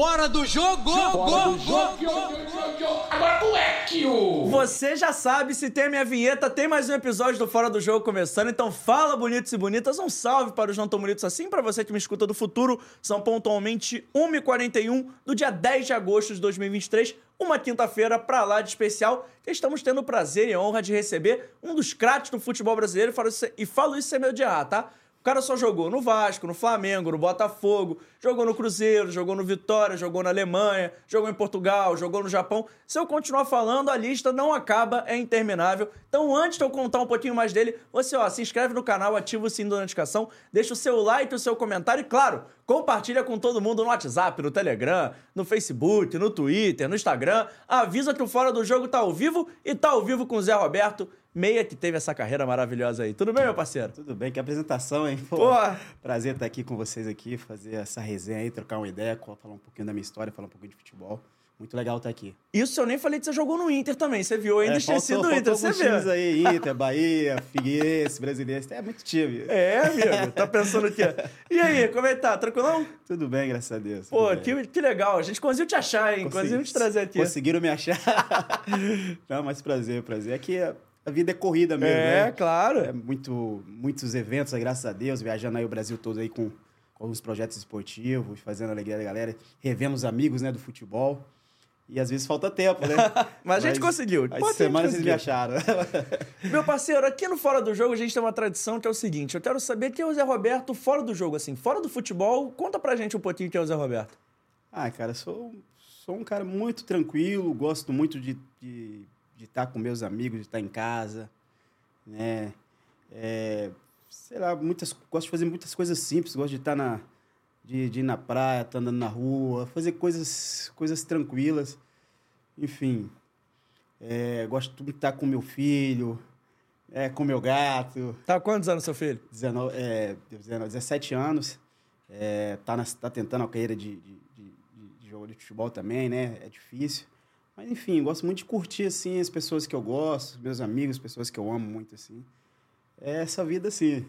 Fora do jogo! Fora do jogo! Agora moleque! Você já sabe, se tem a minha vinheta, tem mais um episódio do Fora do Jogo começando. Então fala, bonitos e bonitas. Um salve para os não tão bonitos assim, para você que me escuta do futuro. São pontualmente 1h41 do dia 10 de agosto de 2023. Uma quinta-feira pra lá de especial. Estamos tendo o prazer e a honra de receber um dos craques do futebol brasileiro. E falo isso sem medo de errar, tá? O cara só jogou no Vasco, no Flamengo, no Botafogo, jogou no Cruzeiro, jogou no Vitória, jogou na Alemanha, jogou em Portugal, jogou no Japão. Se eu continuar falando, a lista não acaba, é interminável. Então, antes de eu contar um pouquinho mais dele, você ó, se inscreve no canal, ativa o sininho da notificação, deixa o seu like, o seu comentário e, claro, compartilha com todo mundo no WhatsApp, no Telegram, no Facebook, no Twitter, no Instagram. Avisa que o Fora do Jogo tá ao vivo e tá ao vivo com o Zé Roberto meia que teve essa carreira maravilhosa aí. Tudo bem, meu parceiro? Tudo bem, que apresentação, hein? Pô, Porra. Prazer estar aqui com vocês aqui, fazer essa resenha aí, trocar uma ideia, falar um pouquinho da minha história, falar um pouquinho de futebol. Muito legal estar aqui. Isso eu nem falei que você jogou no Inter também. Você viu ainda é, esquecido do Inter, você viu? aí, Inter, Bahia, Figueirense, Brasileiro. É muito time. É, amigo. Tá pensando aqui. E aí, como é que tá? Tranquilão? Tudo bem, graças a Deus. Pô, que, que legal. A gente conseguiu te achar, hein? Consegui, conseguimos te trazer aqui. Conseguiram me achar. Não, mas prazer, prazer. Aqui é a vida é corrida mesmo. É, né? claro. É muito, muitos eventos, graças a Deus, viajando aí o Brasil todo aí com, com alguns projetos esportivos, fazendo alegria da galera, revendo os amigos né, do futebol. E às vezes falta tempo, né? Mas, a gente conseguiu. As semanas vocês me acharam. Meu parceiro, aqui no Fora do Jogo a gente tem uma tradição que é o seguinte: eu quero saber quem é o Zé Roberto fora do jogo, assim, fora do futebol. Conta pra gente um pouquinho quem é o Zé Roberto. Ah, cara, sou, sou um cara muito tranquilo, gosto muito de, de de estar com meus amigos, de estar em casa, né? É, sei lá, muitas, gosto de fazer muitas coisas simples, gosto de estar na, de, de ir na praia, estar andando na rua, fazer coisas, coisas tranquilas, enfim. É, gosto de estar com meu filho, é, com meu gato. Tá quantos anos seu filho? 19, é, 17 anos. É, tá, na, tá tentando a carreira de, de, de, de jogo de futebol também, né? É difícil. Mas enfim, gosto muito de curtir assim as pessoas que eu gosto, meus amigos, pessoas que eu amo muito assim. É essa vida assim.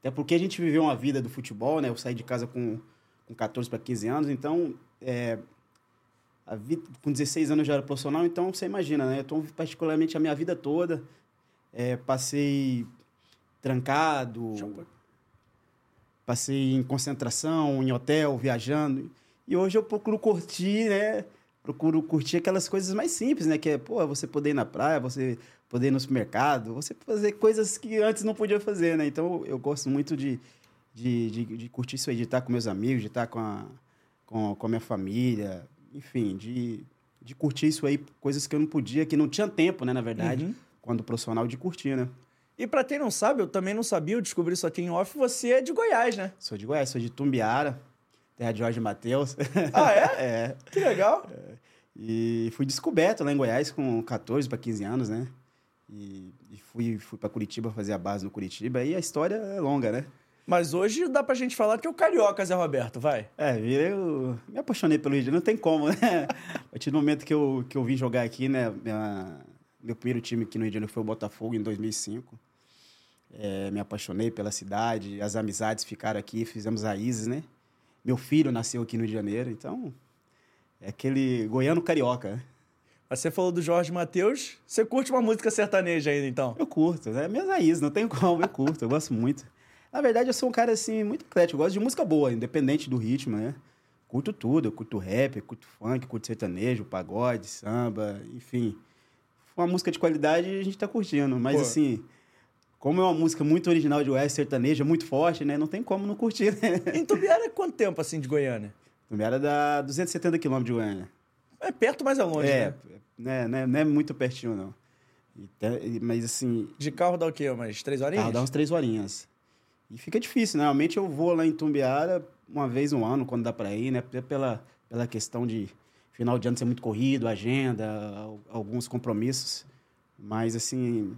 Até porque a gente viveu uma vida do futebol, né? Eu saí de casa com, com 14 para 15 anos, então é, a vida, com 16 anos eu já era profissional, então você imagina, né? Então, particularmente a minha vida toda, é, passei trancado, passei em concentração, em hotel, viajando. E hoje eu procuro curtir, né? Procuro curtir aquelas coisas mais simples, né? Que é, pô, você poder ir na praia, você poder ir no supermercado, você fazer coisas que antes não podia fazer, né? Então, eu gosto muito de, de, de, de curtir isso aí, de estar com meus amigos, de estar com a, com, com a minha família, enfim, de, de curtir isso aí, coisas que eu não podia, que não tinha tempo, né, na verdade, uhum. quando profissional, de curtir, né? E para quem não sabe, eu também não sabia, eu descobri isso aqui em off, você é de Goiás, né? Sou de Goiás, sou de Tumbiara terra de Jorge Matheus. Ah, é? é. Que legal. É. E fui descoberto lá em Goiás com 14 para 15 anos, né? E, e fui, fui para Curitiba fazer a base no Curitiba. E a história é longa, né? Mas hoje dá pra gente falar que é o carioca, Zé Roberto, vai. É, eu me apaixonei pelo Rio de Janeiro, não tem como, né? A partir do momento que eu, que eu vim jogar aqui, né? Minha, meu primeiro time aqui no Rio de Janeiro foi o Botafogo, em 2005. É, me apaixonei pela cidade, as amizades ficaram aqui, fizemos raízes, né? Meu filho nasceu aqui no Rio de Janeiro, então é aquele goiano carioca. Né? Você falou do Jorge Matheus. Você curte uma música sertaneja ainda, então? Eu curto, é minha raiz, não tem como, eu curto, eu gosto muito. Na verdade, eu sou um cara, assim, muito eclético. Eu gosto de música boa, independente do ritmo, né? Curto tudo, eu curto rap, eu curto funk, curto sertanejo, pagode, samba, enfim. Uma música de qualidade a gente tá curtindo, mas Pô. assim como é uma música muito original de Oeste sertaneja, muito forte, né? Não tem como não curtir, né? Em Tubiara é quanto tempo, assim, de Goiânia? Tubiara dá 270 quilômetros de Goiânia. É perto, mas é longe, é, né? né? Não é muito pertinho, não. Mas, assim... De carro dá o quê? Umas três horinhas? Carro dá umas três horinhas. E fica difícil, né? Normalmente eu vou lá em Tumbiara uma vez no ano, quando dá para ir, né? Pela, pela questão de final de ano ser muito corrido, agenda, alguns compromissos. Mas, assim,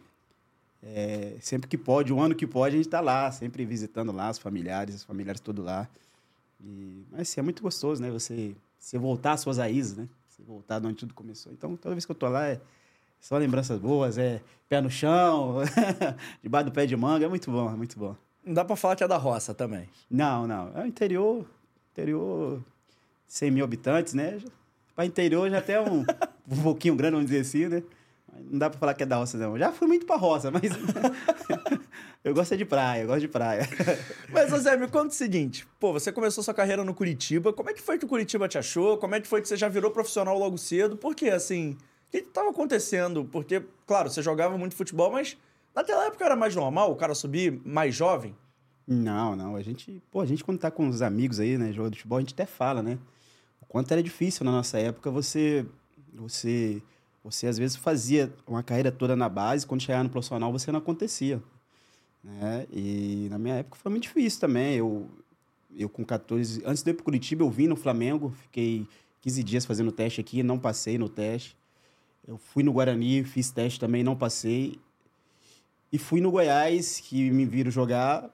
é, sempre que pode, o ano que pode, a gente está lá, sempre visitando lá os familiares, os familiares todos lá. E, mas assim, é muito gostoso, né? Você, você voltar às suas raízes, né? Você voltar de onde tudo começou. Então, toda vez que eu tô lá, é só lembranças boas, é pé no chão, debaixo do pé de manga, é muito bom, é muito bom. Não dá para falar que é da roça também. Não, não. É o interior, interior 100 mil habitantes, né? Para interior já até um, um pouquinho grande, vamos dizer assim, né? Não dá para falar que é da roça, não. Já fui muito para roça, mas eu gosto de praia, eu gosto de praia. Mas, José, me conta o seguinte. Pô, você começou sua carreira no Curitiba. Como é que foi que o Curitiba te achou? Como é que foi que você já virou profissional logo cedo? Por quê, assim... O que estava acontecendo? Porque, claro, você jogava muito futebol, mas naquela época era mais normal o cara subir mais jovem? Não, não. A gente, pô, a gente quando tá com os amigos aí, né, jogando futebol, a gente até fala, né? O quanto era difícil na nossa época você você você às vezes fazia uma carreira toda na base, quando chegava no profissional você não acontecia, né? E na minha época foi muito difícil também. Eu eu com 14, antes de ir pro Curitiba, eu vim no Flamengo, fiquei 15 dias fazendo teste aqui, não passei no teste. Eu fui no Guarani, fiz teste também, não passei. E fui no Goiás, que me viram jogar,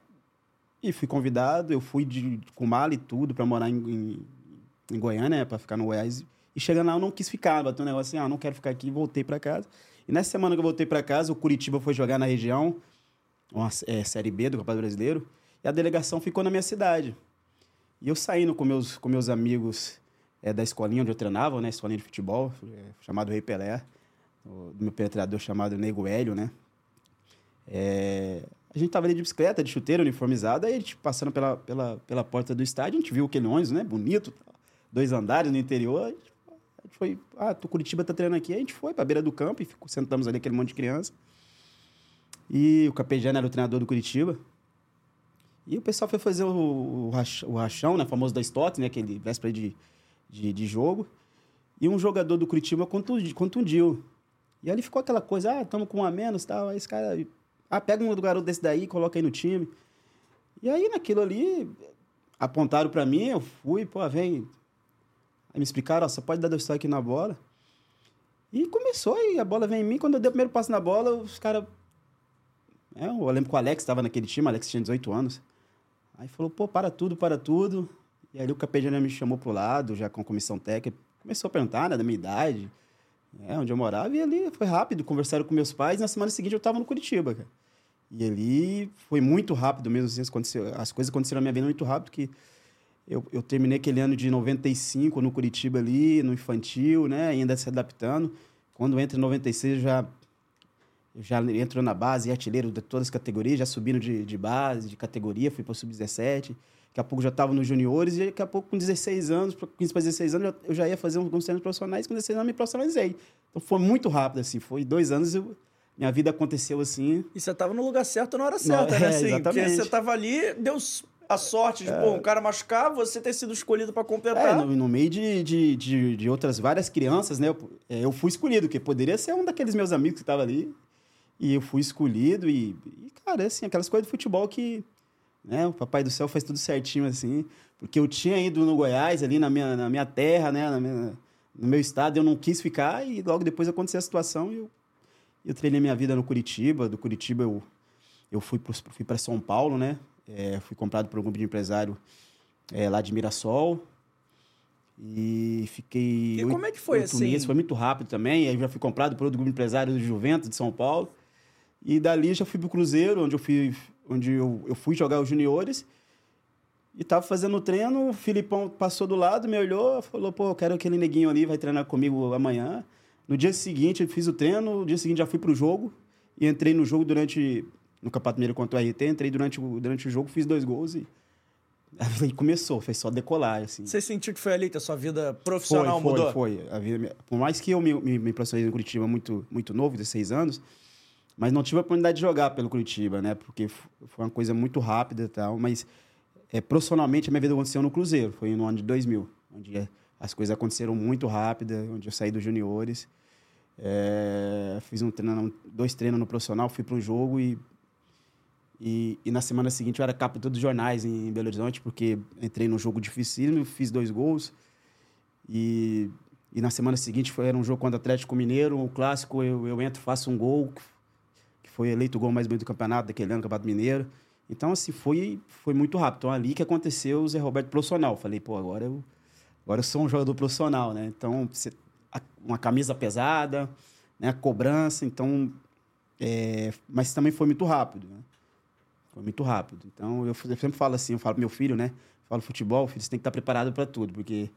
e fui convidado. Eu fui de, com mala e tudo para morar em, em, em, Goiânia, né, para ficar no Goiás. E chegando lá, eu não quis ficar. Bateu um negócio assim, ah, não quero ficar aqui, voltei para casa. E nessa semana que eu voltei para casa, o Curitiba foi jogar na região, uma é, Série B do Campeonato Brasileiro, e a delegação ficou na minha cidade. E eu saindo com meus, com meus amigos é, da escolinha onde eu treinava, né? Escolinha de futebol, é, chamado Rei Pelé, do meu penetrador chamado Nego Hélio, né? É, a gente tava ali de bicicleta, de chuteira, uniformizada, aí a gente passando pela, pela, pela porta do estádio, a gente viu aquele ônibus, né? Bonito, dois andares no interior. A gente, a gente foi, ah, tu Curitiba tá treinando aqui. A gente foi pra beira do campo e ficou, sentamos ali aquele monte de criança. E o Capejano era o treinador do Curitiba. E o pessoal foi fazer o, o, rachão, né? Famoso da Stock, né? Aquele véspera de, de, de jogo. E um jogador do Curitiba contundiu. E ali ficou aquela coisa, ah, estamos com um a menos tal. Aí esse cara, ah, pega um do garoto desse daí, coloca aí no time. E aí naquilo ali, apontaram para mim, eu fui, pô, vem. Me explicaram, ó, você pode dar dois toques na bola. E começou, e a bola vem em mim. Quando eu dei o primeiro passo na bola, os caras. É, eu lembro que o Alex estava naquele time, o Alex tinha 18 anos. Aí falou, pô, para tudo, para tudo. E aí o Capejano me chamou pro lado, já com comissão técnica, começou a perguntar, né, da minha idade, né, onde eu morava, e ali foi rápido, conversaram com meus pais, na semana seguinte eu estava no Curitiba, cara. E ali foi muito rápido mesmo, assim, as coisas aconteceram na minha vida muito rápido, que eu, eu terminei aquele ano de 95 no Curitiba ali, no infantil, né, ainda se adaptando. Quando entra em 96, já já entrou na base, artilheiro de todas as categorias, já subindo de, de base, de categoria, fui para o sub-17. Daqui a pouco já estava nos juniores e daqui a pouco, com 16 anos, 15 para 16 anos, eu já ia fazer alguns treinos profissionais. Com 16 anos, eu me profissionalizei. Então foi muito rápido, assim. Foi dois anos, eu, minha vida aconteceu assim. E você estava no lugar certo na hora certa, Não, né? É, assim, exatamente. Porque você estava ali, deu a sorte de, é. pô, um cara machucar, você ter sido escolhido para completar. É, no, no meio de, de, de, de, outras várias crianças, né? Eu, é, eu fui escolhido, que poderia ser um daqueles meus amigos que estava ali. E eu fui escolhido e, e, cara, assim, aquelas coisas de futebol que né? O Papai do Céu faz tudo certinho assim, porque eu tinha ido no Goiás, ali na minha, na minha terra, né? Na minha, no meu estado, eu não quis ficar e logo depois aconteceu a situação e eu, eu treinei minha vida no Curitiba. Do Curitiba eu, eu fui para fui São Paulo, né? É, fui comprado por um grupo de empresário é, lá de Mirassol. E fiquei. E como é que foi assim? Meses, foi muito rápido também. Aí já fui comprado por outro grupo de empresário do Juventus de São Paulo. E dali já fui pro Cruzeiro, onde eu fui onde eu, eu fui jogar os juniores. E tava fazendo treino, o Filipão passou do lado, me olhou, falou, pô, eu quero aquele neguinho ali, vai treinar comigo amanhã. No dia seguinte, eu fiz o treino, no dia seguinte já fui pro jogo. E entrei no jogo durante... No Campeonato Mineiro contra o RT, entrei durante o, durante o jogo, fiz dois gols e... Aí começou, foi só decolar, assim. Você sentiu que foi ali que a sua vida profissional foi, mudou? Foi, foi. A vida, por mais que eu me, me, me profissionalizei no Curitiba muito, muito novo, 16 anos, mas não tive a oportunidade de jogar pelo Curitiba, né? Porque foi uma coisa muito rápida e tal. Mas é, profissionalmente a minha vida aconteceu no Cruzeiro, foi no ano de 2000, onde é, as coisas aconteceram muito rápida, onde eu saí dos juniores. É, fiz um treino, dois treinos no profissional, fui para um jogo e, e, e, na semana seguinte eu era capa de todos os jornais em Belo Horizonte, porque entrei num jogo difícil, fiz dois gols. E, e na semana seguinte foi, era um jogo contra o Atlético Mineiro, o clássico, eu, eu entro, faço um gol, foi eleito o gol mais bonito do campeonato daquele ano, Campeonato Mineiro. Então, assim, foi, foi muito rápido. Então, ali que aconteceu o Zé Roberto profissional. Falei, pô, agora eu, agora eu sou um jogador profissional, né? Então, você, uma camisa pesada, né? cobrança, então... É, mas também foi muito rápido, né? Foi muito rápido. Então, eu, eu sempre falo assim, eu falo pro meu filho, né? Falo futebol, filho, você tem que estar preparado para tudo, porque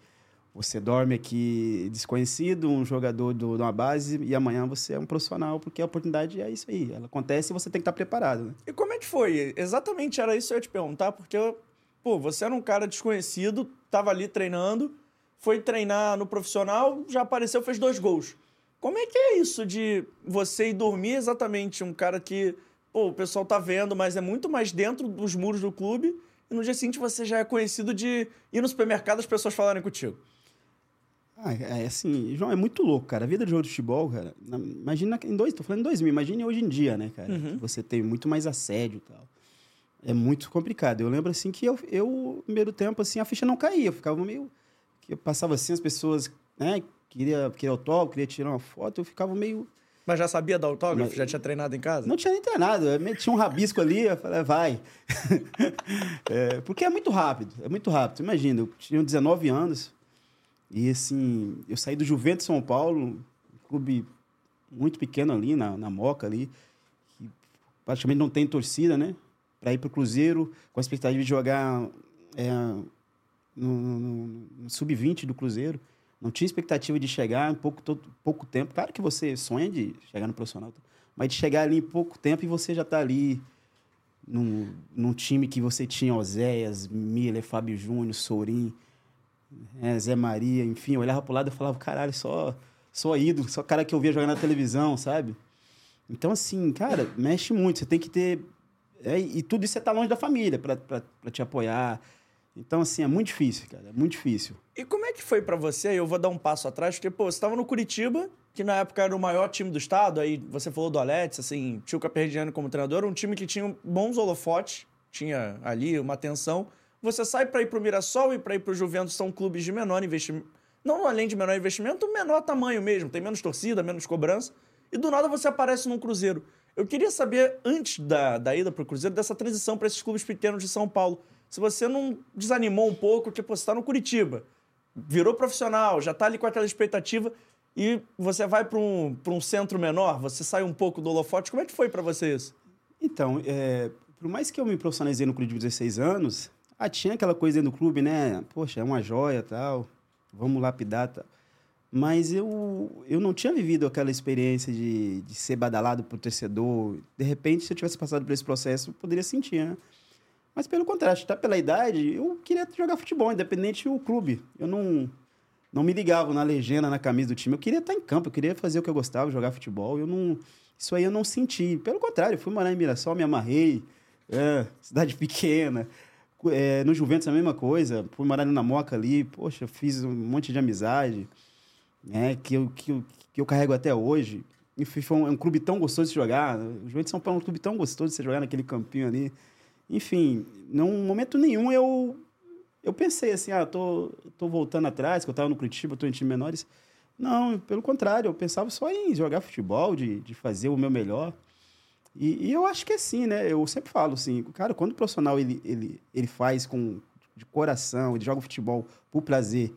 Você dorme aqui desconhecido, um jogador do, de uma base, e amanhã você é um profissional, porque a oportunidade é isso aí. Ela acontece e você tem que estar preparado. Né? E como é que foi? Exatamente era isso que eu ia te perguntar, porque, pô, você era um cara desconhecido, tava ali treinando, foi treinar no profissional, já apareceu, fez dois gols. Como é que é isso de você ir dormir exatamente um cara que, pô, o pessoal tá vendo, mas é muito mais dentro dos muros do clube, e no dia seguinte você já é conhecido de ir no supermercado as pessoas falarem contigo? Ah, é assim, João, é muito louco, cara. A vida de jogo de futebol, cara. Na, imagina em dois, tô falando em 2000, imagine hoje em dia, né, cara? Uhum. Você tem muito mais assédio e tal. É muito complicado. Eu lembro, assim, que eu, eu, no primeiro tempo, assim, a ficha não caía. Eu ficava meio... que Eu passava assim, as pessoas, né, queria, queria autógrafo, queria tirar uma foto, eu ficava meio... Mas já sabia dar autógrafo? Mas- Já tinha treinado em casa? Não tinha nem treinado, eu me- tinha um rabisco ali, eu falei, vai. É, porque é muito rápido, é muito rápido. Imagina, eu tinha 19 anos e assim, eu saí do Juventus São Paulo, um clube muito pequeno ali, na, na Moca ali, que praticamente não tem torcida, né? Para ir para o Cruzeiro, com a expectativa de jogar é, no, no- no Sub-20 do Cruzeiro. Não tinha expectativa de chegar em pouco, to- pouco tempo. Claro que você sonha de chegar no profissional, mas de chegar ali em pouco tempo e você já tá ali num, num time que você tinha Oséias, Miller, Fábio Júnior, Sourim, né, Zé Maria, enfim, eu olhava pro lado e falava, caralho, só, só ídolo, só cara que eu via jogar na televisão, sabe? Então, assim, cara, mexe muito. Você tem que ter. é, e tudo isso você tá longe da família pra te apoiar. Então, assim, é muito difícil, cara. É muito difícil. E como é que foi pra você? Eu vou dar um passo atrás, porque, pô, você tava no Curitiba, que na época era o maior time do estado, aí você falou do Alex, assim, tinha o Caperdiano como treinador, um time que tinha bons holofotes, tinha ali uma atenção. Você sai pra ir pro Mirassol e pra ir pro Juventus, são clubes de menor investimento. Não além de menor investimento, menor tamanho mesmo, tem menos torcida, menos cobrança. E do nada você aparece num Cruzeiro. Eu queria saber, antes da, da ida pro Cruzeiro, dessa transição para esses clubes pequenos de São Paulo. Se você não desanimou um pouco, tipo, você tá no Curitiba, virou profissional, já tá ali com aquela expectativa e você vai para um, um centro menor, você sai um pouco do holofote. Como é que foi para você isso? Então, é, por mais que eu me profissionalizei no clube de 16 anos, ah, tinha aquela coisa dentro do clube, né? Poxa, é uma joia tal, vamos lapidar tal. Mas eu, eu não tinha vivido aquela experiência de, de ser badalado por torcedor. De repente, se eu tivesse passado por esse processo, eu poderia sentir, né? Mas pelo contrário, que tá pela idade, eu queria jogar futebol, independente do clube. Eu não, não me ligava na legenda, na camisa do time. Eu queria estar em campo, eu queria fazer o que eu gostava, jogar futebol. Eu não, isso aí eu não senti. Pelo contrário, fui morar em Mirassol, me amarrei. É, cidade pequena. É, no Juventus a mesma coisa. Fui morar na Moca ali. Poxa, fiz um monte de amizade. Né, que, eu, que, eu, que eu carrego até hoje. Enfim, foi um, é um clube tão gostoso de jogar. O Juventus São Paulo é um clube tão gostoso de você jogar naquele campinho ali. Enfim, num momento nenhum eu eu pensei assim, ah, tô, tô voltando atrás, que eu tava no Curitiba, tô em time menores. Não, pelo contrário, eu pensava só em jogar futebol, de, de fazer o meu melhor. E, e eu acho que é assim, né? Eu sempre falo assim, cara, quando o profissional ele, ele, ele faz com de coração, ele joga futebol por prazer,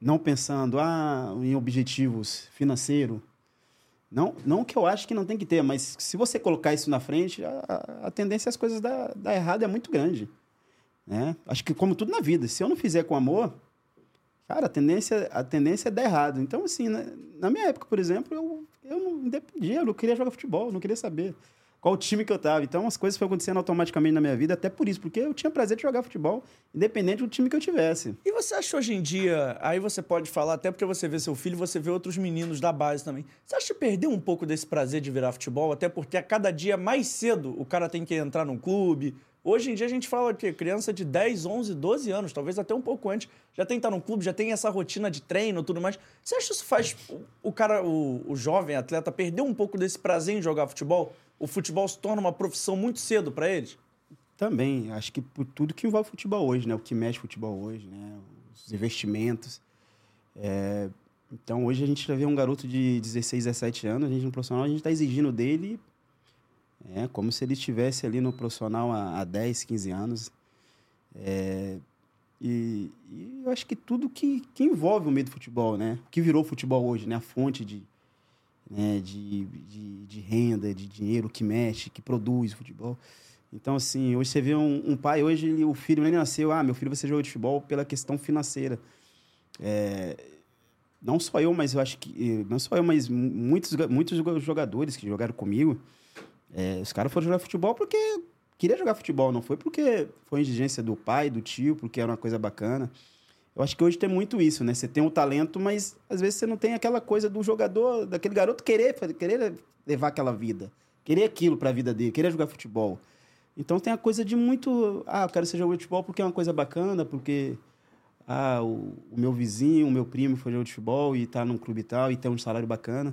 não pensando ah, em objetivos financeiros, não, não que eu acho que não tem que ter, mas se você colocar isso na frente, a, a- tendência é as coisas dar, dar errado é muito grande. Né? Acho que como tudo na vida, se eu não fizer com amor, cara, a tendência, a tendência é dar errado. Então, assim, na, minha época, por exemplo, eu, eu não independia, eu não queria jogar futebol, não queria saber qual time que eu tava. Então, as coisas foram acontecendo automaticamente na minha vida, até por isso, porque eu tinha prazer de jogar futebol, independente do time que eu tivesse. E você acha hoje em dia, aí você pode falar, até porque você vê seu filho, você vê outros meninos da base também. Você acha que perdeu um pouco desse prazer de virar futebol? Até porque a cada dia mais cedo o cara tem que entrar num clube. Hoje em dia a gente fala que criança de 10, 11, 12 anos, talvez até um pouco antes, já tem que estar num clube, já tem essa rotina de treino tudo mais. Você acha que isso faz o- o cara, o, o jovem atleta, perder um pouco desse prazer em jogar futebol? O futebol se torna uma profissão muito cedo para eles? Também, acho que por tudo que envolve futebol hoje, né? O que mexe futebol hoje, né? Os investimentos. É, Então, hoje a gente já vê um garoto de 16, 17 anos, a gente no profissional, a gente está exigindo dele é, como se ele estivesse ali no profissional há, há 10, 15 anos. É, e, e eu acho que tudo que, que envolve o meio do futebol, né? O que virou futebol hoje, né? A fonte de, né? de, de, de renda, de dinheiro que mexe, que produz futebol. Então, assim, hoje você vê um, um pai, hoje ele- o filho nem nasceu, ah, meu filho vai ser jogador de futebol pela questão financeira. É, não só eu, mas eu acho que. Não só eu, mas muitos, muitos jogadores que jogaram comigo. É, os caras foram jogar futebol porque queria jogar futebol, não foi porque foi exigência do pai, do tio, porque era uma coisa bacana. Eu acho que hoje tem muito isso, né? Você tem um talento, mas às vezes você não tem aquela coisa do jogador, daquele garoto querer, querer levar aquela vida, querer aquilo para a vida dele, querer jogar futebol. Então tem a coisa de muito, ah, eu quero ser jogador de futebol porque é uma coisa bacana, porque ah, o, o meu vizinho, o meu primo foi jogador de futebol e está num clube tal e tem um salário bacana.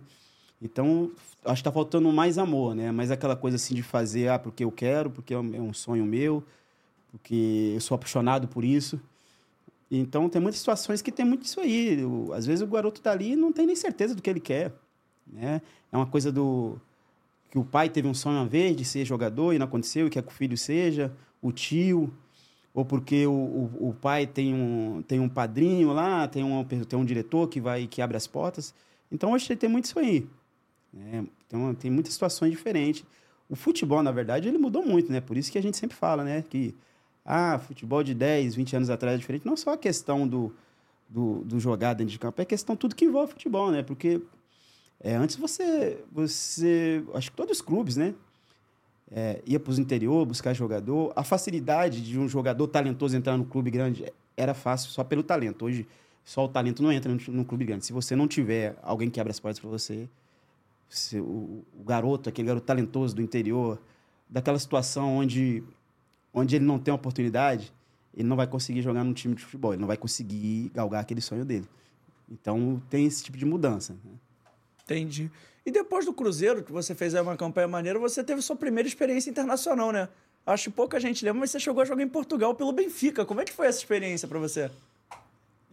Então, acho que está faltando mais amor, né? Mais aquela coisa assim de fazer, ah, porque eu quero, porque é um é sonho meu, porque eu sou apaixonado por isso. Então, tem muitas situações que tem muito isso aí. O, às vezes o garoto tá ali e não tem nem certeza do que ele quer. Né? É uma coisa do que o pai teve um sonho uma vez de ser jogador e não aconteceu e quer que o filho seja, o tio, ou porque o, o, o, pai tem um, tem um padrinho lá, tem um, tem um diretor que vai que abre as portas. Então, hoje tem muito isso aí. Né? Então, tem muitas situações diferentes. O futebol, na verdade, ele mudou muito, né? Por isso que a gente sempre fala, né? Que ah, futebol de 10, 20 anos atrás é diferente. Não só a questão do, do, do jogar dentro de campo, é questão tudo que envolve futebol, né? Porque é, antes você, você. Acho que todos os clubes, né? É, ia para os interior buscar jogador. A facilidade de um jogador talentoso entrar no clube grande era fácil só pelo talento. Hoje, só o talento não entra no, no clube grande. Se você não tiver alguém que abra as portas para você, você o, o, garoto, aquele garoto talentoso do interior, daquela situação onde onde ele não tem oportunidade, ele não vai conseguir jogar num time de futebol, ele não vai conseguir galgar aquele sonho dele. Então tem esse tipo de mudança. Né? Entendi. E depois do Cruzeiro, que você fez uma campanha maneira, você teve sua primeira experiência internacional, né? Acho que pouca gente lembra, mas você chegou a jogar em Portugal pelo Benfica. Como é que foi essa experiência para você?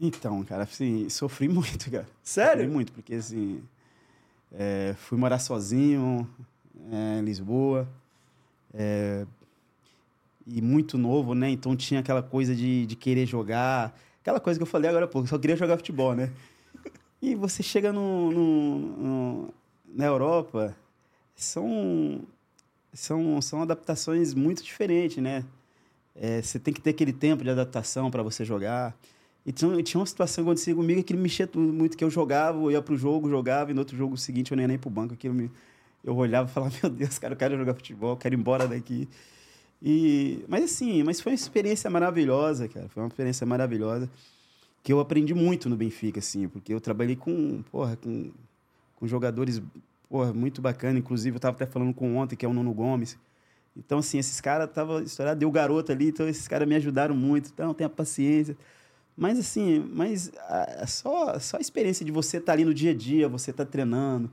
Então, cara, assim, sofri muito, cara. Sério? Sofri muito, porque assim, é, fui morar sozinho é, em Lisboa. É, e muito novo, né? Então tinha aquela coisa de, de querer jogar. Aquela coisa que eu falei agora, pô, só queria jogar futebol, né? E você chega no, no, no na Europa, são, são, são adaptações muito diferentes, né? É, você tem que ter aquele tempo de adaptação para você jogar. E tinha, uma situação acontecia comigo que me mexia tudo, muito, que eu jogava, eu ia pro jogo, jogava, e no outro jogo seguinte eu nem ia nem pro banco, aquilo me... Eu olhava e falava, meu Deus, cara, eu quero jogar futebol, eu quero ir embora daqui. E, mas assim, mas foi uma experiência maravilhosa, cara. Foi uma experiência maravilhosa que eu aprendi muito no Benfica, assim, porque eu trabalhei com, porra, com, com jogadores, porra, muito bacana. Inclusive, eu estava até falando com ontem, que é o Nuno Gomes. Então, assim, esses caras estavam estourado, deu garoto ali, então esses caras me ajudaram muito. Então, tenha paciência. Mas, assim, mas a, só, só a experiência de você estar tá ali no dia a dia, você estar tá treinando,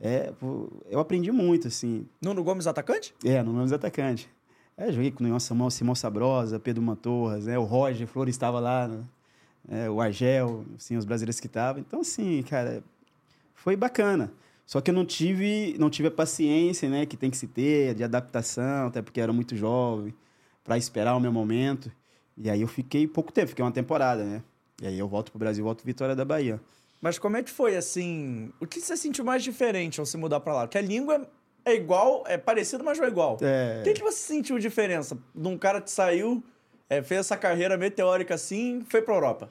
é, eu aprendi muito, assim. Nuno Gomes atacante? É, Nuno Gomes atacante. É, joguei com o Simão, Simão Sabrosa, Pedro Mantorras, né? o Roger Flores estava lá, né? é, o Argel, assim, os brasileiros que estavam. Então, assim, cara, foi bacana. Só que eu não tive, não tive a paciência, né, que tem que se ter, de adaptação, até porque eu era muito jovem, para esperar o meu momento. E aí eu fiquei pouco tempo, fiquei uma temporada, né? E aí eu volto pro Brasil, volto Vitória da Bahia. Mas como é que foi, assim... O que você sentiu mais diferente ao se mudar para lá? Porque a língua é igual, é parecido, mas não é igual. É... O que, que você sentiu diferença de um cara que saiu, é, fez essa carreira meteórica assim, foi pra Europa?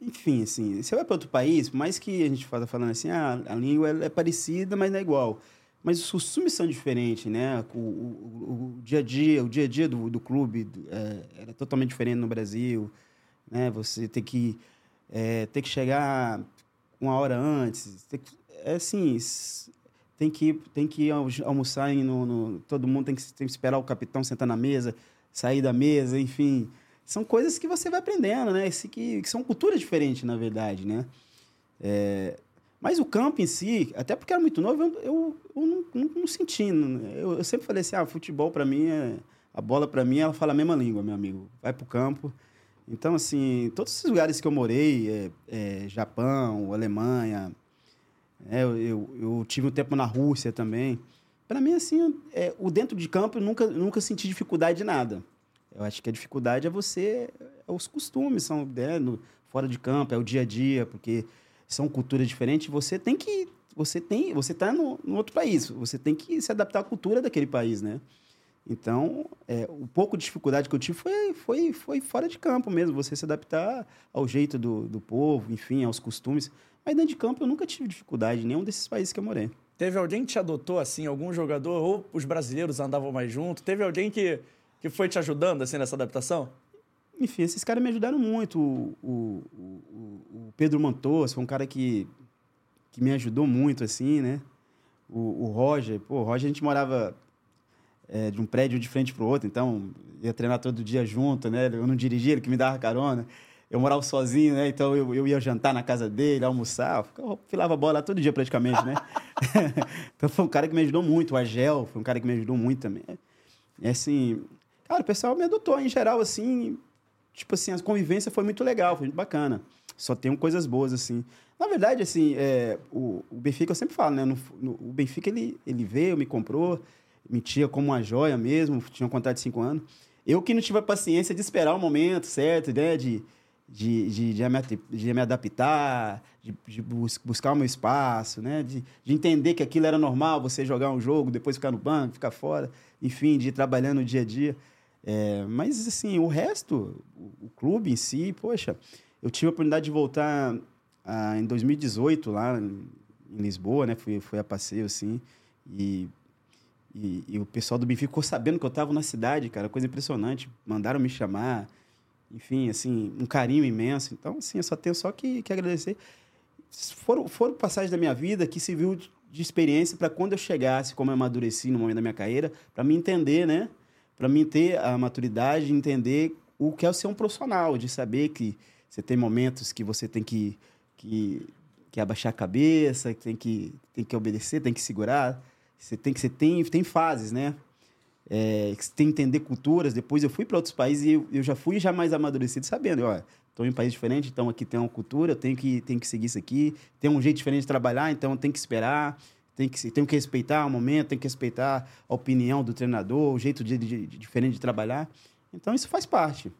Enfim, assim, você vai para outro país, por mais que a gente fala falando assim, ah, a língua é parecida, mas não é igual. Mas os costumes são diferentes, né? O, o, o dia a dia, o dia a dia do, do clube é, era totalmente diferente no Brasil, né? Você tem que é, ter que chegar uma hora antes, que, é assim, tem que, tem que almoçar no, no, todo mundo tem que, tem que esperar o capitão sentar na mesa, sair da mesa, enfim. São coisas que você vai aprendendo, né? Esse que, que são culturas diferentes, na verdade, né? É, mas o campo em si, até porque era muito novo, eu, eu, eu não, não, não senti. Eu, eu, sempre falei assim, ah, futebol para mim, é, a bola para mim, ela fala a mesma língua, meu amigo. Vai pro campo. Então, assim, todos os lugares que eu morei, é, é, Japão, Alemanha, é, eu, eu, eu, tive um tempo na Rússia também. Para mim, assim, é, o dentro de campo eu nunca, nunca senti dificuldade de nada. Eu acho que a dificuldade é você. É os costumes, são né, no, fora de campo, é o dia a dia, porque são culturas diferentes. Você tem que. Você tem. Você está no, no outro país. Você tem que se adaptar à cultura daquele país, né? Então, é, o pouco de dificuldade que eu tive foi, foi, foi fora de campo mesmo, você se adaptar ao jeito do, do povo, enfim, aos costumes. Mas dentro de campo eu nunca tive dificuldade em nenhum desses países que eu morei. Teve alguém que te adotou, assim, algum jogador, ou os brasileiros andavam mais junto? Teve alguém que, que foi te ajudando, assim, nessa adaptação? Enfim, esses caras me ajudaram muito. O, o, o, o Pedro Mantos foi um cara que, que me ajudou muito, assim, né? O, o Roger, pô, o Roger a gente morava é, de um prédio de frente para o outro, então ia treinar todo dia junto, né? Eu não dirigia, ele que me dava carona. Eu morava sozinho, né? Então eu, eu ia jantar na casa dele, almoçar, eu filava bola todo dia praticamente, né? então foi um cara que me ajudou muito. O Agel foi um cara que me ajudou muito também. É assim, cara, o pessoal me adotou em geral, assim, tipo assim, a convivência foi muito legal, foi muito bacana. Só tem coisas boas, assim. Na verdade, assim, é, o, o Benfica, eu sempre falo, né? No, no, o Benfica, ele, ele veio, me comprou, me tinha como uma joia mesmo, tinha um contrato de cinco anos. Eu que não tive a paciência de esperar o momento certo, né? De, de, de, de, me, de me adaptar, de, de bus, buscar o meu espaço, né? De, de entender que aquilo era normal, você jogar um jogo, depois ficar no banco, ficar fora, enfim, de ir trabalhando no dia a dia. É, mas, assim, o resto, o, o, clube em si, poxa, eu tive a oportunidade de voltar ah, em 2018 lá em, em Lisboa, né? Fui, fui a passeio, assim, e e, e, o pessoal do Benfica ficou sabendo que eu estava na cidade, cara, coisa impressionante. Mandaram me chamar, enfim, assim, um carinho imenso. Então, assim, eu só tenho só que, que agradecer. Foram, foram passagens da minha vida que serviu de experiência para quando eu chegasse, como eu amadureci no momento da minha carreira, para me entender, né? Para mim ter a maturidade de entender o que é ser um profissional, de saber que você tem momentos que você tem que, que, que abaixar a cabeça, que tem que, tem que obedecer, tem que segurar você tem que você tem tem fases, né? É, você tem que entender culturas. Depois eu fui para outros países e eu, eu, já fui já mais amadurecido, sabendo, ó, estou em um país diferente, então aqui tem uma cultura, eu tenho que tenho que seguir isso aqui. Tem um jeito diferente de trabalhar, então eu tenho que esperar. Tem que, tenho que respeitar o momento, tem que respeitar a opinião do treinador, o jeito de, de, de, diferente de trabalhar. Então, isso faz parte.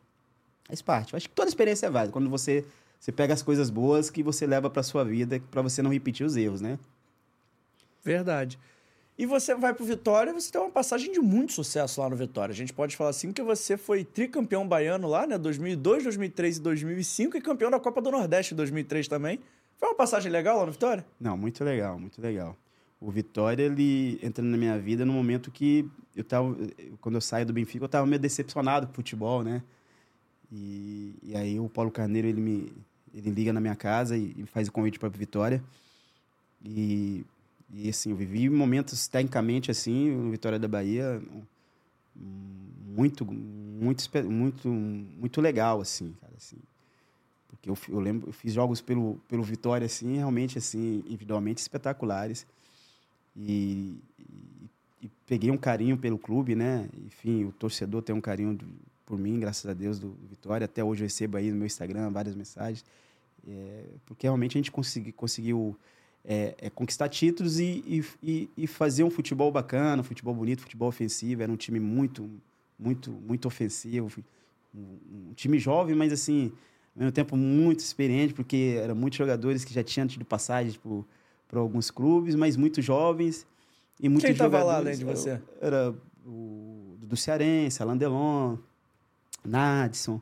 Faz parte. Eu acho que toda experiência é válida. Quando você, você pega as coisas boas que você leva para sua vida, para você não repetir os erros, né? Verdade. E você vai pro Vitória, você tem uma passagem de muito sucesso lá no Vitória. A gente pode falar assim que você foi tricampeão baiano lá, né? 2002, 2003 e 2005 e campeão da Copa do Nordeste em 2003 também. Foi uma passagem legal lá no Vitória? Não, muito legal, muito legal. O Vitória, ele entrando na minha vida no momento que eu tava... Quando eu saio do Benfica, eu tava meio decepcionado com o futebol, né? E, e aí o Paulo Carneiro, ele me... Ele liga na minha casa e, e faz o convite para Vitória. E e assim, eu vivi momentos tecnicamente assim, no Vitória da Bahia, muito, muito, muito, muito legal assim, cara, assim. Porque eu, eu lembro, eu fiz jogos pelo, pelo Vitória assim, realmente assim, individualmente espetaculares. E, e, e peguei um carinho pelo clube, né? Enfim, o torcedor tem um carinho do, por mim, graças a Deus, do, Vitória. Até hoje eu recebo aí no meu Instagram várias mensagens. É, porque realmente a gente consegui, conseguiu é, é conquistar títulos e, e, e, fazer um futebol bacana, um futebol bonito, futebol ofensivo. Era um time muito, muito, muito ofensivo. Um, um time jovem, mas assim, ao mesmo tempo muito experiente, porque eram muitos jogadores que já tinham tido passagem por, por alguns clubes, mas muito jovens. E muitos Quem estava lá além de você? Era, era o do Cearense, Alain Delon, Nadson.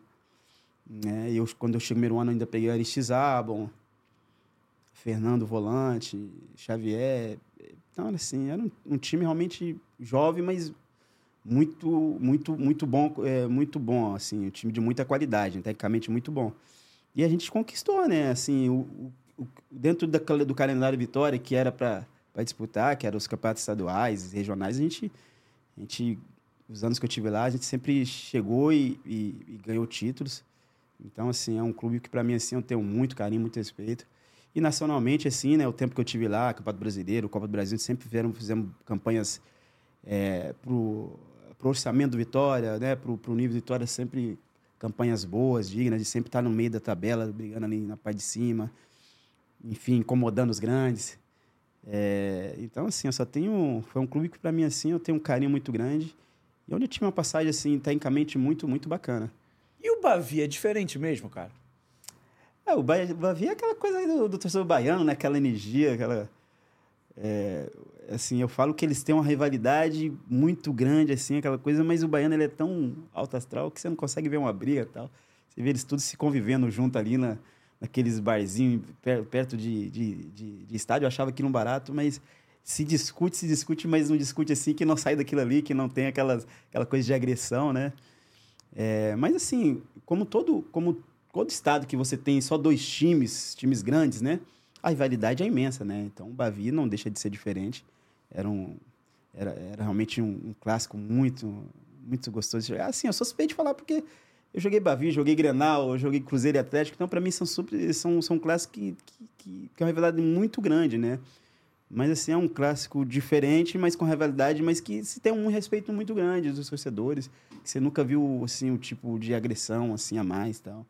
Né? E eu, quando eu cheguei no ano, ainda peguei Aristizabon. Fernando Volante, Xavier. Então, assim, era um, um time realmente jovem, mas muito, muito, muito bom, é, muito bom, assim, um time de muita qualidade, tecnicamente muito bom. E a gente conquistou, né, assim, o, o dentro da, do calendário Vitória, que era para disputar, que eram os campeonatos estaduais, regionais, a gente, a gente, os anos que eu tive lá, a gente sempre chegou e, e, e ganhou títulos. Então, assim, é um clube que para mim, assim, eu tenho muito carinho, muito respeito. E nacionalmente, assim, né? O tempo que eu tive lá, Campeonato Brasileiro, Copa do Brasil, sempre fizeram, fizemos campanhas é, pro, pro orçamento do Vitória, né? Pro, pro nível do Vitória, sempre campanhas boas, dignas, de sempre estar no meio da tabela, brigando ali na parte de cima. Enfim, incomodando os grandes. É, então, assim, eu só tenho... Foi um clube que, para mim, assim, eu tenho um carinho muito grande. E onde eu tive uma passagem, assim, tecnicamente muito, muito bacana. E o Bavi é diferente mesmo, cara? É, o Bavi é aquela coisa do, do torcedor baiano, né? Aquela energia, aquela... É, assim, eu falo que eles têm uma rivalidade muito grande, assim, aquela coisa, mas o baiano ele é tão alto astral que você não consegue ver uma briga e tal. Você vê eles todos se convivendo junto ali na, naqueles barzinhos per, perto de, de, de, de estádio. Eu achava aquilo um barato, mas se discute, se discute, mas não discute assim, que não sai daquilo ali, que não tem aquelas, aquela coisa de agressão, né? É, mas assim, como todo, como todo estado que você tem só dois times, times grandes, né? A rivalidade é imensa, né? Então o Bavi não deixa de ser diferente. Era um era, era realmente um, um clássico muito muito gostoso. Assim, eu sou suspeito de falar porque eu joguei Bavi, joguei Grenal, joguei Cruzeiro e Atlético, então para mim são super, são são clássicos que, que, que, que é uma rivalidade muito grande, né? Mas assim, é um clássico diferente, mas com rivalidade, mas que se tem um respeito muito grande dos torcedores. você nunca viu assim o tipo de agressão assim a mais, tal.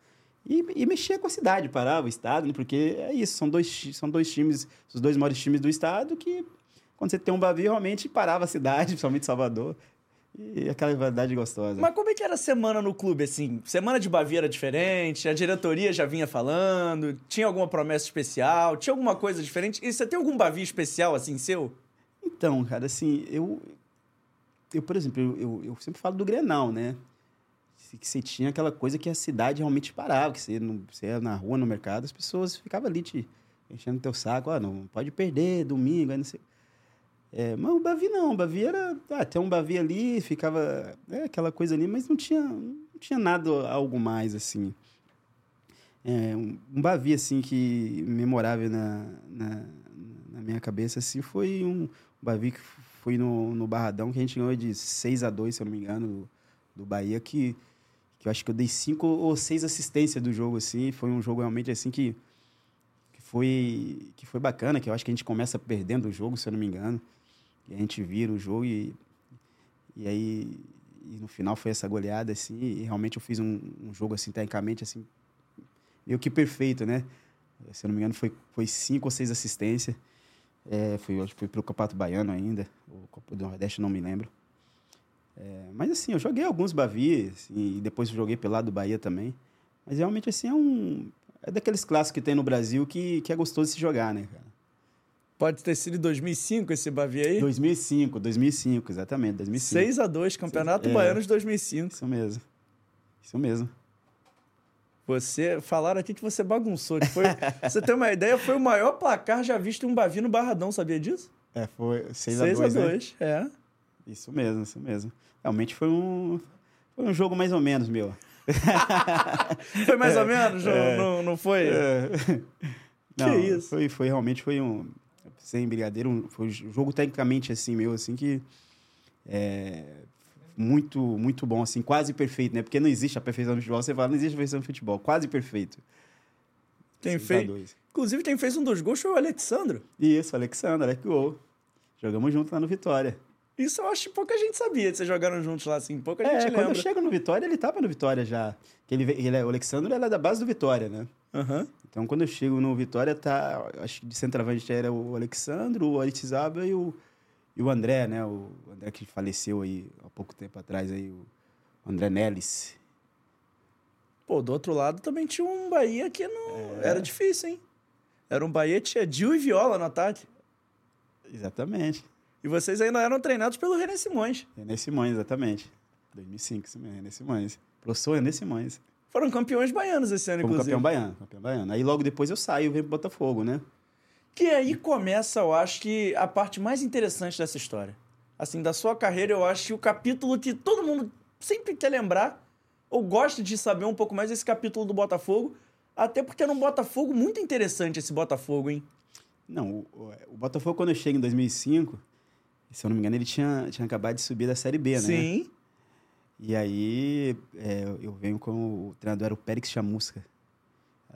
E, e mexia com a cidade, parava o estado, né? porque é isso, são dois, são dois times, os dois maiores times do estado que quando você tem um Bavi, realmente parava a cidade, principalmente Salvador. E aquela rivalidade gostosa. Mas como é que era a semana no clube, assim? Semana de Baviera diferente? A diretoria já vinha falando? Tinha alguma promessa especial? Tinha alguma coisa diferente? E você tem algum Bavi especial, assim, seu? Então, cara, assim, eu... Eu, por exemplo, eu, eu, eu sempre falo do Grenal, né? Que você tinha aquela coisa que a cidade realmente parava, que você, não, você ia na rua, no mercado, as pessoas ficavam ali te enchendo teu saco. Ah, não, pode perder, domingo, aí não sei... É, mas o Bavi não, o Bavi era. Ah, tem um Bavi ali, ficava. É, aquela coisa ali, mas não tinha, não tinha nada, algo mais, assim. É, um, um Bavi, assim, que memorável na, na, na, minha cabeça, assim, foi um Bavi que foi no, no Barradão, que a gente ganhou de 6 a 2 se eu não me engano, do, do Bahia, que, que eu acho que eu dei 5 ou 6 assistências do jogo, assim. Foi um jogo realmente, assim, que, que, foi, que foi bacana, que eu acho que a gente começa perdendo o jogo, se eu não me engano. E a gente vira o jogo e, e aí e no final foi essa goleada, assim, e realmente eu fiz um, um, jogo, assim, tecnicamente, assim, meio que perfeito, né? Se eu não me engano, foi, foi cinco ou seis assistências. É, fui, fui pro Campeonato Baiano ainda, o Copa do Nordeste, não me lembro. É, mas, assim, eu joguei alguns Bavi, assim, e depois joguei pelo lado do Bahia também. Mas, realmente, assim, é um... É daqueles clássicos que tem no Brasil que, que é gostoso de se jogar, né, cara? Pode ter sido em 2005 esse Bavi aí? 2005, 2005, exatamente, 2005. 6 a 2 Campeonato é, Baiano de 2005. Isso mesmo. Isso mesmo. Você, falaram aqui que você bagunçou. Que foi, você tem uma ideia, foi o maior placar já visto em um Bavi no Barradão, sabia disso? É, foi 6 a 2 6 a 2, né? é. Isso mesmo, isso mesmo. Realmente foi um, foi um jogo mais ou menos, meu. foi mais ou menos? É, não, não foi? É. Que não, isso? Foi, foi realmente foi um sem brigadeiro. Foi um jogo tecnicamente assim, meu, assim, que. É, muito, muito bom, assim, quase perfeito, né? Porque não existe a perfeição no futebol. Você fala, não existe a perfeição no futebol. Quase perfeito. Quem fez. Inclusive, quem fez um dos gols foi o Alexandro. Isso, o Alexandre, Alex Gol. Jogamos junto lá no Vitória. Isso eu acho que pouca gente sabia vocês jogaram juntos lá, assim. Pouca é, gente lembra. quando eu chego no Vitória, ele tava no Vitória já. Ele, ele, é, o Alexandre era é da base do Vitória, né? Uhum. Então, quando eu chego no Vitória, tá... Acho que de centroavante era o Alexandre, o Aritizaba e o, e o André, né? O André que faleceu aí há pouco tempo atrás, aí, o André Nelis. Pô, do outro lado também tinha um Bahia que não... É... Era difícil, hein? Era um Bahia que tinha Dil e Viola no ataque. Exatamente. E vocês ainda eram treinados pelo René Simões. René Simões, exatamente. 2005, isso mesmo, René Simões. Professor René Simões. Foram campeões baianos esse ano, inclusive. campeão baiano, campeão baiano. Aí logo depois eu saio e venho pro Botafogo, né? Que aí começa, eu acho que, a parte mais interessante dessa história. Assim, da sua carreira, eu acho que o capítulo que todo mundo sempre quer lembrar, ou gosta de saber um pouco mais desse capítulo do Botafogo, até porque era um Botafogo muito interessante esse Botafogo, hein? Não, o, o Botafogo, quando eu chego em 2005, se eu não me engano, ele tinha, tinha acabado de subir da Série B, né? Sim. E aí é, eu venho com o treinador era o Périx Chamusca.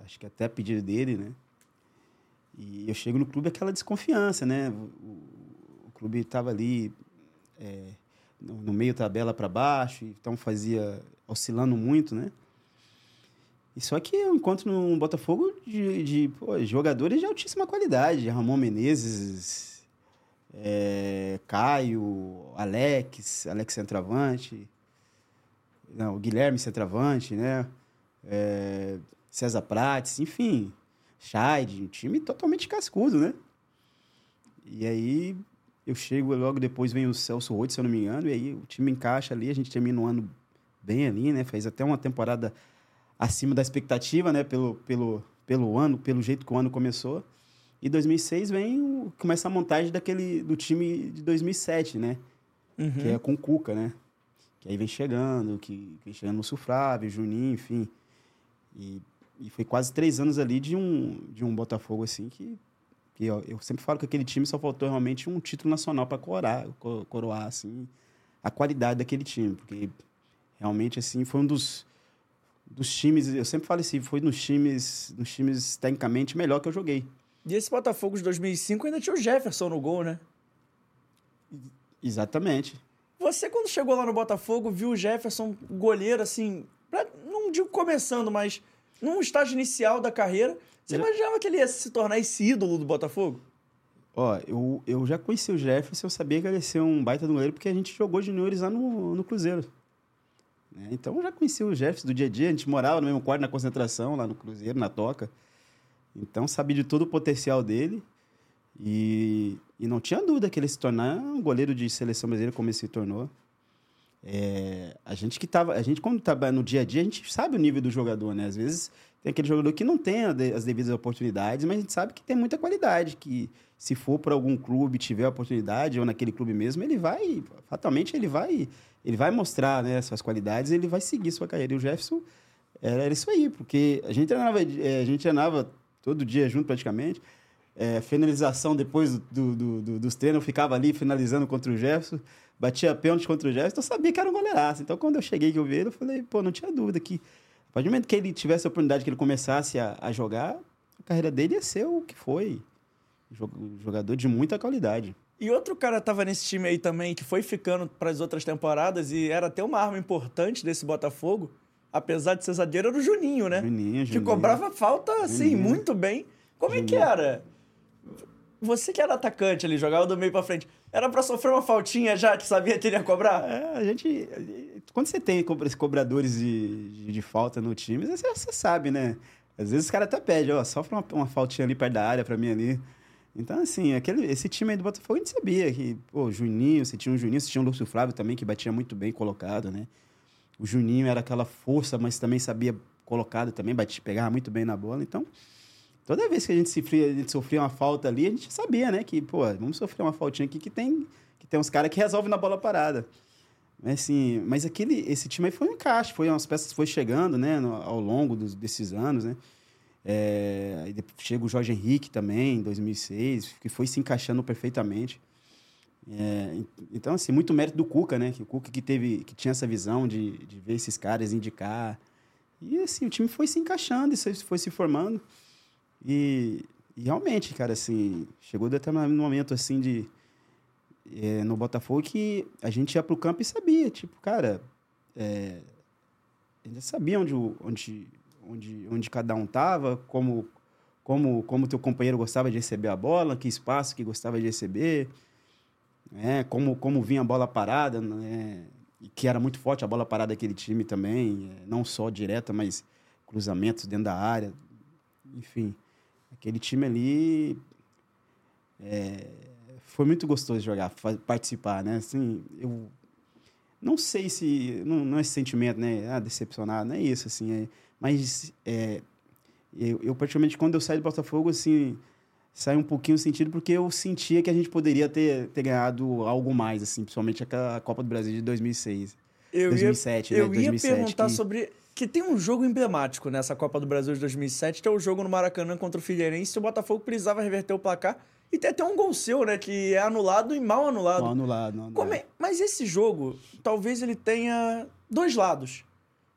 Acho que até a pedido dele, né? E eu chego no clube aquela desconfiança, né? O, o clube estava ali é, no, no, meio tabela para baixo, então fazia oscilando muito, né? E só que eu encontro no Botafogo de, de pô, jogadores de altíssima qualidade. Ramon Menezes, é, Caio, Alex, Alex centroavante, não, Guilherme centroavante, né? É, César Prates, enfim, Scheid, um time totalmente cascudo, né? e aí eu chego, logo depois vem o Celso Roth, se eu não me engano, e aí o time encaixa ali, a gente termina o ano bem ali, né? Fez até uma temporada acima da expectativa, né? Pelo, pelo, pelo ano, pelo jeito que o ano começou. E 2006 vem o, começa a montagem daquele do time de 2007, né? Uhum. Que é com o Cuca, né? Que aí vem chegando, que vem chegando no Sufrávio, Juninho, enfim. E, e foi quase três anos ali de um, de um Botafogo, assim, que, que eu, eu sempre falo que aquele time só faltou realmente um título nacional para coroar, co- coroar, assim, a qualidade daquele time. Porque realmente, assim, foi um dos, dos times, eu sempre falo assim, foi nos times, nos times tecnicamente melhor que eu joguei. E esse Botafogo de 2005 ainda tinha o Jefferson no gol, né? Exatamente. Você, quando chegou lá no Botafogo, viu o Jefferson goleiro, assim, pra- não digo começando, mas num estágio inicial da carreira. Você Já- imaginava que ele ia se tornar esse ídolo do Botafogo? Ó, eu, eu já conheci o Jefferson, eu sabia que ele ia ser um baita do goleiro, porque a gente jogou juniores lá no, no Cruzeiro. né? Então eu já conheci o Jefferson do dia a dia, a gente morava no mesmo quarto na concentração, lá no Cruzeiro, na Toca. Então sabia de todo o potencial dele. E, e não tinha dúvida que ele se tornar um goleiro de seleção brasileira, como ele se tornou. É, a gente que tava, a gente quando trabalha no dia a dia, a gente sabe o nível do jogador, né? Às vezes tem aquele jogador que não tem as devidas oportunidades, mas a gente sabe que tem muita qualidade, que se for para algum clube tiver a oportunidade ou naquele clube mesmo, ele vai, fatalmente ele vai, ele vai mostrar, né, suas qualidades, ele vai seguir sua carreira. E o Jefferson era, isso aí, porque a gente treinava, eh, a gente treinava todo dia junto praticamente. É, finalização depois do, do- do- dos treinos, eu ficava ali finalizando contra o Jefferson, batia pênalti contra o Jefferson, eu sabia que era um goleiraço. Então quando eu cheguei que eu vi ele, eu falei, pô, não tinha dúvida que a partir do momento que ele tivesse a oportunidade que ele começasse a, a jogar, a carreira dele ia ser o que foi. Jo- Jogador de muita qualidade. E outro cara tava nesse time aí também, que foi ficando para as outras temporadas e era até uma arma importante desse Botafogo, apesar de ser zagueiro, era o Juninho, né? Juninho, Que Juninho. cobrava falta, assim, Juninho. muito bem. Como é que Juninho. era? Você que era atacante ali, jogava do meio pra frente. Era pra sofrer uma faltinha já, que sabia que ele ia cobrar? É, a gente. Quando você tem cobradores de, de, de falta no time, você, você sabe, né? Às vezes os caras até pedem, ó, sofre uma, uma faltinha ali perto da área pra mim ali. Então, assim, aquele, esse time aí do Botafogo a gente sabia que, pô, Juninho, você tinha um Juninho, você tinha um Lúcio Flávio também, que batia muito bem colocado, né? O Juninho era aquela força, mas também sabia colocado também, batia, pegava muito bem na bola. Então, toda vez que a gente, sofria, a gente sofria uma falta ali, a gente sabia, né? Que, pô, vamos sofrer uma faltinha aqui que tem, que tem uns caras que resolvem na bola parada. Assim, mas aquele, esse time aí foi um encaixe, foi umas peças foi chegando, né, no- ao longo dos, desses anos, né? É, chega o Jorge Henrique também, em 2006, que foi se encaixando perfeitamente. É, en- então, assim, muito mérito do Cuca, né? Que o Cuca que teve, que tinha essa visão de, de ver esses caras indicar. E, assim, o time foi se encaixando, foi se formando. E, e realmente, cara, assim, chegou determinado momento, assim, de... é, no Botafogo que a gente ia pro campo e sabia, tipo, cara, é, a gente sabia onde, onde, onde, onde cada um tava, como como como teu companheiro gostava de receber a bola, que espaço que gostava de receber, né? Como como vinha a bola parada, né? Que era muito forte a bola parada daquele time também, é, não só direta, mas cruzamentos dentro da área, enfim, aquele time ali é, foi muito gostoso jogar, participar, né? Assim, eu não sei se não, não é esse sentimento, né? Ah, decepcionado, não é isso, assim, é, mas é, eu, eu praticamente quando eu saí do Botafogo, assim, sai um pouquinho o sentido porque eu sentia que a gente poderia ter, ter ganhado algo mais, assim, principalmente aquela Copa do Brasil de 2006. Eu 2007, ia, né? Eu 2007, ia perguntar que- sobre... Que tem um jogo emblemático nessa Copa do Brasil de 2007, que é o jogo no Maracanã contra o Figueirense. O Botafogo precisava reverter o placar. E tem até um gol seu, né? Que é anulado e mal anulado. Não anulado, não Como é- Mas esse jogo, talvez ele tenha dois lados.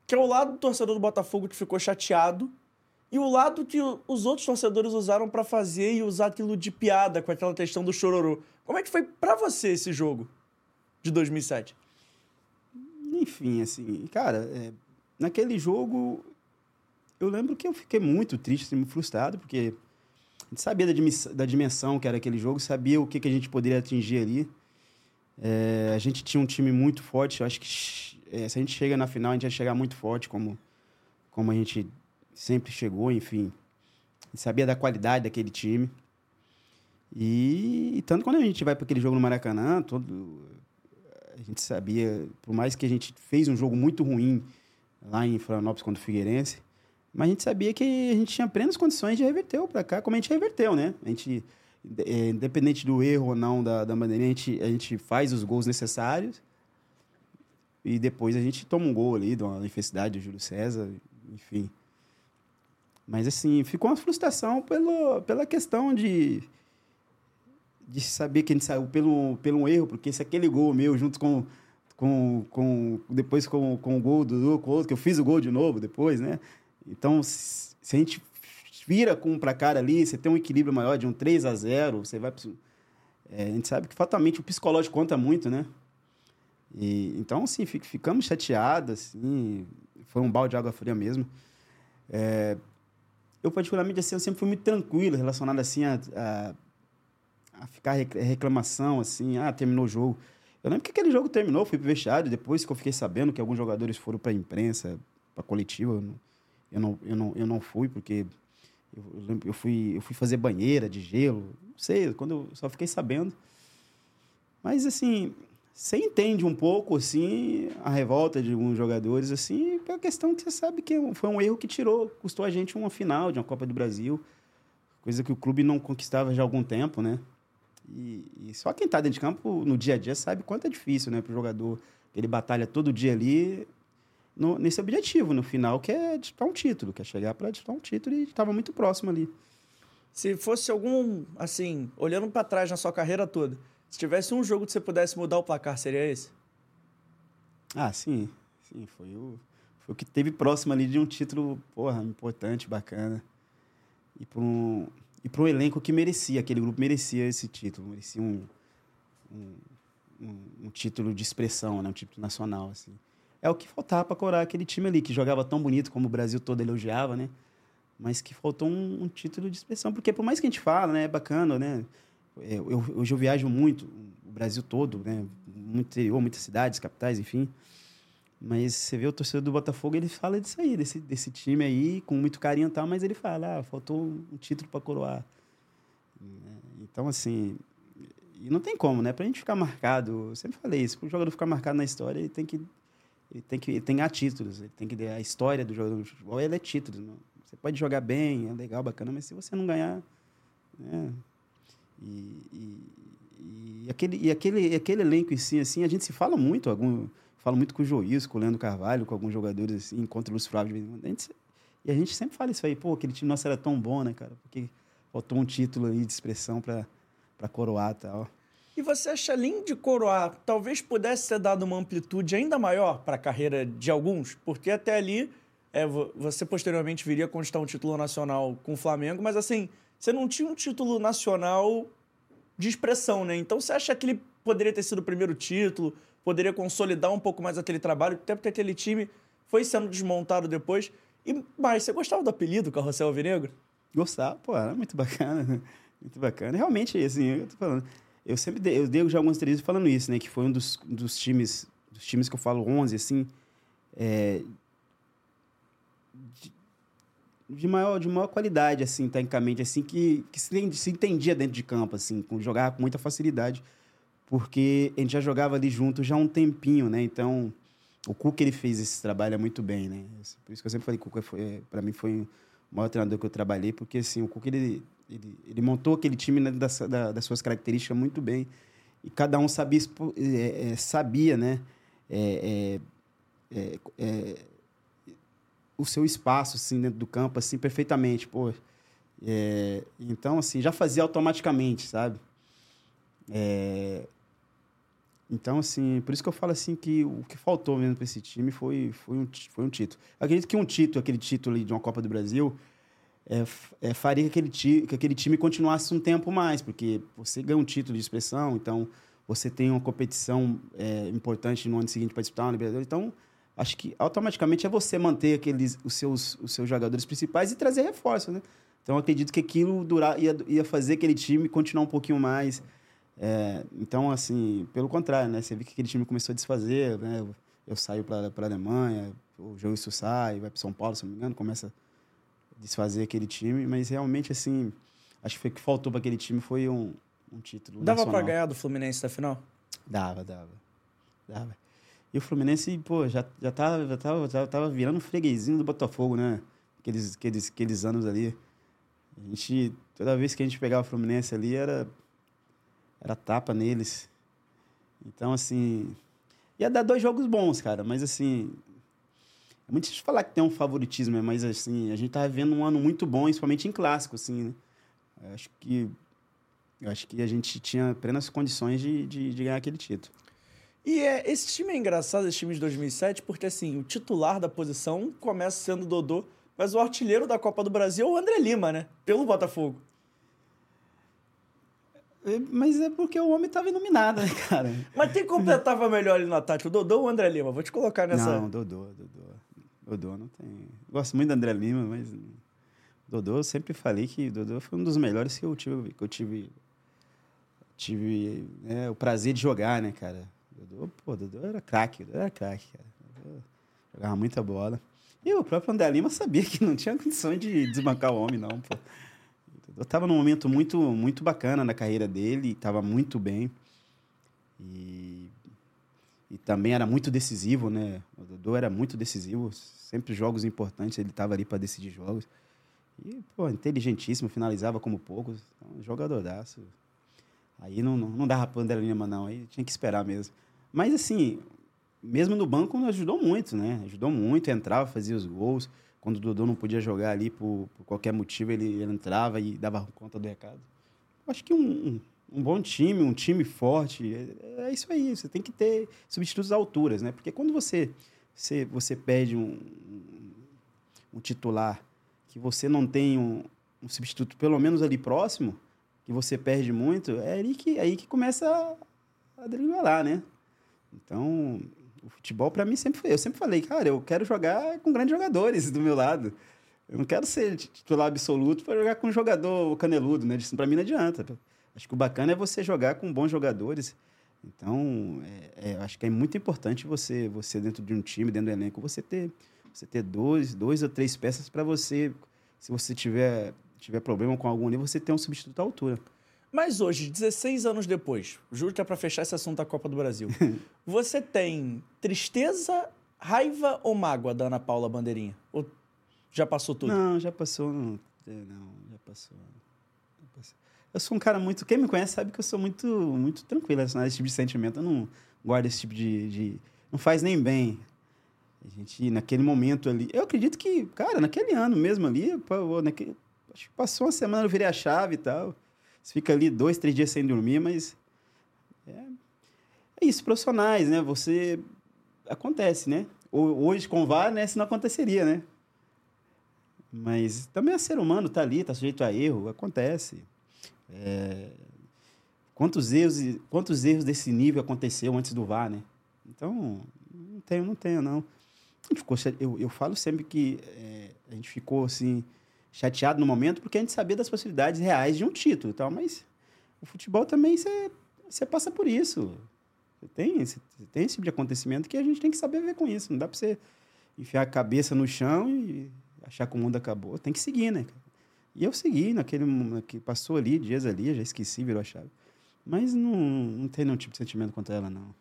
Que é o lado do torcedor do Botafogo que ficou chateado e o lado que os outros torcedores usaram pra fazer e usar aquilo de piada com aquela questão do chororô. Como é que foi pra você esse jogo de 2007? Enfim, assim, cara, é, naquele jogo, eu lembro que eu fiquei muito triste, assim, muito frustrado, porque a gente sabia da, dimis- da dimensão que era aquele jogo, sabia o que, que a gente poderia atingir ali. É, a gente tinha um time muito forte, eu acho que é, se a gente chega na final, a gente ia chegar muito forte, como, como a gente sempre chegou, enfim. Sabia da qualidade daquele time. E, e tanto quando a gente vai para aquele jogo no Maracanã, todo, a gente sabia, por mais que a gente fez um jogo muito ruim lá em Florianópolis contra o Figueirense, mas a gente sabia que a gente tinha plenas condições de reverter para cá, como a gente reverteu, né? A gente, é, independente do erro ou não da, da bandeirinha, a gente, a gente faz os gols necessários e depois a gente toma um gol ali, de uma infelicidade do Júlio César, enfim. Mas, assim, ficou uma frustração pelo, pela questão de, de saber que a gente saiu pelo, pelo erro, porque se aquele gol meu, junto com, com, com depois com, com o gol do com outro, que eu fiz o gol de novo depois, né? Então, se, a gente vira com um para cara ali, você tem um equilíbrio maior de um 3 a 0 você vai... É, a gente sabe que fatalmente o psicológico conta muito, né? E, então, assim, ficamos chateados, assim, foi um balde de água fria mesmo. É, eu, particularmente, assim, eu sempre fui muito tranquilo relacionado, assim, a, a, a ficar reclamação, assim, ah, terminou o jogo. Eu lembro que aquele jogo terminou, fui pro vestiário, depois que eu fiquei sabendo que alguns jogadores foram para a imprensa, para coletiva, eu não, eu, não, eu, não, eu não fui, porque eu, eu, eu, fui, eu fui fazer banheira de gelo, não sei, quando eu só fiquei sabendo. Mas, assim, você entende um pouco, assim, a revolta de alguns jogadores, assim, pela questão que você sabe que é foi um erro que tirou, custou a gente uma final de uma Copa do Brasil, coisa que o clube não conquistava já há algum tempo, né? E, e só quem está dentro de campo no dia a dia sabe quanto é difícil, né, para o jogador, que ele batalha todo dia ali no, nesse objetivo, no final, que é disputar um título, que é chegar para disputar um título e estava muito próximo ali. Se fosse algum, assim, olhando para trás na sua carreira toda, se tivesse um jogo que você pudesse mudar o placar, seria esse? Ah, sim. Sim, foi o, foi o que teve próximo ali de um título, porra, importante, bacana. E para um, e para um elenco que merecia, aquele grupo merecia esse título, merecia um, um, um, um título de expressão, né? um título nacional. Assim. É o que faltava para corar aquele time ali, que jogava tão bonito como o Brasil todo elogiava, né? Mas que faltou um, um título de expressão, porque por mais que a gente fala, né, é bacana, né? É, eu, hoje eu viajo muito, o Brasil todo, né? Muito interior, muitas cidades, capitais, enfim. Mas você vê o torcedor do Botafogo, ele fala disso aí, desse, desse time aí, com muito carinho e tal, mas ele fala, ah, faltou um título para coroar. Né? Então, assim, e não tem como, né? Pra gente ficar marcado, eu sempre falei isso, para o jogador ficar marcado na história, ele tem que ele tem que ele tem a títulos, ele tem que a história do jogador de futebol, ele é títulos. Não? Você pode jogar bem, é legal, bacana, mas se você não ganhar, né? E, e, e, aquele, e aquele, aquele elenco em si, assim, a gente se fala muito, algum, fala muito com o Joís, com o Leandro Carvalho, com alguns jogadores assim, contra o Lúcio Flávio de vez e a gente sempre fala isso aí, pô, aquele time nosso era tão bom, né, cara? Porque faltou um título aí de expressão para coroar e tal. E você acha, além de coroar, talvez pudesse ter dado uma amplitude ainda maior para a carreira de alguns? Porque até ali, é, você posteriormente viria a conquistar um título nacional com o Flamengo, mas assim, você não tinha um título nacional de expressão, né? Então você acha que ele poderia ter sido o primeiro título, poderia consolidar um pouco mais aquele trabalho, até porque aquele time foi sendo desmontado depois. E mais, você gostava do apelido Carrossel Alvinegro? Gostava, pô, era muito bacana. Muito bacana. Realmente, assim, eu tô falando. Eu sempre dei, eu dei já algumas entrevistas falando isso, né? Que foi um dos, dos times, dos times que eu falo 11, assim, é, de, de maior, de maior qualidade, assim, tecnicamente, assim, que, que se, se entendia dentro de campo, assim, com, jogava com muita facilidade, porque a gente já jogava ali junto já há um tempinho, né? Então, o Cuca, ele fez esse trabalho muito bem, né? Por isso que eu sempre falei que o Cuca, para mim, foi o maior treinador que eu trabalhei, porque, assim, o Cuca, ele, ele, ele montou aquele time né, das, da, das suas características muito bem, e cada um sabia, é, é, sabia né? É, é, é, é o seu espaço assim dentro do campo assim perfeitamente, pô. Então assim já fazia automaticamente, sabe? É, então assim por isso que eu falo assim que o que faltou mesmo para esse time foi foi um foi um título. Eu acredito que um título, aquele título de uma Copa do Brasil, é, é, faria que aquele, ti, que aquele time continuasse um tempo mais, porque você ganha um título de expressão, então você tem uma competição é, importante no ano seguinte para disputar uma Libertadores, então acho que automaticamente é você manter aqueles, os, seus, os seus jogadores principais e trazer reforço, né? Então, acredito que aquilo durar, ia, ia fazer aquele time continuar um pouquinho mais. É, então, assim, pelo contrário, né? Você vê que aquele time começou a desfazer, né? Eu, eu saio para a Alemanha, o João isso sai, vai para São Paulo, se não me engano, começa a desfazer aquele time, mas realmente, assim, acho que foi o que faltou para aquele time foi um, um título Dava pra ganhar do Fluminense na final? Dava, dava. Dava. E o Fluminense, pô, já, já, tava, já, tava, já tava virando um freguesinho do Botafogo, né? Aqueles, aqueles, aqueles anos ali. A gente, toda vez que a gente pegava o Fluminense ali, era, era tapa neles. Então, assim, ia dar dois jogos bons, cara, mas assim. É muito difícil falar que tem um favoritismo, né? mas assim, a gente tava vendo um ano muito bom, principalmente em clássico, assim, né? Acho que. Acho que a gente tinha plenas condições de, de, de ganhar aquele título. E é, esse time é engraçado, esse time de 2007, porque assim, o titular da posição começa sendo Dodô, mas o artilheiro da Copa do Brasil é o André Lima, né? Pelo Botafogo. É, Mas é porque o homem tava iluminado, né, cara? Mas quem completava melhor ali no ataque, o Dodô ou o André Lima? Vou te colocar nessa. Não, Dodô, Dodô. Dodô não tem. Gosto muito do André Lima, mas. Dodô, eu sempre falei que Dodô foi um dos melhores que eu tive. Que eu tive, tive né, o prazer de jogar, né, cara? Dodô, pô, Dodô era craque, Dodô era craque, cara. Dodô jogava muita bola. E o próprio André Lima sabia que não tinha condições de desbancar o homem, não, pô. Eu tava num momento muito, muito bacana na carreira dele, tava muito bem. E, e também era muito decisivo, né? O Dodô era muito decisivo, sempre jogos importantes, ele tava ali para decidir jogos. E, pô, inteligentíssimo, finalizava como poucos, então, jogadorzaço. Aí não, não, não dava Lima, não, aí tinha que esperar mesmo. Mas, assim, mesmo no banco, ajudou muito, né? Ajudou muito, entrava, fazia os gols. Quando o Dodô não podia jogar ali por, por qualquer motivo, ele, ele entrava e dava conta do recado. Acho que um, um, bom time, um time forte, é, é, isso aí. Você tem que ter substitutos alturas, né? Porque quando você, você, você perde um, um titular que você não tem um, um, substituto pelo menos ali próximo, que você perde muito, é aí que, aí que começa a, a driblar, né? Então, o futebol para mim sempre foi. Eu sempre falei, cara, eu quero jogar com grandes jogadores do meu lado. Eu não quero ser titular absoluto para jogar com um jogador caneludo, né? Isso para mim não adianta. Acho que o bacana é você jogar com bons jogadores. Então, é, é, acho que é muito importante você, você dentro de um time, dentro do elenco, você ter, você ter dois, dois ou três peças para você, se você tiver, tiver problema com algum nível, você ter um substituto à altura. Mas hoje, 16 anos depois, juro que é para fechar esse assunto da Copa do Brasil, você tem tristeza, raiva ou mágoa da Ana Paula Bandeirinha? Ou já passou tudo? Não, já passou. Não, não já passou. Já passou. Eu sou um cara muito. Quem me conhece sabe que eu sou muito, muito tranquilo nesse tipo de sentimento. Eu não guardo esse tipo de. de não faz nem bem. A gente, naquele momento ali. Eu acredito que, cara, naquele ano mesmo ali, pô, naquele, acho que passou uma semana, eu virei a chave e tal. Você fica ali dois, três dias sem dormir, mas. É, é isso, profissionais, né? Você. Acontece, né? Hoje com o VAR, né? Isso não aconteceria, né? Mas também é ser humano, tá ali, tá sujeito a erro, acontece. É... Quantos erros, quantos erros desse nível aconteceu antes do VAR, né? Então, não tenho, não tenho, não. Ficou, eu, eu falo sempre que é, a gente ficou, assim, chateado no momento porque a gente sabia das possibilidades reais de um título e tal, mas o futebol também você, passa por isso. Tem, você tem esse tipo de acontecimento que a gente tem que saber ver com isso. Não dá para você enfiar a cabeça no chão e achar que o mundo acabou. Tem que seguir, né? E eu segui naquele que passou ali, dias ali, já esqueci, virou a chave. Mas não, não tem nenhum tipo de sentimento contra ela, não.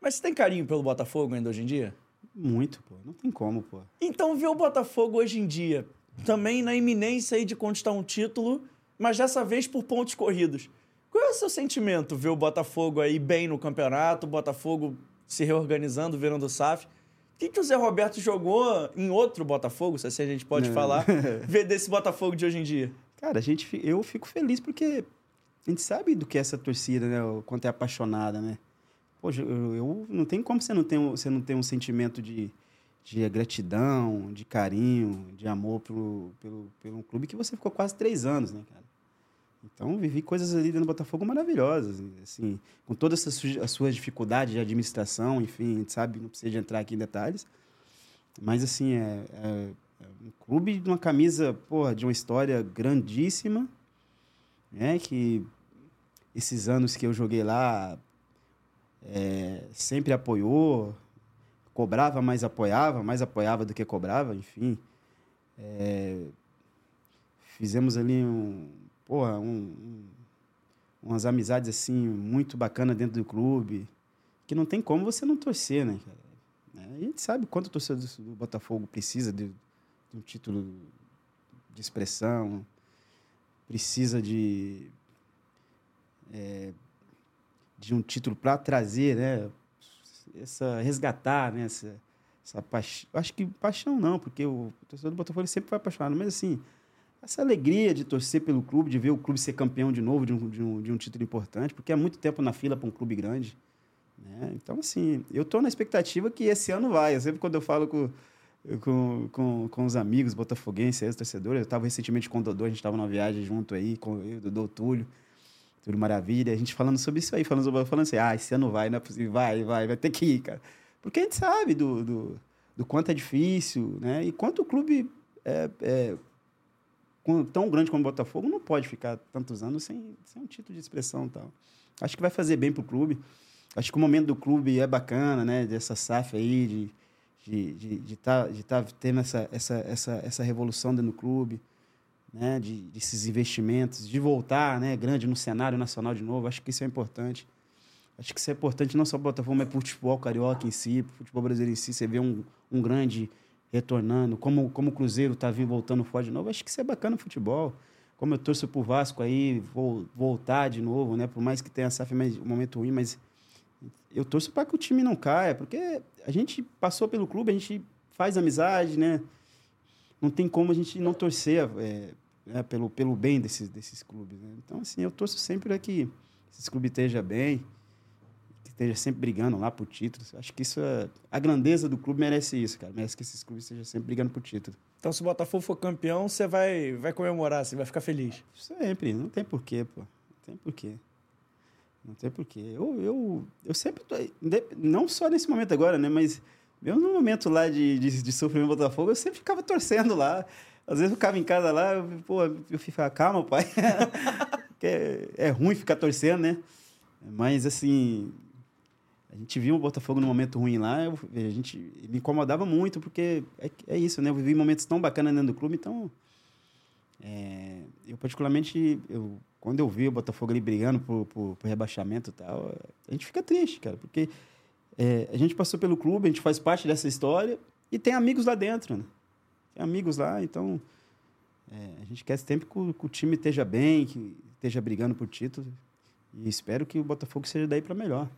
Mas você tem carinho pelo Botafogo ainda hoje em dia? Muito, pô. Não tem como, pô. Então ver o Botafogo hoje em dia, também na iminência aí de conquistar um título, mas dessa vez por pontos corridos. Qual é o seu sentimento ver o Botafogo aí bem no campeonato, o Botafogo se reorganizando, virando SAF? O que, que o Zé Roberto jogou em outro Botafogo, se assim a gente pode Não. falar, ver desse Botafogo de hoje em dia? Cara, a gente, eu fico feliz porque a gente sabe do que é essa torcida, né? O quanto é apaixonada, né? Poxa, eu, eu não tem como você não ter, um- você não ter um sentimento de, de gratidão, de carinho, de amor pelo, pelo, pelo clube que você ficou quase três anos, né, cara? Então, vivi coisas ali dentro do Botafogo maravilhosas, assim, com todas as suas dificuldades de administração, enfim, a gente sabe, não precisa entrar aqui em detalhes, mas, assim, é, é, é um clube de uma camisa, porra, de uma história grandíssima, né, que esses anos que eu joguei lá, é, sempre apoiou, cobrava, mais apoiava, mais apoiava do que cobrava, enfim. É, fizemos ali um, porra, um, um, umas amizades assim muito bacanas dentro do clube, que não tem como você não torcer, né? É, a gente sabe quanto o torcedor do Botafogo precisa de, de um título de expressão, precisa de é, de um título para trazer, né? Essa resgatar, né? Essa, essa paixão. Acho que paixão não, porque o torcedor do Botafogo sempre foi apaixonado, mas assim, essa alegria de torcer pelo clube, de ver o clube ser campeão de novo de um, de um, de um título importante, porque é muito tempo na fila para um clube grande. Né? Então, assim, eu estou na expectativa que esse ano vai. Eu sempre quando eu falo com, com, com, com os amigos botafoguenses, torcedores, eu estava recentemente com o Dodô, a gente estava numa viagem junto aí, com o Dodô Túlio. Tudo maravilha. A gente falando sobre isso aí, falando, falando assim, ah, esse ano vai, não é possível, vai, vai, vai ter que ir, cara. Porque a gente sabe do, do, do quanto é difícil, né? E quanto o clube é, é, tão grande como o Botafogo não pode ficar tantos anos sem, sem um título de expressão tal. Acho que vai fazer bem pro clube. Acho que o momento do clube é bacana, né? Dessa SAF aí, de de de de tá, de tá tendo essa, essa, essa, essa revolução dentro do clube né, de, desses investimentos, de voltar né, grande no cenário nacional de novo. Acho que isso é importante. Acho que isso é importante não só para o Botafogo, mas para o futebol carioca em si, para o futebol brasileiro em si. Você vê um, um grande retornando, como, como o Cruzeiro está voltando forte de novo. Acho que isso é bacana no futebol. Como eu torço para o Vasco aí, vou voltar de novo, né? Por mais que tenha essa um momento ruim, mas eu torço para que o time não caia, porque a gente passou pelo clube, a gente faz amizade, né? Não tem como a gente não torcer é, né, pelo, pelo bem desses, desses clubes. Né? Então, assim, eu torço sempre para que esses clubes estejam bem, que esteja sempre brigando lá por títulos. Acho que isso é... A grandeza do clube merece isso, cara. Merece que esses clubes estejam sempre brigando por título. Então, se o Botafogo for campeão, você vai, vai comemorar, você vai ficar feliz. Sempre, não tem porquê, pô. Não tem porquê. Não tem porquê. Eu, eu, eu sempre. Tô, não só nesse momento agora, né? Mas mesmo no momento lá de, de, de sofrimento Botafogo, eu sempre ficava torcendo lá. Às vezes eu ficava em casa lá, eu, pô, eu ficava, calma, pai. é, é ruim ficar torcendo, né? Mas, assim, a gente viu o Botafogo num momento ruim lá, eu, a gente me incomodava muito, porque é, é isso, né? Eu vivi momentos tão bacanas dentro do clube, então... É, eu, particularmente, eu, quando eu vi o Botafogo ali brigando por, por, por rebaixamento e tal, a gente fica triste, cara, porque é, a gente passou pelo clube, a gente faz parte dessa história e tem amigos lá dentro, né? Tem amigos lá, então é, a gente quer sempre que o, que o, time esteja bem, que esteja brigando por título. E espero que o Botafogo seja daí para melhor.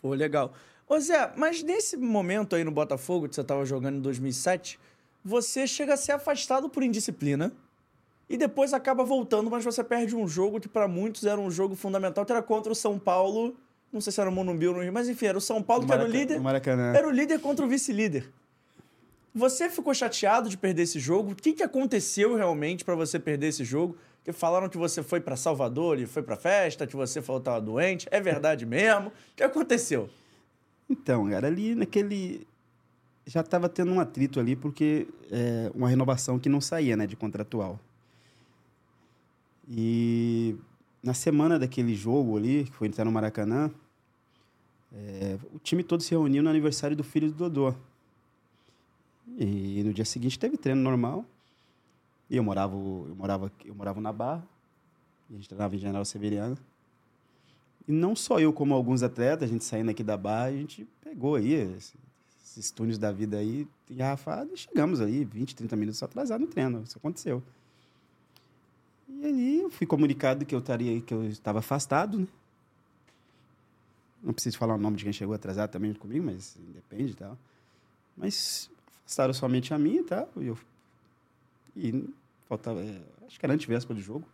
Pô, legal. Ô Zé, mas nesse momento aí no Botafogo, que você estava jogando em 2007, você chega a ser afastado por indisciplina e depois acaba voltando, mas você perde um jogo que para muitos era um jogo fundamental, que era contra o São Paulo. Não sei se era o Monumbi ou no Rio, mas enfim, era o São Paulo, que era o líder. Era o líder contra o vice-líder. Você ficou chateado de perder esse jogo? O que, que aconteceu realmente para você perder esse jogo? Porque falaram que você foi para Salvador e foi para festa, que você falou que estava doente. É verdade mesmo? O que aconteceu? Então, cara, ali naquele. Já estava tendo um atrito ali, porque é uma renovação que não saía, né, de contratual. E na semana daquele jogo ali, que foi entrar no Maracanã, é, o time todo se reuniu no aniversário do filho do Dodô. E no dia seguinte teve treino normal. E eu morava, eu morava, eu morava na Barra. a gente treinava em General Severiano. E não só eu, como alguns atletas, a gente saindo aqui da Barra, a gente pegou aí esses, esses túneis da vida aí, engarrafado, e chegamos aí 20, 30 minutos atrasado no treino. Isso aconteceu. E ali eu fui comunicado que eu estaria que eu estava afastado, né? Não preciso falar o nome de quem chegou atrasado também comigo, mas depende e tal. Mas afastaram somente a mim e tal. E, eu, e faltava, é, acho que era antivéspera de jogo.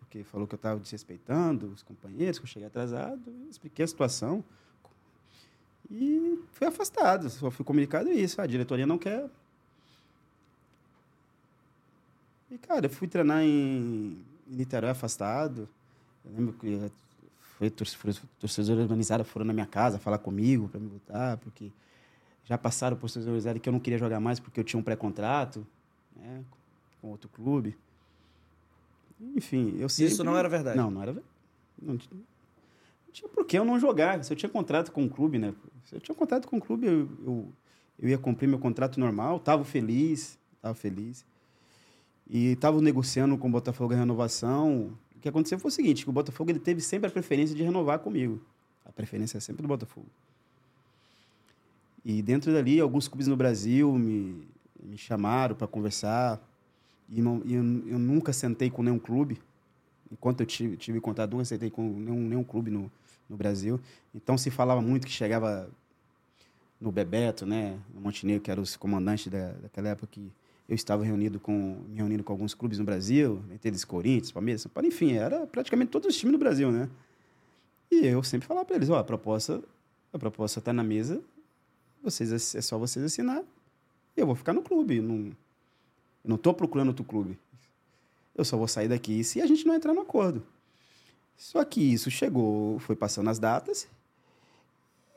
Porque falou que eu estava desrespeitando os companheiros, que eu cheguei atrasado. expliquei a situação. E fui afastado. Só fui comunicado isso. A diretoria não quer. E, cara, eu fui treinar em, em Niterói afastado. Eu lembro que foi torcedores organizados foram na minha casa falar comigo para me voltar, porque já passaram por sensorizado que eu não queria jogar mais porque eu tinha um pré-contrato né, com outro clube. Enfim, eu sempre... Isso não era verdade? Não, não era verdade. Não tinha, não tinha por que eu não jogar. Se eu tinha contrato com o clube, né? Se eu tinha contrato com o clube, eu, eu, eu ia cumprir meu contrato normal, estava feliz, estava feliz. e estavam negociando com o Botafogo a renovação. O que aconteceu foi o seguinte, que o Botafogo ele teve sempre a preferência de renovar comigo. A preferência é sempre do Botafogo. E dentro dali, alguns clubes no Brasil me, me chamaram para conversar. E, não, e eu, eu, nunca sentei com nenhum clube. Enquanto eu tive, tive contato, nunca sentei com nenhum, nenhum clube no, no Brasil. Então se falava muito que chegava no Bebeto, né, no Montenegro, que eram os comandantes da, daquela época que eu estava reunido com, me reunindo com alguns clubes no Brasil, entre eles Corinthians, Palmeiras, São Paulo, enfim, era praticamente todos os times do Brasil, né? E eu sempre falava para eles, ó, a proposta, a proposta está na mesa, vocês é só vocês assinar e eu vou ficar no clube, não, não estou procurando outro clube. Eu só vou sair daqui se a gente não entrar no acordo. Só que isso chegou, foi passando as datas,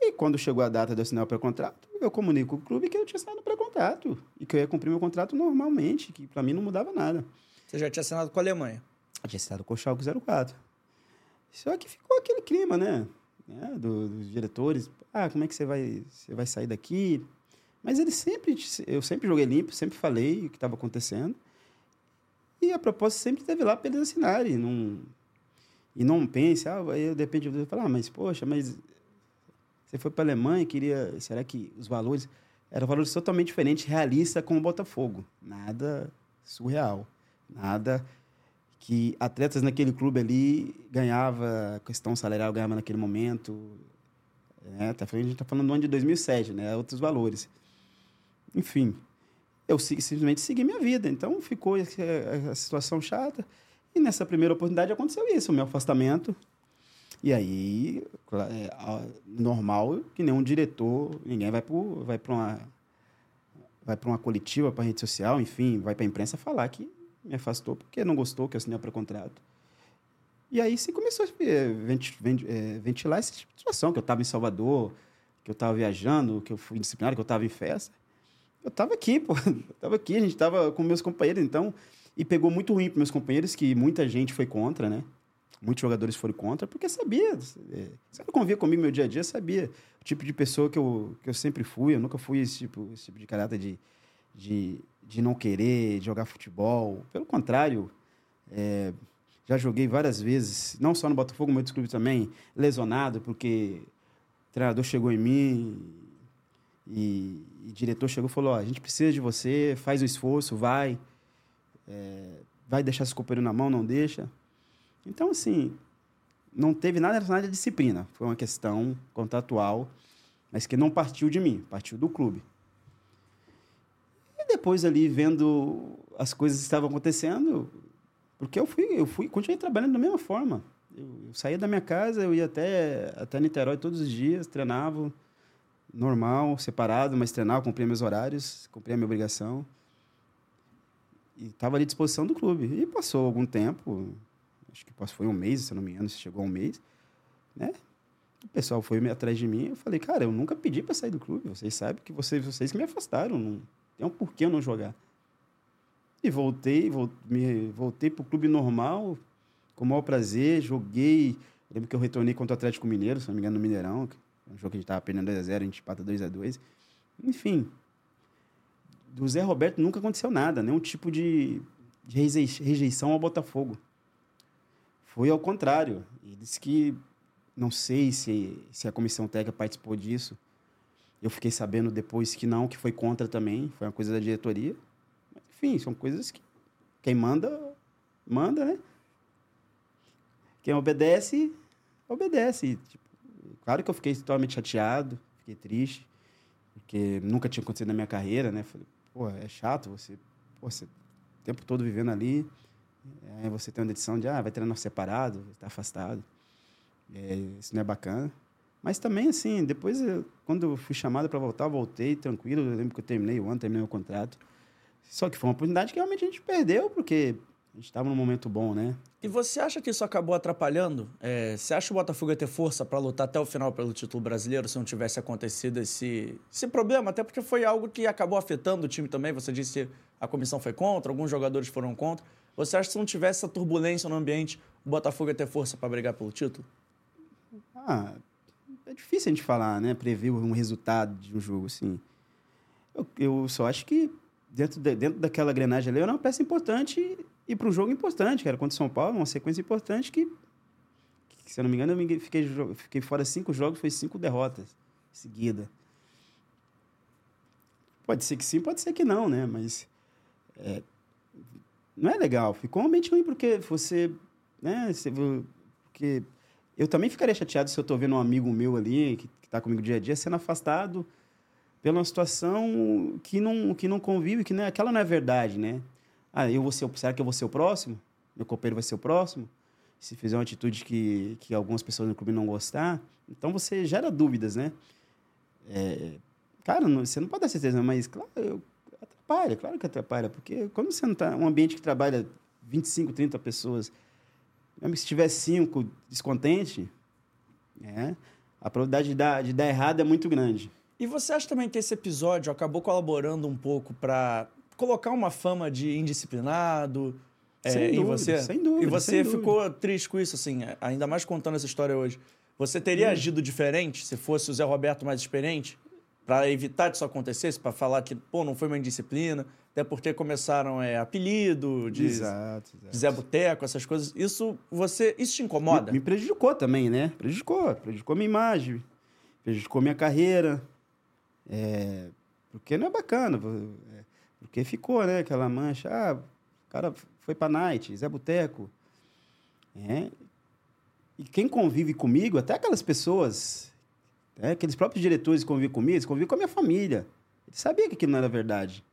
e quando chegou a data de eu assinar o pré-contrato, eu comunico com o clube que eu tinha assinado o pré-contrato e que eu ia cumprir meu contrato normalmente, que para mim não mudava nada. Você já tinha assinado com a Alemanha? Eu tinha assinado com o Schalke 04. Só que ficou aquele clima, né? Né? Do, dos diretores. Ah, como é que você vai, você vai sair daqui? Mas ele sempre, eu sempre joguei limpo, sempre falei o que estava acontecendo. E a proposta sempre esteve lá para eles assinarem. Não, e não pense, ah, aí de repente eu falar, ah, mas poxa, mas você foi para a Alemanha, queria. Será que os valores. Eram valores totalmente diferentes, realistas com o Botafogo. Nada surreal. Nada que atletas naquele clube ali ganhava, questão salarial ganhava naquele momento. Né? Tá, a gente está falando do ano de 2007, né? Outros valores. Enfim, eu simplesmente segui minha vida. Então ficou a situação chata. E nessa primeira oportunidade aconteceu isso, o meu afastamento. E aí, é normal que nenhum diretor, ninguém vai para vai uma vai para uma coletiva, para rede social, enfim, vai para a imprensa falar que me afastou porque não gostou que eu assinei para contrato. E aí sim começou a é, ventilar essa situação, que eu estava em Salvador, que eu estava viajando, que eu fui disciplinado, que eu estava em festa. Eu estava aqui, pô. Eu estava aqui, a gente estava com meus companheiros, então... E pegou muito ruim para meus companheiros, que muita gente foi contra, né? Muitos jogadores foram contra, porque sabia. É, você convia comigo meu dia a dia, sabia o tipo de pessoa que eu, que eu sempre fui. Eu nunca fui esse tipo, esse tipo de caráter de, de, de não querer jogar futebol. Pelo contrário, é, já joguei várias vezes, não só no Botafogo, mas outros clubes também, lesionado, porque o treinador chegou em mim e, e o diretor chegou e falou: a gente precisa de você, faz o esforço, vai. É, vai deixar esse companheiro na mão, não deixa. Então, assim, não teve nada relacionado à disciplina. Foi uma questão contratual, mas que não partiu de mim, partiu do clube. Depois ali, vendo as coisas que estavam acontecendo, porque eu fui, eu fui, continuei trabalhando da mesma forma. Eu, eu saía da minha casa, eu ia até, até Niterói todos os dias, treinava normal, separado, mas treinava, cumpria meus horários, cumpria a minha obrigação. E estava ali à disposição do clube. E passou algum tempo, acho que foi um mês, se eu não me engano, se chegou um mês, né? O pessoal foi atrás de mim, eu falei, cara, eu nunca pedi para sair do clube, vocês sabem que vocês, vocês que me afastaram, não tem um porquê eu não jogar. E voltei, voltei, voltei pro clube normal, com o maior prazer, joguei, lembro que eu retornei contra o Atlético Mineiro, se não me engano, no Mineirão, um jogo que a gente estava perdendo 2x0, a, a gente empata 2x2. Enfim, do Zé Roberto nunca aconteceu nada, nenhum tipo de, de rejeição ao Botafogo. Foi ao contrário. Ele disse que, não sei se, se a comissão técnica participou disso. Eu fiquei sabendo depois que não, que foi contra também. Foi uma coisa da diretoria. Enfim, são coisas que quem manda, manda, né? Quem obedece, obedece. Tipo, claro que eu fiquei totalmente chateado, fiquei triste, porque nunca tinha acontecido na minha carreira, né? Falei, pô, é chato você, pô, você o tempo todo vivendo ali. É, você tem uma decisão de, ah, vai treinar separado, está afastado. É, isso não é bacana. Mas também, assim, depois, eu, quando eu fui chamado para voltar, voltei tranquilo. Eu lembro que eu terminei o ano, terminei o contrato. Só que foi uma oportunidade que realmente a gente perdeu, porque a gente estava num momento bom, né? E você acha que isso acabou atrapalhando? É, você acha o Botafogo ia ter força para lutar até o final pelo título brasileiro se não tivesse acontecido esse, esse problema? Até porque foi algo que acabou afetando o time também. Você disse que a comissão foi contra, alguns jogadores foram contra. Você acha que se não tivesse essa turbulência no ambiente, o Botafogo ia ter força para brigar pelo título? Ah, é difícil a gente falar, né? Prever um resultado de um jogo assim. Eu, eu só acho que dentro, de, dentro daquela grenagem ali, era uma peça importante e para um jogo importante, cara, contra o São Paulo, uma sequência importante que, que se eu não me engano, eu fiquei, fiquei fora cinco jogos, foi cinco derrotas seguida. Pode ser que sim, pode ser que não, né? Mas é, não é legal. Ficou um ambiente ruim porque você, né? Você, porque eu também ficaria chateado se eu estou vendo um amigo meu ali que, está comigo dia a dia sendo afastado pela uma situação que não que não convive, que não é, aquela não é verdade, né? Ah, eu vou ser, será que eu vou ser o próximo? Meu companheiro vai ser o próximo? Se fizer uma atitude que, que algumas pessoas no clube não gostar, então você gera dúvidas, né? É, cara, não, você não pode dar certeza, mas claro, eu, atrapalha, claro que atrapalha, porque quando você não está um ambiente que trabalha 25, 30 pessoas, se tiver cinco descontente, é, a probabilidade de dar, de dar errado é muito grande. E você acha também que esse episódio acabou colaborando um pouco para colocar uma fama de indisciplinado é, sem dúvida, em você? Sem dúvida. E você ficou dúvida. triste com isso, assim, ainda mais contando essa história hoje. Você teria hum. agido diferente se fosse o Zé Roberto mais experiente? Para evitar que isso acontecesse, para falar que, pô, não foi uma indisciplina, até porque começaram é, apelido de, exato, exato. de Zé Boteco, essas coisas. Isso você isso te incomoda? Me, me prejudicou também, né? Prejudicou. Prejudicou minha imagem, prejudicou minha carreira. É, porque não é bacana. É, porque ficou, né? Aquela mancha. Ah, o cara foi pra night, Zé Boteco. É, e quem convive comigo, até aquelas pessoas é, aqueles próprios diretores que conviviam comigo, eles conviviam com a minha família. Eles sabiam que aquilo não era verdade.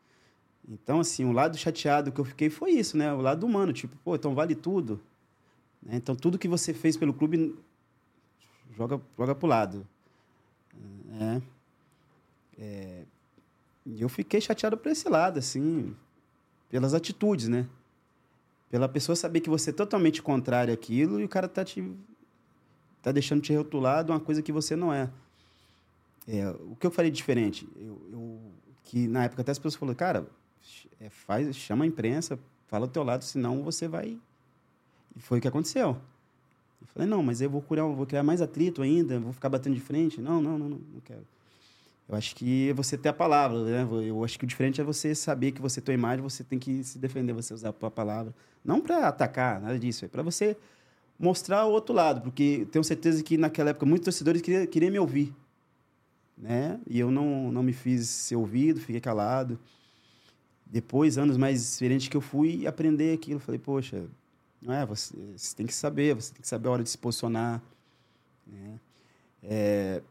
Então, assim, o lado chateado que eu fiquei foi isso, né? O lado humano, tipo, pô, então vale tudo. Né? Então, tudo que você fez pelo clube, joga, joga pro lado. É. é eu fiquei chateado por esse lado, assim, pelas atitudes, né? Pela pessoa saber que você é totalmente contrário àquilo e o cara tá te... tá deixando te rotular de uma coisa que você não é. É, o que eu falei diferente? Eu, eu, que na época até as pessoas falaram, cara, é, faz, chama a imprensa, fala do teu lado, senão você vai. E foi o que aconteceu. Eu falei, não, mas eu vou criar, vou criar mais atrito ainda, vou ficar batendo de frente. Não, não, não, não, não quero. Eu acho que é você ter a palavra, né? Eu acho que o diferente é você saber que você tem imagem, você tem que se defender, você usar a palavra. Não para atacar, nada disso. É para você mostrar o outro lado, porque tenho certeza que naquela época muitos torcedores queriam, queriam me ouvir né? E eu não, não me fiz ser ouvido, fiquei calado. Depois, anos mais experientes que eu fui aprender aquilo, falei, poxa, não é, você, você tem que saber, você tem que saber a hora de se posicionar, né? É,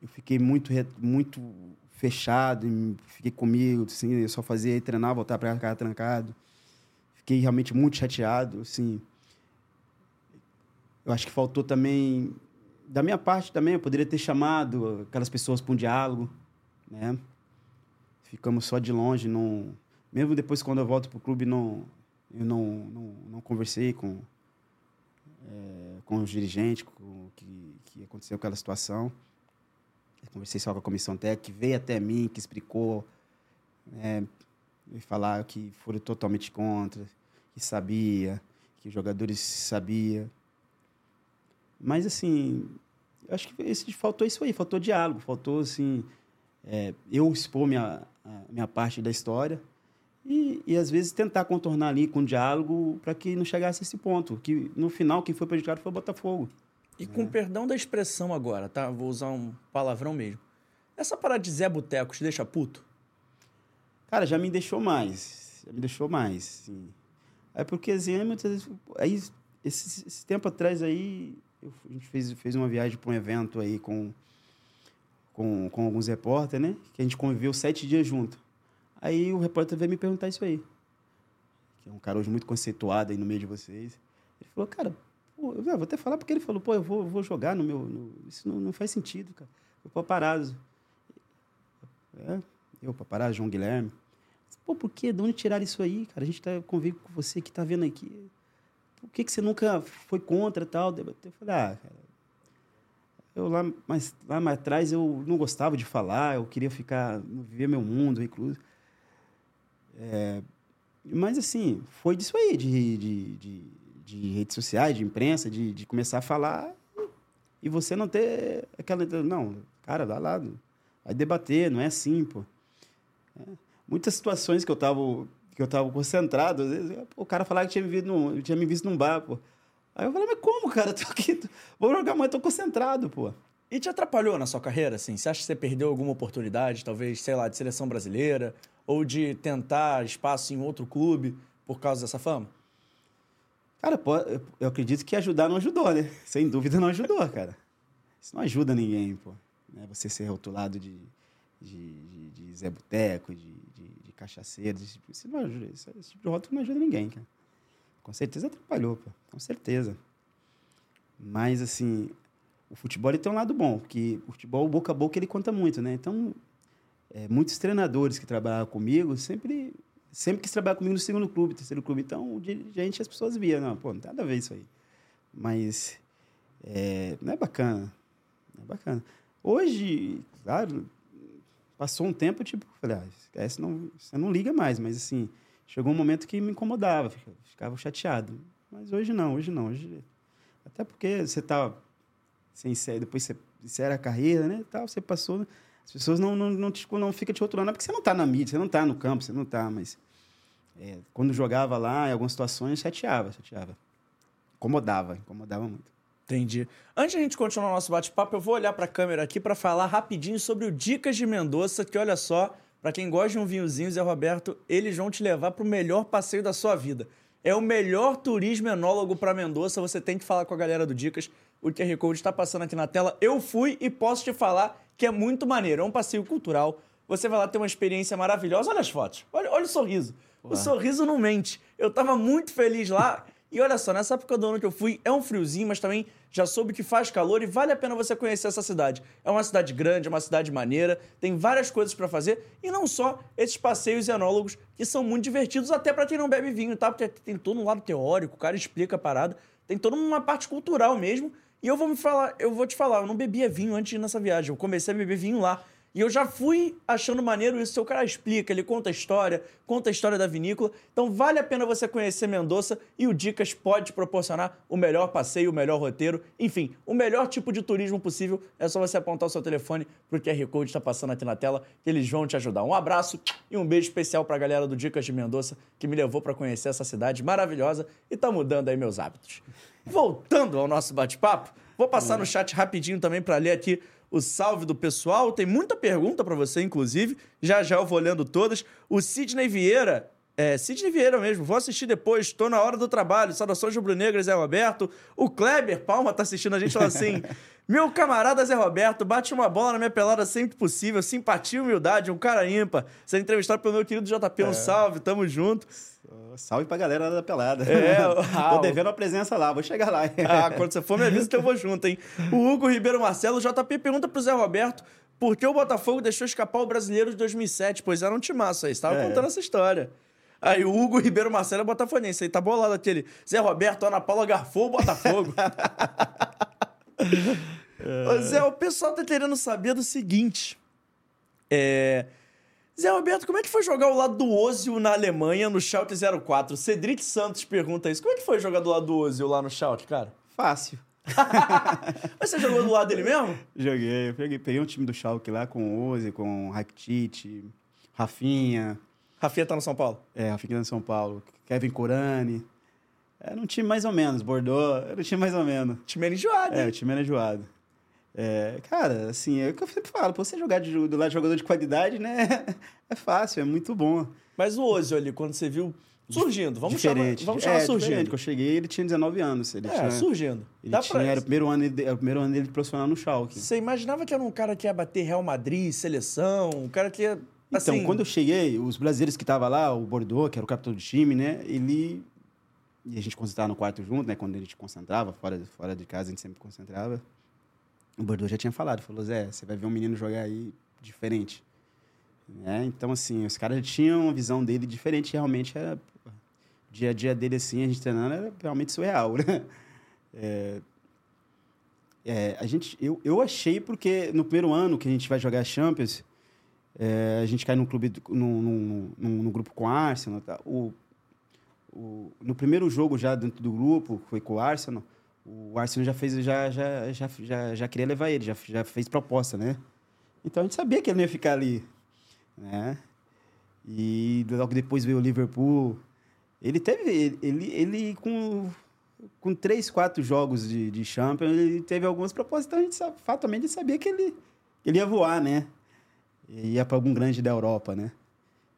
eu fiquei muito muito fechado, fiquei comigo, assim, eu só fazia treinar, voltar para casa trancado. Fiquei realmente muito chateado, assim. Eu acho que faltou também da minha parte também, eu poderia ter chamado aquelas pessoas para um diálogo, né? Ficamos só de longe, não... Mesmo depois, quando eu volto para o clube, não, eu não, não, não conversei com, é, com os dirigentes com, que, que aconteceu aquela situação. Eu conversei só com a comissão técnica, que veio até mim, que explicou, né? E falar que foram totalmente contra, que sabia, que os jogadores sabiam. Mas, assim, acho que esse, faltou isso aí, faltou diálogo, faltou, assim, é, eu expor minha, minha parte da história e, e, às vezes, tentar contornar ali com diálogo para que não chegasse a esse ponto. Que, no final, quem foi prejudicado foi o Botafogo. E com perdão da expressão agora, tá? Vou usar um palavrão mesmo. Essa parada de Zé Boteco te deixa puto? Cara, já me deixou mais. Já me deixou mais, sim. É porque, assim, muitas vezes... Aí, esse, esse tempo atrás aí, eu, a gente fez, fez uma viagem para um evento aí com, com, com alguns repórteres, né? Que a gente conviveu sete dias junto. Aí o repórter veio me perguntar isso aí. Que é um cara hoje muito conceituado aí no meio de vocês. Ele falou, cara, pô, eu vou até falar porque ele falou, pô, eu vou, vou jogar no meu. No, isso não, não faz sentido, cara. Eu paparazzo. É, eu, paparazzo, João Guilherme. Pô, por quê? De onde tiraram isso aí, cara? A gente tá convivo com você que tá vendo aqui por que, que você nunca foi contra tal? Eu falei, ah, cara, eu lá mais, lá mais atrás eu não gostava de falar, eu queria ficar, viver meu mundo, recluso. É, mas, assim, foi disso aí, de, de, de, de, redes sociais, de imprensa, de, de começar a falar e você não ter aquela... Não, cara, vai lá, vai debater, não é assim, pô. É. muitas situações que eu tava, que eu tava concentrado. Vezes, o cara falava que tinha me visto num, tinha me visto num bar, pô. Aí eu falei, mas como, cara? Tô aqui, vou jogar, mas tô concentrado, pô. E te atrapalhou na sua carreira, assim? Você acha que você perdeu alguma oportunidade, talvez, sei lá, de seleção brasileira? Ou de tentar espaço em outro clube por causa dessa fama? Cara, eu- acredito que ajudar não ajudou, né? Sem dúvida não ajudou, cara. Isso não ajuda ninguém, pô. Né? Você ser rotulado de, de, de, de Zé Boteco, de, de, de cachaceiro, esse tipo, isso não ajuda. Isso, esse tipo de rótulo não ajuda ninguém, cara. Com certeza atrapalhou, pô. Com certeza. Mas, assim, o futebol ele tem um lado bom, porque o futebol, boca a boca, ele conta muito, né? Então, é, muitos treinadores que trabalhavam comigo sempre, sempre quis trabalhar comigo no segundo clube, terceiro clube. Então, o dirigente, as pessoas via, não, pô, não tem nada a ver isso aí. Mas é, não é bacana. Não é bacana. Hoje, claro, passou um tempo, tipo, falei, ah, esquece, não, você não liga mais. Mas, assim, chegou um momento que me incomodava, fica- ficava chateado. Mas hoje não, hoje não. Hoje, até porque você tá sem ser, depois você insere a carreira, né, tal, você passou, as pessoas não, não, não, te, não te rotulando, é porque você não tá na mídia, você não tá no campo, você não tá, mas é, quando jogava lá, em algumas situações, chateava, chateava. Incomodava, incomodava muito. Entendi. Antes de a gente continuar o nosso bate-papo, eu vou olhar para a câmera aqui para falar rapidinho sobre o Dicas de Mendoza, que olha só, para quem gosta de um vinhozinho, Zé Roberto, eles vão te levar para o melhor passeio da sua vida. É o melhor turismo enólogo para Mendoza, você tem que falar com a galera do Dicas. O QR Code está passando aqui na tela. Eu fui e posso te falar que é muito maneiro. É um passeio cultural. Você vai lá ter uma experiência maravilhosa. Olha as fotos. Olha, olha o sorriso. O sorriso não mente. Eu tava muito feliz lá. E olha só, nessa época do ano que eu fui, é um friozinho, mas também já soube que faz calor e vale a pena você conhecer essa cidade. É uma cidade grande, é uma cidade maneira, tem várias coisas pra fazer e não só esses passeios enólogos que são muito divertidos, até pra quem não bebe vinho, tá? Porque tem todo um lado teórico, o cara explica a parada, tem toda uma parte cultural mesmo. E eu vou me falar, eu vou te falar, eu não bebia vinho antes de ir nessa viagem, eu comecei a beber vinho lá. E eu já fui achando maneiro isso. O cara explica, ele conta a história, conta a história da vinícola. Então vale a pena você conhecer Mendoza e o Dicas pode te proporcionar o melhor passeio, o melhor roteiro, enfim, o melhor tipo de turismo possível. É só você apontar o seu telefone pro QR Code que está passando aqui na tela, que eles vão te ajudar. Um abraço e um beijo especial pra galera do Dicas de Mendoza, que me levou para conhecer essa cidade maravilhosa e tá mudando aí meus hábitos. Voltando ao nosso bate-papo, vou passar no chat rapidinho também para ler aqui o salve do pessoal. Tem muita pergunta para você, inclusive. Já já eu vou lendo todas. O Sidney Vieira. É, Sidney Vieira mesmo, vou assistir depois, tô na hora do trabalho. Saudações rubro-negras, Zé Roberto. O Kleber Palma tá assistindo a gente fala assim: Meu camarada Zé Roberto, bate uma bola na minha pelada sempre possível. Simpatia e humildade, um cara ímpar. Ser entrevistado pelo meu querido JP, um salve, tamo junto. Salve pra galera da pelada. É, Tô devendo a presença lá, vou chegar lá. Ah, quando você for, me avisa que eu vou junto, hein? O Hugo Ribeiro Marcelo, JP, pergunta pro Zé Roberto por que o Botafogo deixou escapar o brasileiro de 2007? Pois era um timaço aí, você tava É. contando essa história. Aí o Hugo Ribeiro Marcelo é botafonense, aí tá bolado aquele. Zé Roberto, Ana Paula garfou o Botafogo. Ô, Zé, o pessoal tá querendo saber do seguinte. É... Zé Roberto, como é que foi jogar ao lado do Ozil na Alemanha, no Schalke 04? Cedric Santos pergunta isso. Como é que foi jogar do lado do Ozil lá no Schalke, cara? Fácil. Mas você jogou do lado dele mesmo? Joguei, eu peguei, peguei um time do Schalke lá com o Oze, com o Rakitic, Rafinha, Rafinha tá no São Paulo. é, Rafinha de São Paulo, Kevin Corani. Era um time mais ou menos, Bordeaux, era um time mais ou menos. Time era enjoado, É, hein? o time era enjoado. É, cara, assim, é o que eu sempre falo, pra você jogar de, do lado de jogador de qualidade, né, é fácil, é muito bom. Mas o Ozil ali, quando você viu surgindo, vamos diferente. chamar, vamos chamar é, surgindo. que eu cheguei, ele tinha 19 anos. Ele É, tinha, surgindo. Ele Dá tinha, pra... era o primeiro ano, dele- era o primeiro ano dele profissional no Schalke. Você imaginava que era um cara que ia bater Real Madrid, seleção, um cara que ia... Então, assim, quando eu cheguei, os brasileiros que estavam lá, o Bordeaux, que era o capitão do time, né? Ele. E a gente concentrava no quarto junto, né? Quando a gente concentrava, fora, fora de casa a gente sempre concentrava. O Bordeaux já tinha falado, falou, Zé, você vai ver um menino jogar aí diferente. Né? Então, assim, os caras tinham uma visão dele diferente, realmente era. O dia a dia dele, assim, a gente treinando, era realmente surreal, né? É, é, a gente, eu, eu achei porque no primeiro ano que a gente vai jogar Champions, é, a gente cai num clube, num- num grupo com o Arsenal. Tá? O, o, no primeiro jogo já dentro do grupo, foi com o Arsenal, o Arsenal já fez, já, já, já, já, já queria levar ele, já, já fez proposta, né? Então a gente sabia que ele ia ficar ali, né? E logo depois veio o Liverpool. Ele teve. Ele, ele, com, com três, quatro jogos de, de Champions, ele teve algumas propostas. Então a gente sabe, fatalmente sabia que ele, ele ia voar, né? Ia para algum grande da Europa, né?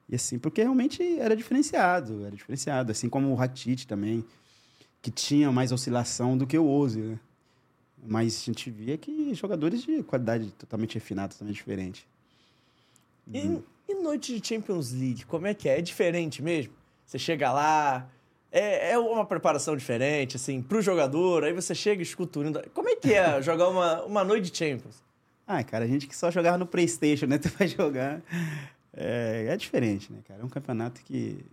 E assim, porque realmente era diferenciado, era diferenciado. Assim como o Rakitic também, que tinha mais oscilação do que o Ozil, né? Mas a gente via que jogadores de qualidade totalmente refinada, totalmente diferente. E, e noite de Champions League, como é que é? É diferente mesmo? Você chega lá, é, é uma preparação diferente, assim, pro jogador, aí você chega e escuta o hino. Como é que é jogar uma, uma noite de Champions? Ah, cara, a gente que só jogava no Playstation, né? Tu vai jogar... É, é diferente, né, cara? É um campeonato que,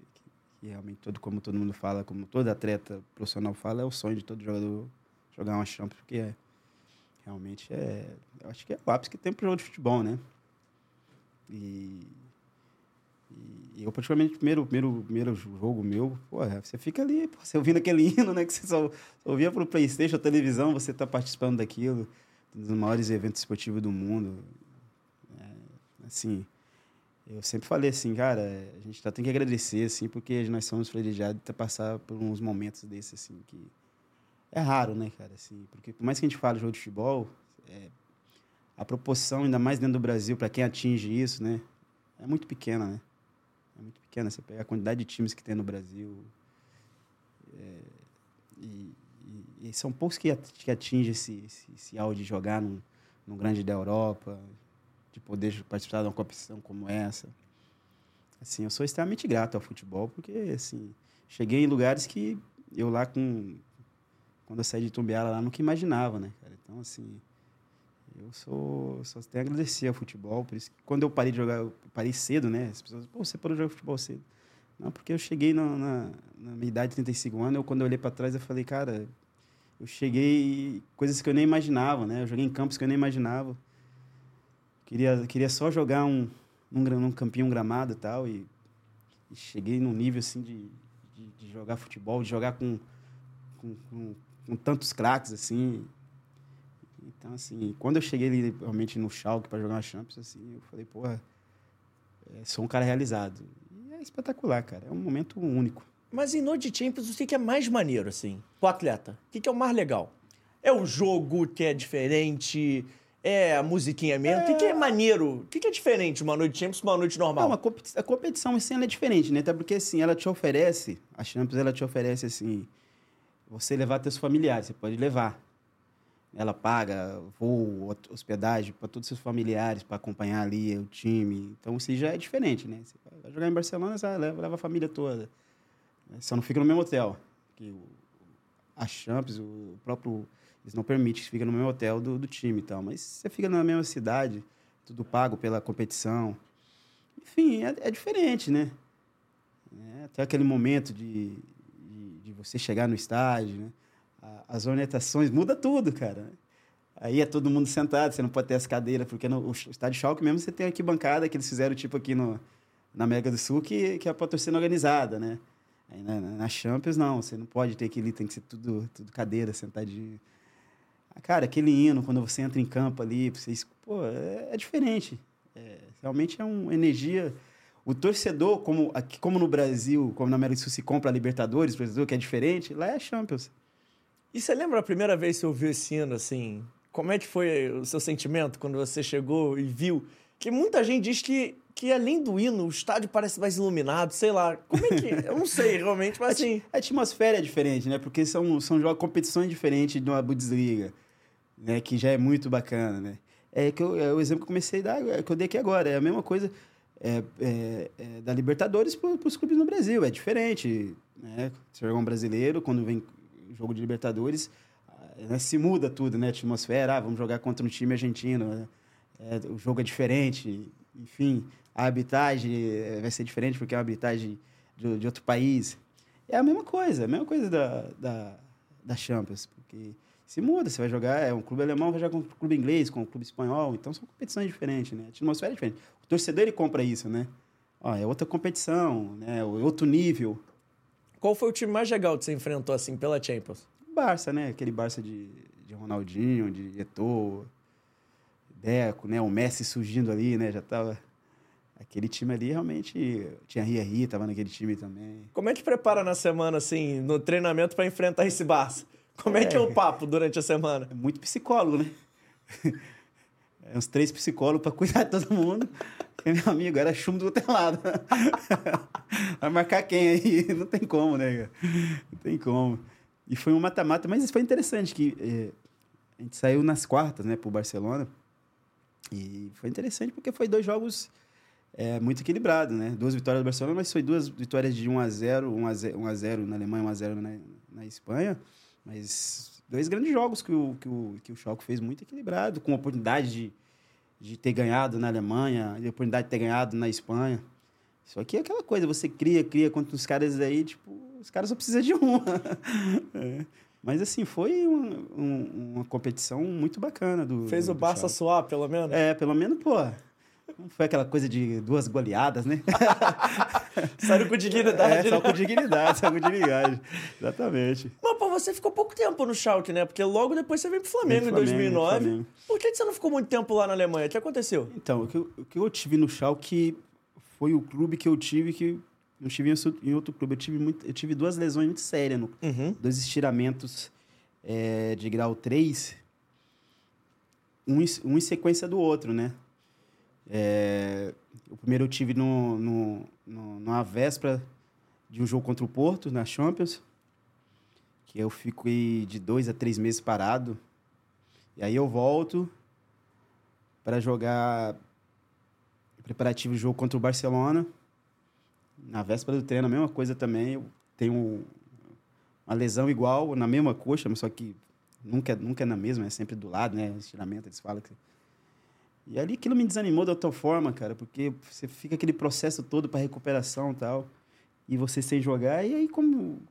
que realmente, todo, como todo mundo fala, como todo atleta profissional fala, é o sonho de todo jogador jogar uma Champions, porque é, realmente é. Eu acho que é o ápice que tem pro jogo de futebol, né? E, e eu, particularmente, primeiro, primeiro, primeiro jogo meu, você fica ali, você ouvindo aquele hino, né? Que você só, só ouvia pro Playstation, televisão, você tá participando daquilo, dos maiores eventos esportivos do mundo. É, assim, eu sempre falei assim, cara, a gente tá, tem que agradecer, assim, porque nós somos privilegiados de passar por uns momentos desses, assim, que é raro, né, cara, assim, porque por mais que a gente fale jogo de futebol, é, a proporção, ainda mais dentro do Brasil, para quem atinge isso, né, é muito pequena, né, é muito pequena, você pega a quantidade de times que tem no Brasil, é, e, e, e, são poucos que, atingem esse, esse, esse de jogar num, num grande da Europa, de poder participar de uma competição como essa. Assim, eu sou extremamente grato ao futebol, porque, assim, cheguei em lugares que eu lá com... Quando eu saí de Tumbiara lá, nunca imaginava, né, cara? Então, assim, eu sou... Só tenho a agradecer ao futebol, por isso quando eu parei de jogar, eu parei cedo, né? As pessoas, pô, você parou de jogar futebol cedo. Não, porque eu cheguei na, na, na minha idade de 35 anos, eu, quando eu olhei para trás, eu falei, cara, eu cheguei coisas que eu nem imaginava, né? Eu joguei em campos que eu nem imaginava. Queria, queria só jogar um, num, num campinho, um gramado e tal. E, e cheguei num nível assim de, de, de, jogar futebol, de jogar com, com, com, com tantos craques assim. Então, assim, quando eu cheguei ali, realmente no Schalke para jogar uma Champions, assim, eu falei, porra, é, sou um cara realizado. E é espetacular, cara. É um momento único. Mas em noite de Champions, o que é mais maneiro, assim, o atleta? O que é o mais legal? É o jogo que é diferente? É a musiquinha mesmo? O que, que é maneiro? O que, que é diferente uma noite de Champions uma noite normal? Não, a, competi a competição assim, é diferente, né? Até porque, assim, ela te oferece, a Champions, ela te oferece, assim, você levar teus familiares, você pode levar. Ela paga voo, hospedagem para todos os seus familiares para acompanhar ali o time. Então, isso já é diferente, né? Você vai jogar em Barcelona, você leva, leva a família toda. Só não fica no mesmo hotel. Que a Champions, o próprio eles não permitem que fique no mesmo hotel do, do time e tal. Mas você fica na mesma cidade, tudo pago pela competição. Enfim, é, é diferente, né? É, até aquele momento de, de, de, você chegar no estádio, né? As orientações, muda tudo, cara. Aí é todo mundo sentado, você não pode ter as cadeiras, porque no estádio Schalke mesmo você tem aqui bancada, que eles fizeram tipo aqui no, na América do Sul, que, que é para torcida organizada, né? Aí na, na Champions, não, você não pode ter aquele, tem que ser tudo, tudo cadeira, sentadinho. Cara, aquele hino, quando você entra em campo ali, vocês, pô, é, é diferente. É, realmente é uma energia. O torcedor, como, aqui, como no Brasil, como na América do Sul se compra a Libertadores, torcedor que é diferente, lá é a Champions. E você lembra a primeira vez que você ouviu esse hino, assim? Como é que foi o seu sentimento quando você chegou e viu? Que muita gente diz que, que além do hino, o estádio parece mais iluminado, sei lá. Como é que... Eu não sei realmente, mas assim... A atmosfera é diferente, né? Porque são, são competições diferentes de uma Bundesliga né? Que já é muito bacana, né? É, que eu, é o exemplo que eu comecei a dar, é que eu dei aqui agora. É a mesma coisa é, é, é da Libertadores para os clubes no Brasil. É diferente, né? Você joga um brasileiro, quando vem jogo de Libertadores, né, se muda tudo, né? A atmosfera, ah, vamos jogar contra um time argentino, né? é, o jogo é diferente, enfim, a arbitragem vai ser diferente porque é uma arbitragem de, de outro país. É a mesma coisa, a mesma coisa da, da, da Champions, porque se muda, você vai jogar, é um clube alemão, vai jogar com um clube inglês, com um clube espanhol, então são competições diferentes, né? A atmosfera é diferente. O torcedor, ele compra isso, né? Ó, é outra competição, né? Outro nível. Qual foi o time mais legal que você enfrentou, assim, pela Champions? Barça, né? Aquele Barça de, de Ronaldinho, de Eto'o, Deco, né? O Messi surgindo ali, né? Já tava... aquele time ali realmente tinha Ria tava naquele time também. Como é que prepara na semana, assim, no treinamento para enfrentar esse Barça? Como é. é que é o papo durante a semana? É muito psicólogo, né? É uns três psicólogos para cuidar de todo mundo. E, meu amigo, era chumbo do outro lado. Vai marcar quem aí? Não tem como, né? Não tem como. E foi um mata-mata, mas foi interessante que é, a gente saiu nas quartas, né, pro Barcelona. E foi interessante porque foi dois jogos é, muito equilibrados, né? Duas vitórias do Barcelona, mas foi duas vitórias de 1 a 0 1 a 0, 1 a 0 na Alemanha, 1 a 0 na, na Espanha. Mas dois grandes jogos que o, que o, que o Schalke fez muito equilibrado, com a oportunidade de, de ter ganhado na Alemanha, a oportunidade de ter ganhado na Espanha. Só que é aquela coisa, você cria, cria contra os caras aí, tipo, os caras só precisam de uma. é. Mas assim, foi uma, uma competição muito bacana do. Fez do, o Barça suar, pelo menos? É, pelo menos, pô. Não foi aquela coisa de duas goleadas, né? Saiu com dignidade. É, só com dignidade, só com dignidade. Exatamente. Mas, pô, você ficou pouco tempo no Schalke, né? Porque logo depois você veio pro Flamengo, Flamengo em 2009. Flamengo. Por que você não ficou muito tempo lá na Alemanha? O que aconteceu? Então, o que eu, o que eu tive no Schalke foi o clube que eu tive que não tive em outro clube. Eu tive, muito, eu tive duas lesões muito sérias, no, uhum. dois estiramentos é, de grau 3, um, um em sequência do outro, né? É, o primeiro eu tive no, no, no, na véspera de um jogo contra o Porto, na Champions, que eu fiquei de dois a três meses parado. E aí eu volto para jogar preparativo de jogo contra o Barcelona. Na véspera do treino, a mesma coisa também. Eu tenho uma lesão igual, na mesma coxa, mas só que nunca, nunca é na mesma, é sempre do lado, né? Estiramento, eles falam que. E ali aquilo me desanimou de outra forma, cara, porque você fica aquele processo todo para recuperação e tal, e você sem jogar, e aí como.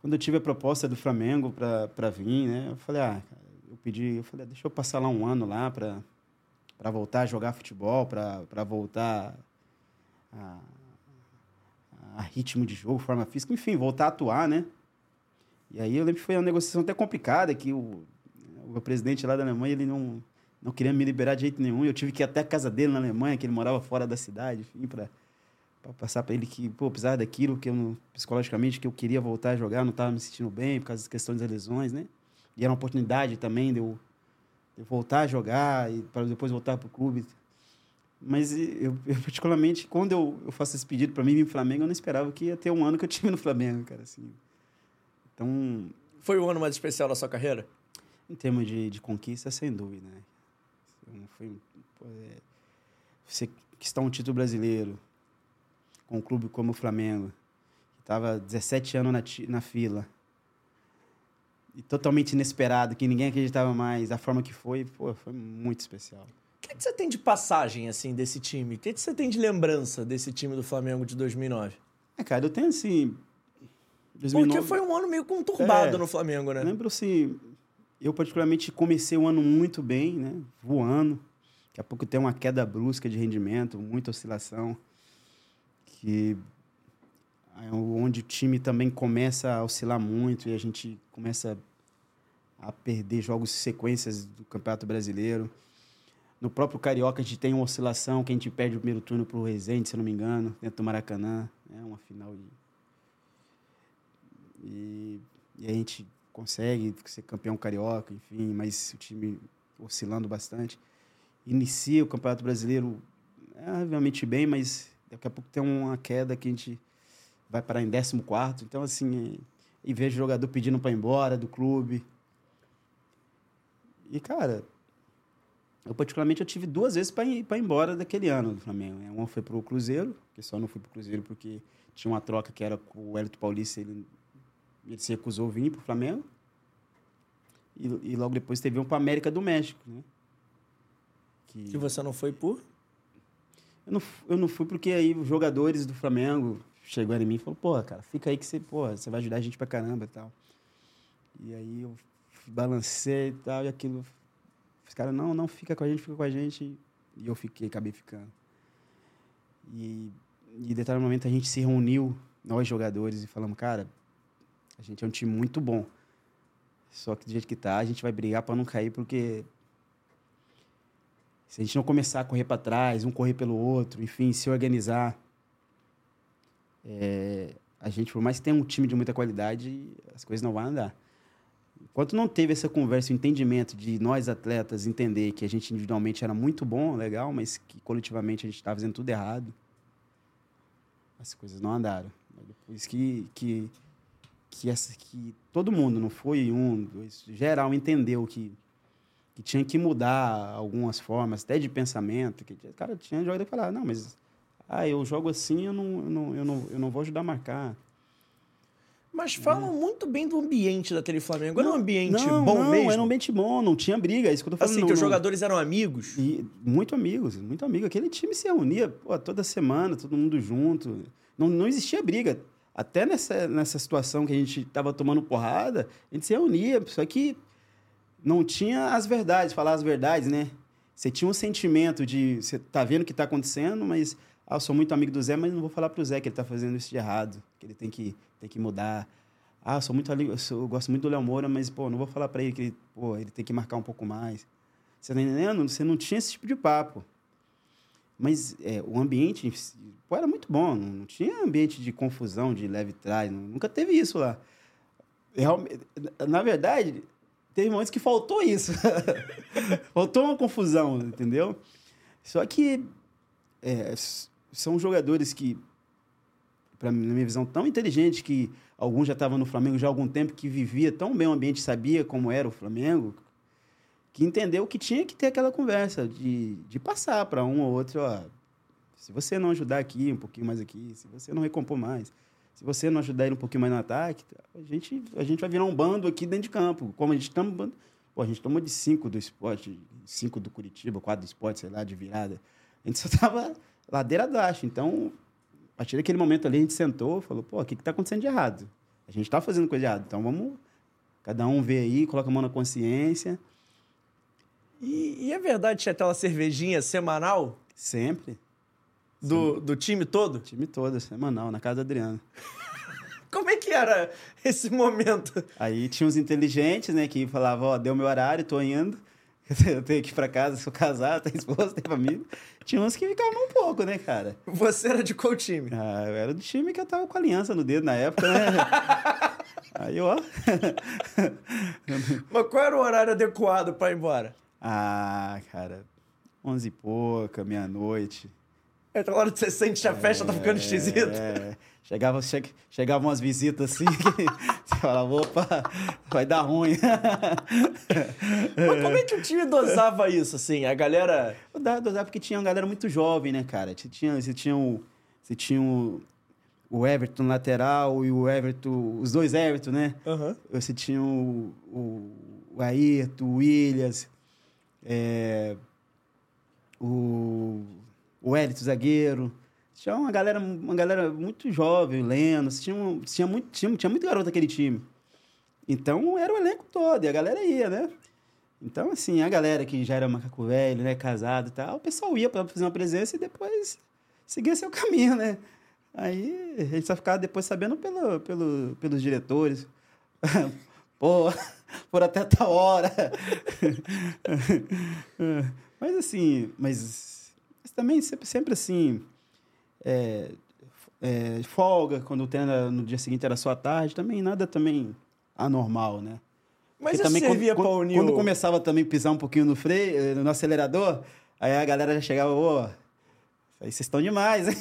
Quando eu tive a proposta do Flamengo para vir, né? Eu falei, ah, cara, eu pedi, eu falei, ah, deixa eu passar lá um ano lá para para voltar a jogar futebol, para voltar a, a, ritmo de jogo, forma física, enfim, voltar a atuar, né? E aí eu lembro que foi uma negociação até complicada, que o, o presidente lá da Alemanha, ele não, não queria me liberar de jeito nenhum. Eu tive que ir até a casa dele na Alemanha, que ele morava fora da cidade, enfim, para passar para ele que, pô, precisava daquilo, que eu, psicologicamente, que eu queria voltar a jogar, não estava me sentindo bem por causa das questões das lesões, né? E era uma oportunidade também de eu eu voltar a jogar e para depois voltar para o clube. Mas eu, eu, particularmente, quando eu, eu faço esse pedido para mim vir Flamengo, eu não esperava que ia ter um ano que eu tive no Flamengo, cara. Assim. Então. Foi o ano mais especial da sua carreira? Em termos de, de conquista, sem dúvida. Né? É, você que está um título brasileiro com um clube como o Flamengo, que estava 17 anos na, na fila, e totalmente inesperado, que ninguém acreditava mais, a forma que foi, pô, foi muito especial. O que, que você tem de passagem, assim, desse time? O que, que você tem de lembrança desse time do Flamengo de 2009? É, cara, eu tenho, assim... 2009... Porque foi um ano meio conturbado é, no Flamengo, né? Lembro, assim... Eu, particularmente, comecei o ano muito bem, né? Voando. Daqui a pouco tem uma queda brusca de rendimento, muita oscilação. Que onde o time também começa a oscilar muito e a gente começa a perder jogos e sequências do Campeonato Brasileiro. No próprio Carioca a gente tem uma oscilação que a gente perde o primeiro turno para o Rezende, se não me engano, dentro do Maracanã. É uma final de... E, e a gente consegue ser campeão carioca, enfim, mas o time oscilando bastante. Inicia o Campeonato Brasileiro é, realmente bem, mas daqui a pouco tem uma queda que a gente vai parar em 14. Então, assim, e vejo jogador pedindo para ir embora do clube. E, cara, eu particularmente eu tive duas vezes para ir, ir embora daquele ano do Flamengo. Né? Uma foi para o Cruzeiro, que só não fui para o Cruzeiro porque tinha uma troca que era com o Hélito Paulista, ele, ele se recusou a vir para o Flamengo. E, e, logo depois teve um para América do México, né? Que... que você não foi por? Eu não, eu não fui porque aí os jogadores do Flamengo chegou em mim e falou, pô, cara, fica aí que você, pô, você vai ajudar a gente pra caramba e tal. E aí eu balancei e tal, e aquilo. Os caras, não, não, fica com a gente, fica com a gente. E eu fiquei, acabei ficando. E, e determinado momento a gente se reuniu, nós jogadores, e falamos, cara, a gente é um time muito bom. Só que do jeito que tá, a gente vai brigar para não cair, porque Se a gente não começar a correr para trás, um correr pelo outro, enfim, se organizar, é, a gente, por mais que tenha um time de muita qualidade, as coisas não vão andar. Enquanto não teve essa conversa, o entendimento de nós atletas entender que a gente individualmente era muito bom, legal, mas que coletivamente a gente estava fazendo tudo errado, as coisas não andaram. Depois que, que, que, essa, que todo mundo, não foi um, dois, geral, entendeu que, que tinha que mudar algumas formas, até de pensamento. Que, cara, tinha jogador que falava, não, mas ah, eu jogo assim, eu não, eu não, eu não, eu não vou ajudar a marcar. Mas falam é. muito bem do ambiente daquele Flamengo. Era um ambiente não, bom não, mesmo? era um ambiente bom, não tinha briga, é isso que eu tô falando. Assim, não, que os não... jogadores eram amigos? E, muito amigos, muito amigos. Aquele time se reunia pô, toda semana, todo mundo junto. Não, não existia briga. Até nessa, nessa situação que a gente estava tomando porrada, a gente se reunia, só que não tinha as verdades, falar as verdades, né? Você tinha um sentimento de... Você tá vendo o que está acontecendo, mas... Ah, eu sou muito amigo do Zé, mas não vou falar pro Zé que ele está fazendo isso de errado, que ele tem que, tem que mudar. Ah, eu sou muito eu, sou, eu gosto muito do Léo Moura, mas, pô, não vou falar para ele que ele, pô, ele tem que marcar um pouco mais. Você tá entendendo? Você não tinha esse tipo de papo. Mas é, o ambiente pô, era muito bom, não tinha ambiente de confusão, de leve trás, nunca teve isso lá. Realmente, na verdade, teve momentos que faltou isso. faltou uma confusão, entendeu? Só que é, são jogadores que, para na minha visão, tão inteligentes que alguns já estavam no Flamengo já há algum tempo, que vivia tão bem o ambiente, sabia como era o Flamengo, que entendeu que tinha que ter aquela conversa de, de passar para um ou outro, ó, se você não ajudar aqui, um pouquinho mais aqui, se você não recompor mais, se você não ajudar ele um pouquinho mais no ataque, a gente, a gente vai virar um bando aqui dentro de campo. Como a gente estamos... Pô, a gente tomou de cinco do esporte, cinco do Curitiba, quatro do esporte, sei lá, de virada. A gente só tava ladeira abaixo. Então, a partir daquele momento ali, a gente sentou falou, pô, o que está acontecendo de errado? A gente está fazendo coisa errada. Então, vamos... Cada um vê aí, coloca a mão na consciência e, e é verdade tinha aquela cervejinha semanal? Sempre. Do, do time todo? Time todo, semanal, na casa do Adriano. Como é que era esse momento? Aí tinha uns inteligentes, né, que falavam, ó, deu meu horário, tô indo. Eu tenho que ir pra casa, sou casado, tenho esposa, tenho família. Tinha uns que ficavam um pouco, né, cara? Você era de qual time? Ah, eu era do time que eu tava com aliança no dedo na época, né? Aí, ó. Mas qual era o horário adequado pra ir embora? Ah, cara, onze e pouca, meia-noite. É a hora que você sente que a festa tá ficando esquisita. É, chegava, che, chegavam umas visitas assim, que você falava, opa, vai dar ruim. Mas como é que o time dosava isso, assim? A galera... Dosava porque tinha uma galera muito jovem, né, cara? Você tinha, você tinha, o, você tinha o, o Everton lateral e o Everton... Os dois Everton, né? Uhum. Você tinha o, o, o Ayrton, o Williams é, o, o zagueiro. Tinha uma galera, uma galera muito jovem, o Leno, tinha, tinha, muito, tinha, tinha muito garoto naquele time. Então era o elenco todo, e a galera ia, né? Então, assim, a galera que já era macaco velho, né, casado e tal, o pessoal ia para fazer uma presença e depois seguia seu caminho, né? Aí a gente só ficava depois sabendo pelo, pelo, pelos diretores. Pô, por até tal hora. mas assim, mas, mas, também sempre, sempre assim, é, é, folga, quando o treino no dia seguinte era só à tarde, também nada também anormal, né? Mas também servia quando, para unir quando, começava também a pisar um pouquinho no freio, eh, no acelerador, aí a galera já chegava, ô, aí vocês estão demais, hein?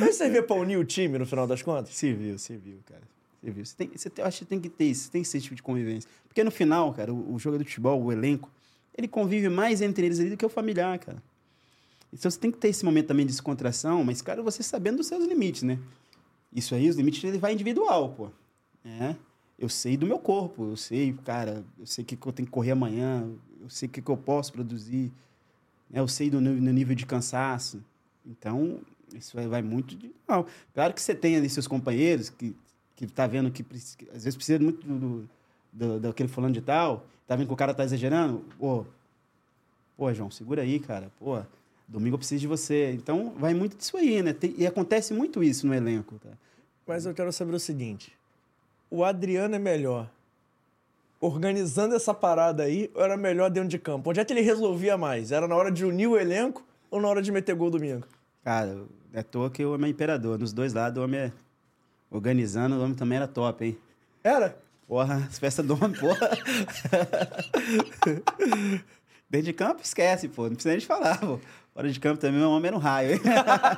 Mas servia para unir o time no final das contas? Serviu, serviu, cara. Você tem, você tem, eu acho que tem que ter isso, tem esse tipo de convivência. Porque no final, cara, o, o jogador de futebol, o elenco, ele convive mais entre eles ali do que o familiar, cara. Então você tem que ter esse momento também de descontração, mas, cara, você sabendo dos seus limites, né? Isso aí, os limites, ele vai individual, pô. É. Eu sei do meu corpo, eu sei, cara, eu sei o que, que eu tenho que correr amanhã, eu sei o que, que eu posso produzir, né? eu sei do, do nível de cansaço. Então, isso vai, vai muito de. Não. Claro que você tem ali seus companheiros que que tá vendo que, que às vezes precisa muito do, do, daquele fulano de tal, tá vendo que o cara tá exagerando, pô, pô, João, segura aí, cara, pô, domingo eu preciso de você. Então, vai muito disso aí, né? Tem, e acontece muito isso no elenco, tá? Mas eu quero saber o seguinte, o Adriano é melhor organizando essa parada aí ou era melhor dentro de campo? Onde é que ele resolvia mais? Era na hora de unir o elenco ou na hora de meter gol domingo? Cara, é à toa que o homem é imperador. Nos dois lados, o homem é organizando, o homem também era top, hein? Era? Porra, as festas do homem, porra. Dentro de campo, esquece, pô. Não precisa nem de falar, pô. Fora de campo também, o homem era um raio, hein?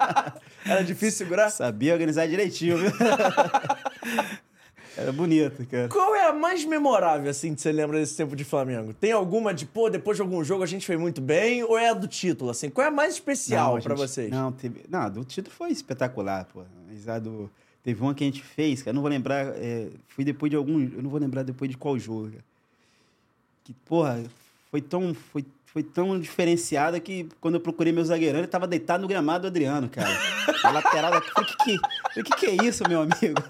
Era difícil segurar? Sabia organizar direitinho, viu? Era bonito, cara. Qual é a mais memorável, assim, que você lembra desse tempo de Flamengo? Tem alguma de, pô, depois de algum jogo a gente fez muito bem? Ou é a do título, assim? Qual é a mais especial a pra gente- vocês? Não, teve, não, do título foi espetacular, pô. Mas a do, teve uma que a gente fez, cara, não vou lembrar, é, foi depois de algum, eu não vou lembrar depois de qual jogo, cara. Que, porra, foi tão, foi, foi tão diferenciada que quando eu procurei meu zagueirão, ele tava deitado no gramado do Adriano, cara. Na lateral daqui. Falei, que que, falei, que que é isso, meu amigo?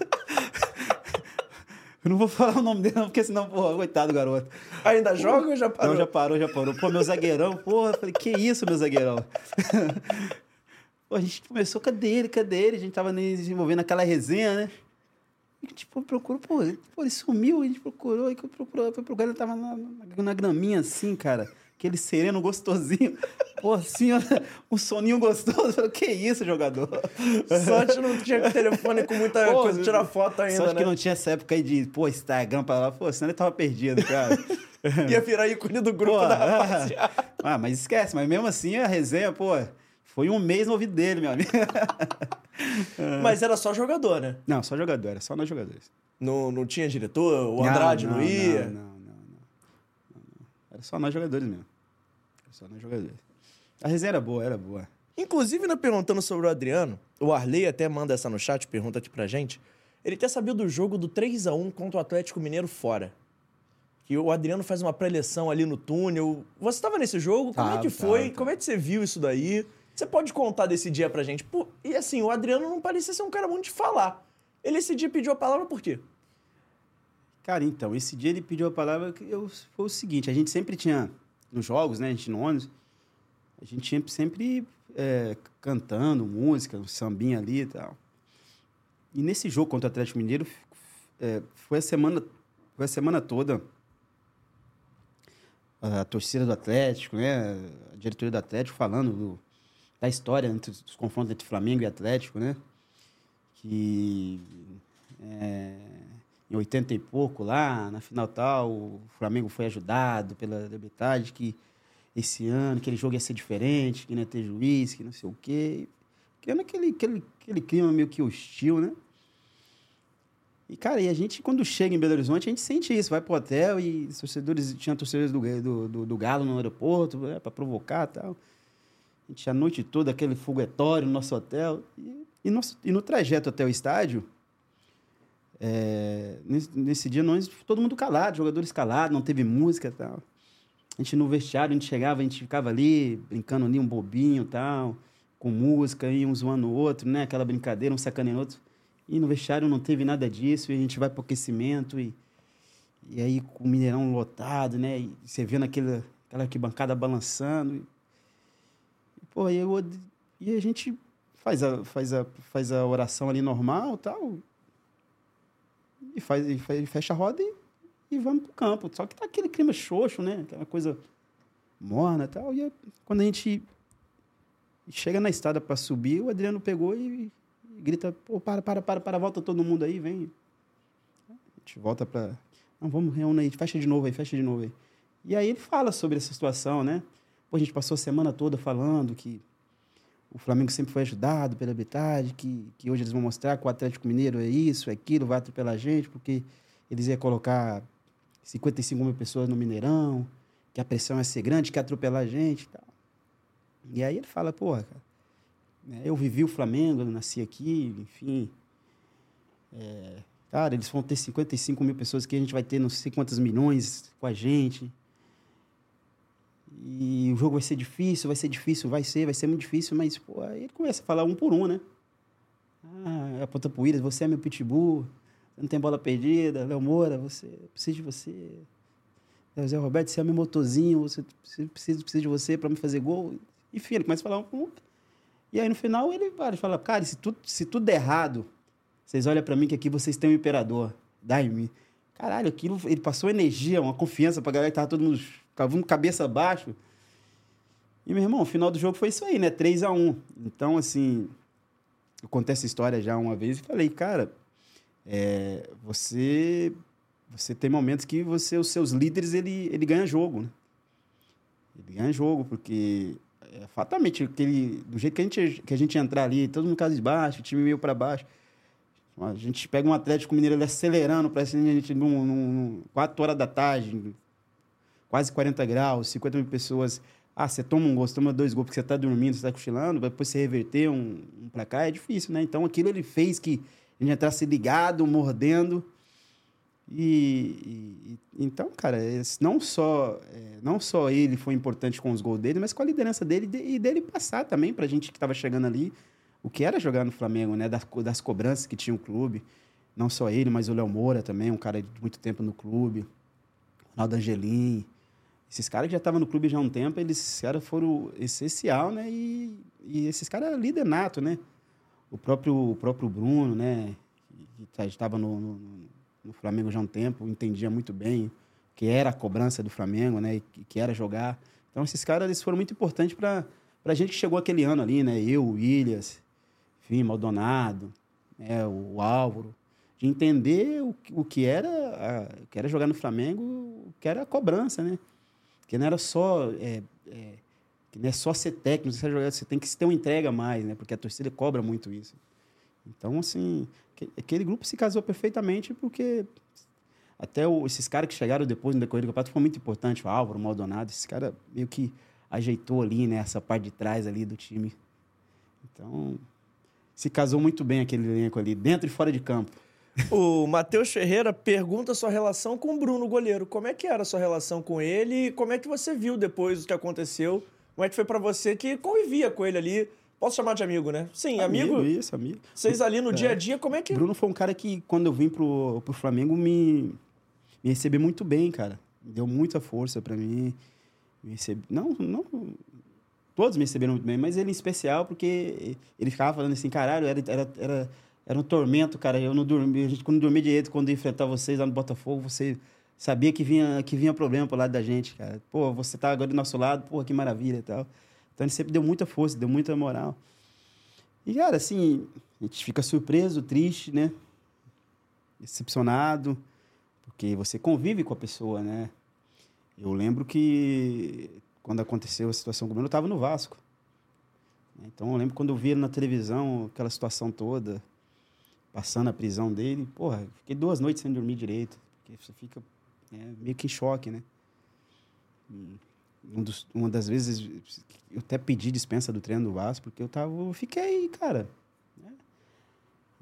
Eu não vou falar o nome dele, não, porque senão, porra, coitado do garoto. Ainda joga ou já parou? Não, já parou, já parou. Pô, meu zagueirão, porra, falei, que isso, meu zagueirão? Pô, a gente começou, cadê ele, cadê ele? A gente tava nem desenvolvendo aquela resenha, né? A gente pô, procurou, pô, ele, pô, ele sumiu, a gente procurou, aí que procurou, foi procurar, ele tava na, na, na graminha assim, cara. Aquele sereno gostosinho. Pô, assim, um soninho gostoso. Eu falei, que isso, jogador? Sorte não tinha telefone com muita Pô, coisa, tirar foto ainda, Só né? que não tinha essa época aí de, pô, Instagram pra lá. Pô, senão ele tava perdido, cara. Ia virar ícone do grupo Pô, da ah, rapaziada. ah, mas esquece, mas mesmo assim a resenha, pô, foi um mês no ouvido dele, meu amigo. Mas era só jogador, né? Não, só jogador, era só nós jogadores. Não, não tinha diretor, o Andrade não, ia. Não, não, não, não, não. Era só nós jogadores mesmo. Era só nós jogadores. A resenha era boa, era boa. Inclusive, né, perguntando sobre o Adriano, o Arley até manda essa no chat, pergunta aqui pra gente. Ele quer saber do jogo do 3 a 1 contra o Atlético Mineiro fora. Que o Adriano faz uma preleção ali no túnel. Você estava nesse jogo? Como é Tava, que foi? tava, Como é que você viu isso daí? Você pode contar desse dia pra gente? Pô, e assim, o Adriano não parecia ser um cara muito de falar. Ele esse dia pediu a palavra por quê? Cara, então, esse dia ele pediu a palavra eu, foi o seguinte, a gente sempre tinha, nos jogos, né, a gente no ônibus, a gente tinha sempre é, cantando música, um sambinha ali e tal. E nesse jogo contra o Atlético Mineiro, é, foi a semana, foi a semana toda a torcida do Atlético, né, a diretoria do Atlético falando do- da história entre os confrontos entre Flamengo e Atlético, né, que é, em 80 e pouco lá, na final tal, o Flamengo foi ajudado pela arbitragem, que esse ano aquele jogo ia ser diferente, que não ia ter juiz, que não sei o quê. Criando aquele, aquele, aquele clima meio que hostil, né? E, cara, e a gente, quando chega em Belo Horizonte, a gente sente isso. Vai pro hotel e torcedores, tinha torcedores do, do, do, do Galo no aeroporto, né, para provocar e tal. A gente, a noite toda, aquele foguetório no nosso hotel. E, e, e no trajeto até o estádio, é, nesse, nesse dia, nós, todo mundo calado, jogadores calados, não teve música e tal. A gente no vestiário, a gente chegava, a gente ficava ali, brincando ali, um bobinho e tal, com música, e um zoando o outro, né? Aquela brincadeira, um sacaneando outro. E no vestiário não teve nada disso, e a gente vai pro aquecimento, e, e aí com o Mineirão lotado, né? E você vendo aquele, aquela arquibancada balançando. E, pô, e, eu, e a gente faz a, faz, a, faz a oração ali normal tal, e, faz, e fe- fecha a roda e, e vamos pro campo. Só que tá aquele clima xoxo, né? Aquela coisa morna e tal. E quando a gente chega na estrada para subir, o Adriano pegou e, e grita, pô, para, para, para, para, volta todo mundo aí, vem. A gente volta para não, vamos reúne aí, fecha de novo aí, fecha de novo aí. E aí ele fala sobre essa situação, né? Pô, a gente passou a semana toda falando que o Flamengo sempre foi ajudado pela arbitragem, que, que hoje eles vão mostrar que o Atlético Mineiro é isso, é aquilo, vai atropelar a gente, porque eles iam colocar 55 mil pessoas no Mineirão, que a pressão ia ser grande, que ia atropelar a gente e tal. E aí ele fala, porra, cara, né, eu vivi o Flamengo, eu nasci aqui, enfim. É, cara, eles vão ter 55 mil pessoas que a gente vai ter não sei quantos milhões com a gente. E o jogo vai ser difícil, vai ser difícil, vai ser, vai ser muito difícil, mas pô, aí ele começa a falar um por um, né? Ah, aponta pro Williams, você é meu pitbull, não tem bola perdida, Léo Moura, você precisa de você. Zé Roberto, você é meu motorzinho, você precisa, precisa, de você para me fazer gol. Enfim, ele começa a falar um por um. E aí no final ele fala, cara, se tudo, se tudo der errado, vocês olham para mim que aqui vocês têm um imperador, Daime. Caralho, aquilo, ele passou energia, uma confiança pra galera que tava todo mundo, mundo cabeça abaixo. E, meu irmão, o final do jogo foi isso aí, né? 3 a 1 Então, assim, eu contei essa história já uma vez e falei, cara, é, você você tem momentos que você os seus líderes ele ele ganha jogo, né? Ele ganha jogo porque é, fatalmente aquele do jeito que a gente que a gente entrar ali, todo mundo casa de baixo, time meio para baixo. A gente pega um Atlético Mineiro ele acelerando para cima, a gente num, num, 4 horas da tarde, quase 40 graus, 50 mil pessoas. Ah, você toma um gol, toma dois gols porque você está dormindo, você está cochilando, depois você reverter um, um placar, é difícil, né? Então aquilo ele fez que a gente entrasse ligado, mordendo. E, e, então, cara, não só é, não só ele foi importante com os gols dele, mas com a liderança dele e dele passar também para a gente que estava chegando ali o que era jogar no Flamengo, né? Das, das cobranças que tinha o clube. Não só ele, mas o Léo Moura também, um cara de muito tempo no clube. Ronaldo Angelim. Esses caras que já estavam no clube já há um tempo, eles, caras foram essencial, né? E, e esses caras eram líder nato, né? O próprio, o próprio Bruno, né? Que estava no, no, no, Flamengo já há um tempo, entendia muito bem que era a cobrança do Flamengo, né? Que, que era jogar. Então, esses caras eles foram muito importantes para a gente que chegou aquele ano ali, né? Eu, o Williams, enfim, Maldonado, né, o Álvaro, de entender o, o, que era a, o que era jogar no Flamengo, o que era a cobrança, né? Que não era só é, é, não é só ser técnico, você, jogar, você tem que ter uma entrega mais, né? Porque a torcida cobra muito isso. Então, assim, aquele grupo se casou perfeitamente porque até o, esses caras que chegaram depois no decorrer do campeonato foi muito importante, o Álvaro, o Maldonado, esse cara meio que ajeitou ali, né, essa parte de trás ali do time. Então, se casou muito bem aquele elenco ali, dentro e fora de campo. O Matheus Ferreira pergunta sua relação com o Bruno, goleiro. Como é que era a sua relação com ele e como é que você viu depois o que aconteceu? Como é que foi para você que convivia com ele ali? Posso chamar de amigo, né? Sim, amigo. amigo isso, amigo. Vocês ali no é. dia a dia, como é que. Bruno foi um cara que, quando eu vim pro, pro Flamengo, me, me recebeu muito bem, cara. Deu muita força para mim. Me recebe... Não, não Todos me receberam muito bem, mas ele em especial, porque ele ficava falando assim, caralho, era, era, era, era um tormento, cara. Eu não dormia, a gente quando dormia direito, quando enfrentar vocês lá no Botafogo, você sabia que vinha, que vinha problema pro lado da gente, cara. Pô, você tá agora do nosso lado, pô, que maravilha e tal. Então ele sempre deu muita força, deu muita moral. E, cara, assim, a gente fica surpreso, triste, né? Decepcionado, porque você convive com a pessoa, né? Eu lembro que quando aconteceu a situação com o Bruno, eu estava no Vasco. Então eu lembro quando eu vi na televisão, aquela situação toda, passando a prisão dele, porra, fiquei duas noites sem dormir direito, porque você fica é, meio que em choque, né? Um dos, uma das vezes eu até pedi dispensa do treino do Vasco, porque eu tava, eu fiquei, cara, né?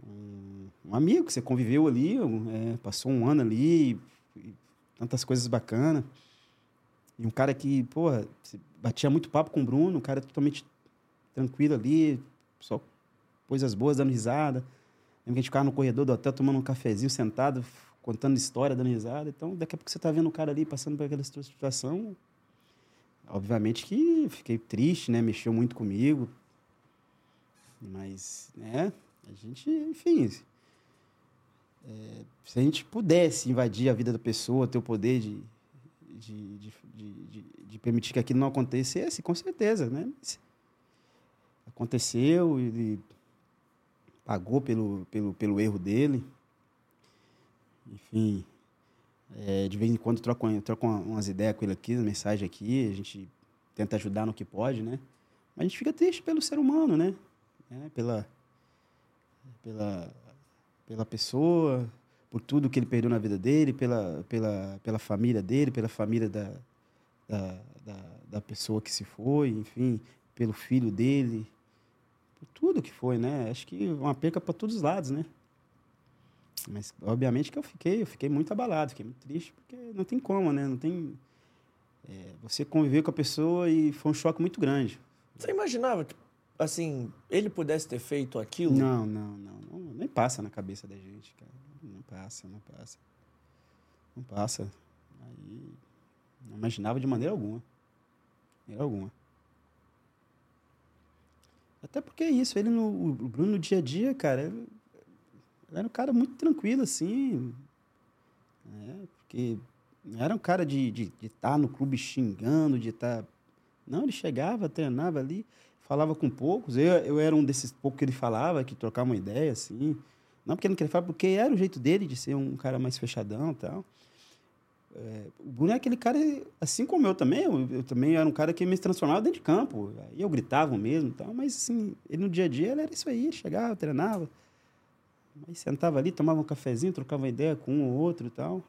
um, um, amigo que você conviveu ali, é, passou um ano ali, tantas coisas bacanas. E um cara que, porra, batia muito papo com o Bruno, um cara totalmente tranquilo ali, só coisas boas, dando risada. Lembra que a gente ficava no corredor do hotel tomando um cafezinho, sentado, contando história, dando risada. Então, daqui a pouco você tá vendo o cara ali passando por aquela situação. Obviamente que fiquei triste, né? Mexeu muito comigo. Mas, né? A gente, enfim. É, se a gente pudesse invadir a vida da pessoa, ter o poder de de, de, de, de, permitir que aquilo não acontecesse, com certeza, né? aconteceu, ele pagou pelo, pelo, pelo erro dele. Enfim, é, de vez em quando troco, troco umas ideias com ele aqui, mensagem aqui, a gente tenta ajudar no que pode, né? Mas a gente fica triste pelo ser humano, né? É, pela, pela, pela pessoa, por tudo que ele perdeu na vida dele, pela, pela, pela família dele, pela família da, da, da, da pessoa que se foi, enfim, pelo filho dele, tudo que foi, né? Acho que uma perca para todos os lados, né? Mas, obviamente, que eu fiquei, eu fiquei muito abalado, fiquei muito triste, porque não tem como, né? Não tem... É, você conviver com a pessoa e foi um choque muito grande. Você imaginava que, assim, ele pudesse ter feito aquilo? Não, não, não, não. Nem passa na cabeça da gente, cara. Não passa, não passa. Não passa. Aí não imaginava de maneira alguma. De maneira alguma. Até porque é isso, ele no. O Bruno no dia a dia, cara, ele, era um cara muito tranquilo, assim. né? Porque não era um cara de estar de, de tá no clube xingando, de estar. Tá... Não, ele chegava, treinava ali, falava com poucos. Eu, eu era um desses poucos que ele falava, que trocava uma ideia, assim. Não porque ele não queria falar, porque era o jeito dele de ser um cara mais fechadão e tal. É, o Bruno é aquele cara, assim como eu também, eu, eu, também era um cara que me transformava dentro de campo. Aí eu gritava mesmo tal, mas assim, ele no dia a dia ele era isso aí, chegava, treinava. Aí sentava ali, tomava um cafezinho, trocava ideia com um ou outro e tal.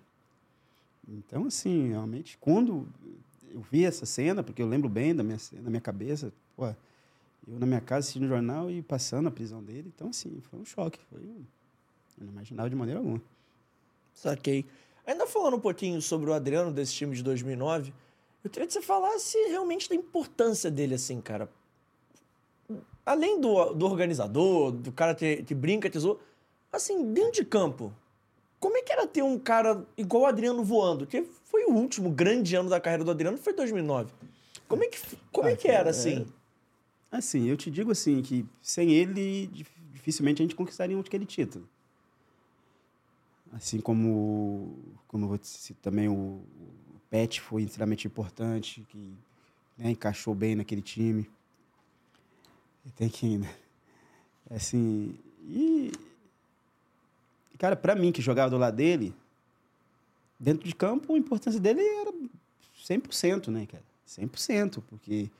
Então, assim, realmente, quando eu vi essa cena, porque eu lembro bem da minha, da minha cabeça, pô, eu na minha casa assistindo o jornal e passando a prisão dele. Então, assim, foi um choque. Foi. Eu não imaginava de maneira alguma. Saquei. Ainda falando um pouquinho sobre o Adriano desse time de 2009, eu queria que você falasse realmente da importância dele, assim, cara. Além do, do organizador, do cara que, que brinca, tesouro, assim, dentro de campo, como é que era ter um cara igual o Adriano voando? Que foi o último grande ano da carreira do Adriano, foi 2009. Como é que, como é, que era, assim? É, assim, eu te digo assim, que sem ele, dificilmente a gente conquistaria aquele título. Assim como, como eu também o, o Pet foi extremamente importante, que né, encaixou bem naquele time. Tem que ainda. Assim, e cara, para mim que jogava do lado dele, dentro de campo, a importância dele era 100%, né, cara? 100%, porque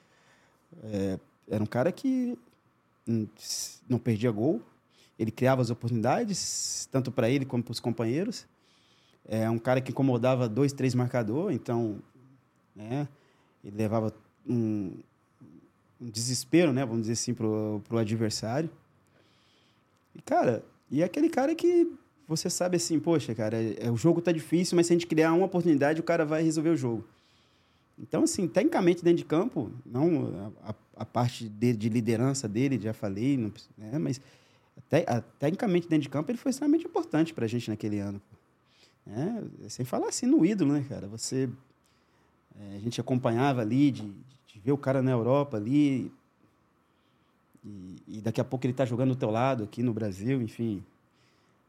é, era um cara que não perdia gol, ele criava as oportunidades, tanto para ele como para os companheiros. É um cara que incomodava dois, três marcadores, então, né, ele levava um, um desespero, né, vamos dizer assim, para o adversário. E, cara, e é aquele cara que você sabe assim, poxa, cara, é, o jogo tá difícil, mas se a gente criar uma oportunidade, o cara vai resolver o jogo. Então, assim, tecnicamente dentro de campo, não a, a parte dele, de liderança dele, já falei, não, né, mas te, a, tecnicamente dentro de campo ele foi extremamente importante para a gente naquele ano. Né? Sem falar assim no ídolo, né, cara? Você, é, a gente acompanhava ali, de, de, ver o cara na Europa ali, e, e daqui a pouco ele está jogando do teu lado aqui no Brasil, enfim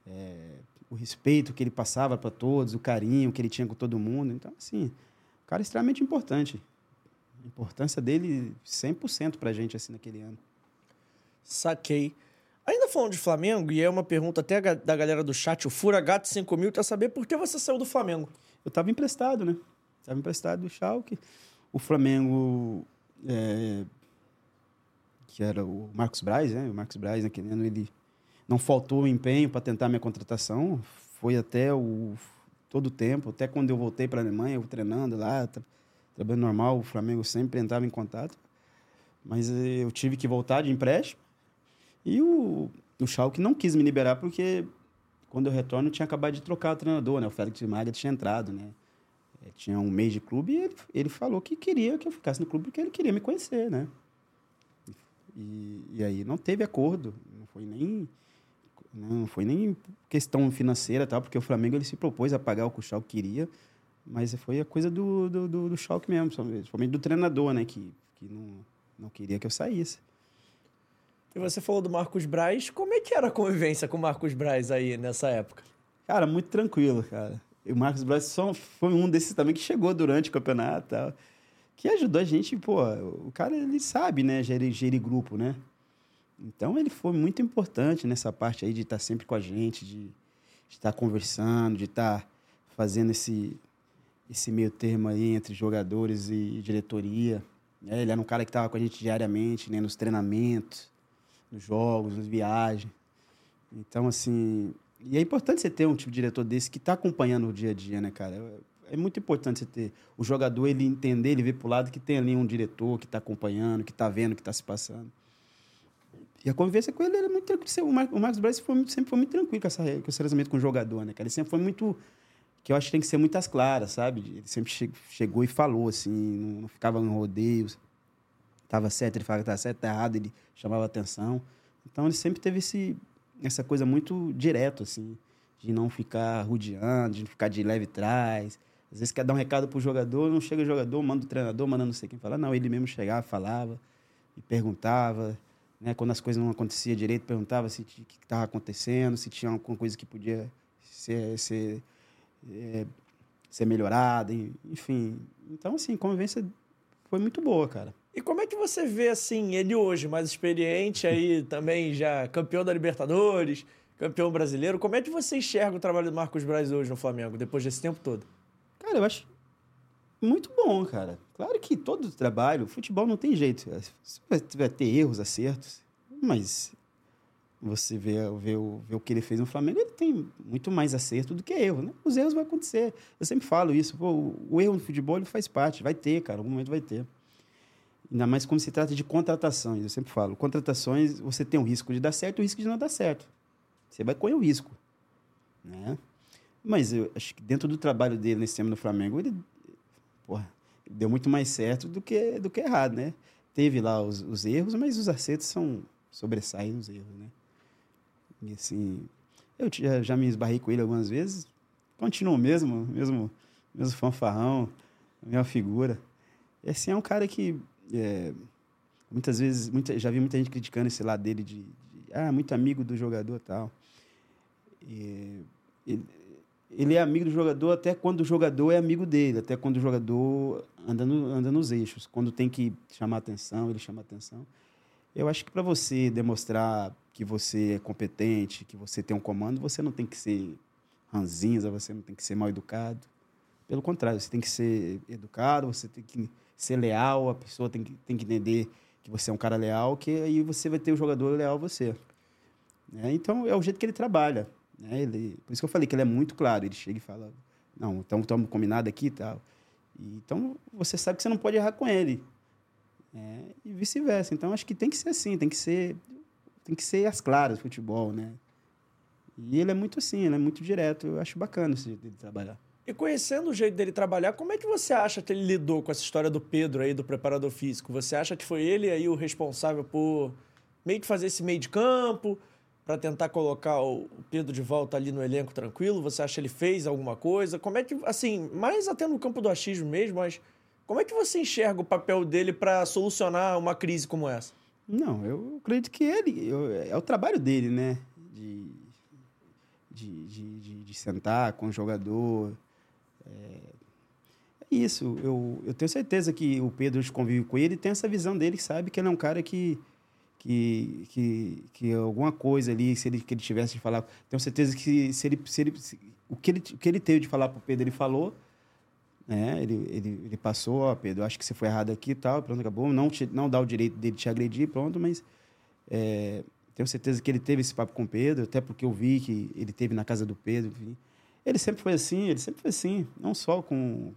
é, o respeito que ele passava para todos, o carinho que ele tinha com todo mundo. Então, assim, um cara extremamente importante. A importância dele 100% para a gente, assim, naquele ano. Saquei. Ainda falando de Flamengo, e é uma pergunta até da galera do chat, o Furagato 5000 quer saber por que você saiu do Flamengo. Eu estava emprestado, né? Estava emprestado do Schalke. O Flamengo, é, que era o Marcos Braz, né? O Marcos Braz, naquele ano, ele não faltou empenho para tentar minha contratação. Foi até o todo o tempo, até quando eu voltei para a Alemanha, eu treinando lá, tra trabalhando normal, o Flamengo sempre entrava em contato. Mas eh, eu tive que voltar de empréstimo. E o, o Schalke não quis me liberar porque quando eu retorno eu tinha acabado de trocar o treinador, né? O Félix Maga tinha entrado, né? Eu eh, tinha um mês de clube e ele, ele falou que queria que eu ficasse no clube porque ele queria me conhecer, né? E, e aí não teve acordo, não foi nem não foi nem questão financeira, tal, porque o Flamengo ele se propôs a pagar o que o Schalke queria, mas foi a coisa do, do, do, do Schalke mesmo, principalmente do treinador, né, que, que não, não queria que eu saísse. E você falou do Marcos Braz, como é que era a convivência com o Marcos Braz aí nessa época? Cara, muito tranquilo, cara. E o Marcos Braz só foi um desses também que chegou durante o campeonato tal, que ajudou a gente, pô, o cara ele sabe, né, gerir, gerir grupo, né? Então ele foi muito importante nessa parte aí de estar sempre com a gente, de, estar conversando, de estar fazendo esse, esse meio termo aí entre jogadores e diretoria. É, ele era um cara que estava com a gente diariamente, né, nos treinamentos, nos jogos, nas viagens. Então, assim. E é importante você ter um tipo de diretor desse que está acompanhando o dia a dia, né, cara? É, é muito importante você ter o jogador, ele entender, ele ver para o lado que tem ali um diretor que está acompanhando, que está vendo o que está se passando. E a convivência com ele era muito tranquilo. O, Mar o Marcos Braz foi muito, sempre foi muito tranquilo com, essa, com esse relacionamento com o jogador, né, cara? Ele sempre foi muito. Que eu acho que tem que ser muitas claras, sabe? Ele sempre che chegou e falou, assim, não, não ficava em rodeios. Tava certo, ele falava que estava certo, tá errado, ele chamava atenção. Então ele sempre teve esse, essa coisa muito direto, assim, de não ficar rodeando, de não ficar de leve trás. Às vezes quer dar um recado pro jogador, não chega o jogador, manda o treinador, manda não sei quem falar. Não, ele mesmo chegava, falava e perguntava. Né? Quando as coisas não aconteciam direito, perguntava se o que estava acontecendo, se tinha alguma coisa que podia ser, ser é, ser melhorada, enfim. Então, assim, convivência foi muito boa, cara. E como é que você vê, assim, ele hoje, mais experiente, aí também já campeão da Libertadores, campeão brasileiro, como é que você enxerga o trabalho do Marcos Braz hoje no Flamengo, depois desse tempo todo? Cara, eu acho muito bom, cara. Claro que todo trabalho, futebol não tem jeito. Você vai, ter erros, acertos, mas você vê, vê, o, vê o que ele fez no Flamengo, ele tem muito mais acerto do que erro, né? Os erros vão acontecer. Eu sempre falo isso, pô, o, o erro no futebol ele faz parte, vai ter, cara, algum momento vai ter. Ainda mais quando se trata de contratações, eu sempre falo, contratações você tem o risco de dar certo e o risco de não dar certo. Você vai correr o risco, né? Mas eu acho que dentro do trabalho dele nesse ano no Flamengo, ele, porra, deu muito mais certo do que, do que errado, né? Teve lá os, os erros, mas os acertos são sobressaem nos erros, né? E assim, eu já, já me esbarrei com ele algumas vezes, continuo mesmo, mesmo, mesmo fanfarrão, mesma figura. E assim, é um cara que é, muitas vezes, muita, já vi muita gente criticando esse lado dele de, de ah, muito amigo do jogador tal. E, ele, ele é amigo do jogador até quando o jogador é amigo dele, até quando o jogador anda, no, anda nos eixos. Quando tem que chamar atenção, ele chama atenção. Eu acho que para você demonstrar que você é competente, que você tem um comando, você não tem que ser ranzinza, você não tem que ser mal educado. Pelo contrário, você tem que ser educado, você tem que ser leal, a pessoa tem que, tem que entender que você é um cara leal, que aí você vai ter o jogador leal a você. Né? Então, é o jeito que ele trabalha. Né? Ele, por isso que eu falei que ele é muito claro. Ele chega e fala, não, então estamos combinado aqui e tal. Então, você sabe que você não pode errar com ele. né? e vice-versa. Então, acho que tem que ser assim, tem que ser, tem que ser as claras, futebol, né? E ele é muito assim, ele é muito direto. Eu acho bacana esse jeito dele trabalhar. E conhecendo o jeito dele trabalhar, como é que você acha que ele lidou com essa história do Pedro aí, do preparador físico? Você acha que foi ele aí o responsável por meio que fazer esse meio de campo, para tentar colocar o Pedro de volta ali no elenco tranquilo? Você acha que ele fez alguma coisa? Como é que, assim, mais até no campo do achismo mesmo, mas como é que você enxerga o papel dele para solucionar uma crise como essa? Não, eu acredito que ele. eu- é o trabalho dele, né? De, de, de, de, de sentar com o jogador. É, é isso. Eu, eu tenho certeza que o Pedro convive com ele tem essa visão dele, sabe que ele é um cara que. Que, que, que alguma coisa ali, se ele, que ele tivesse de falar. Tenho certeza que se ele, se ele, se- o, que ele, o que ele teve de falar pro Pedro, ele falou né? Ele, ele, ele passou, ó, Pedro, acho que você foi errado aqui e tal, pronto, acabou. Não, te, não dá o direito dele te agredir, pronto, mas é, tenho certeza que ele teve esse papo com o Pedro, até porque eu vi que ele teve na casa do Pedro, enfim. Ele sempre foi assim, ele sempre foi assim, não só com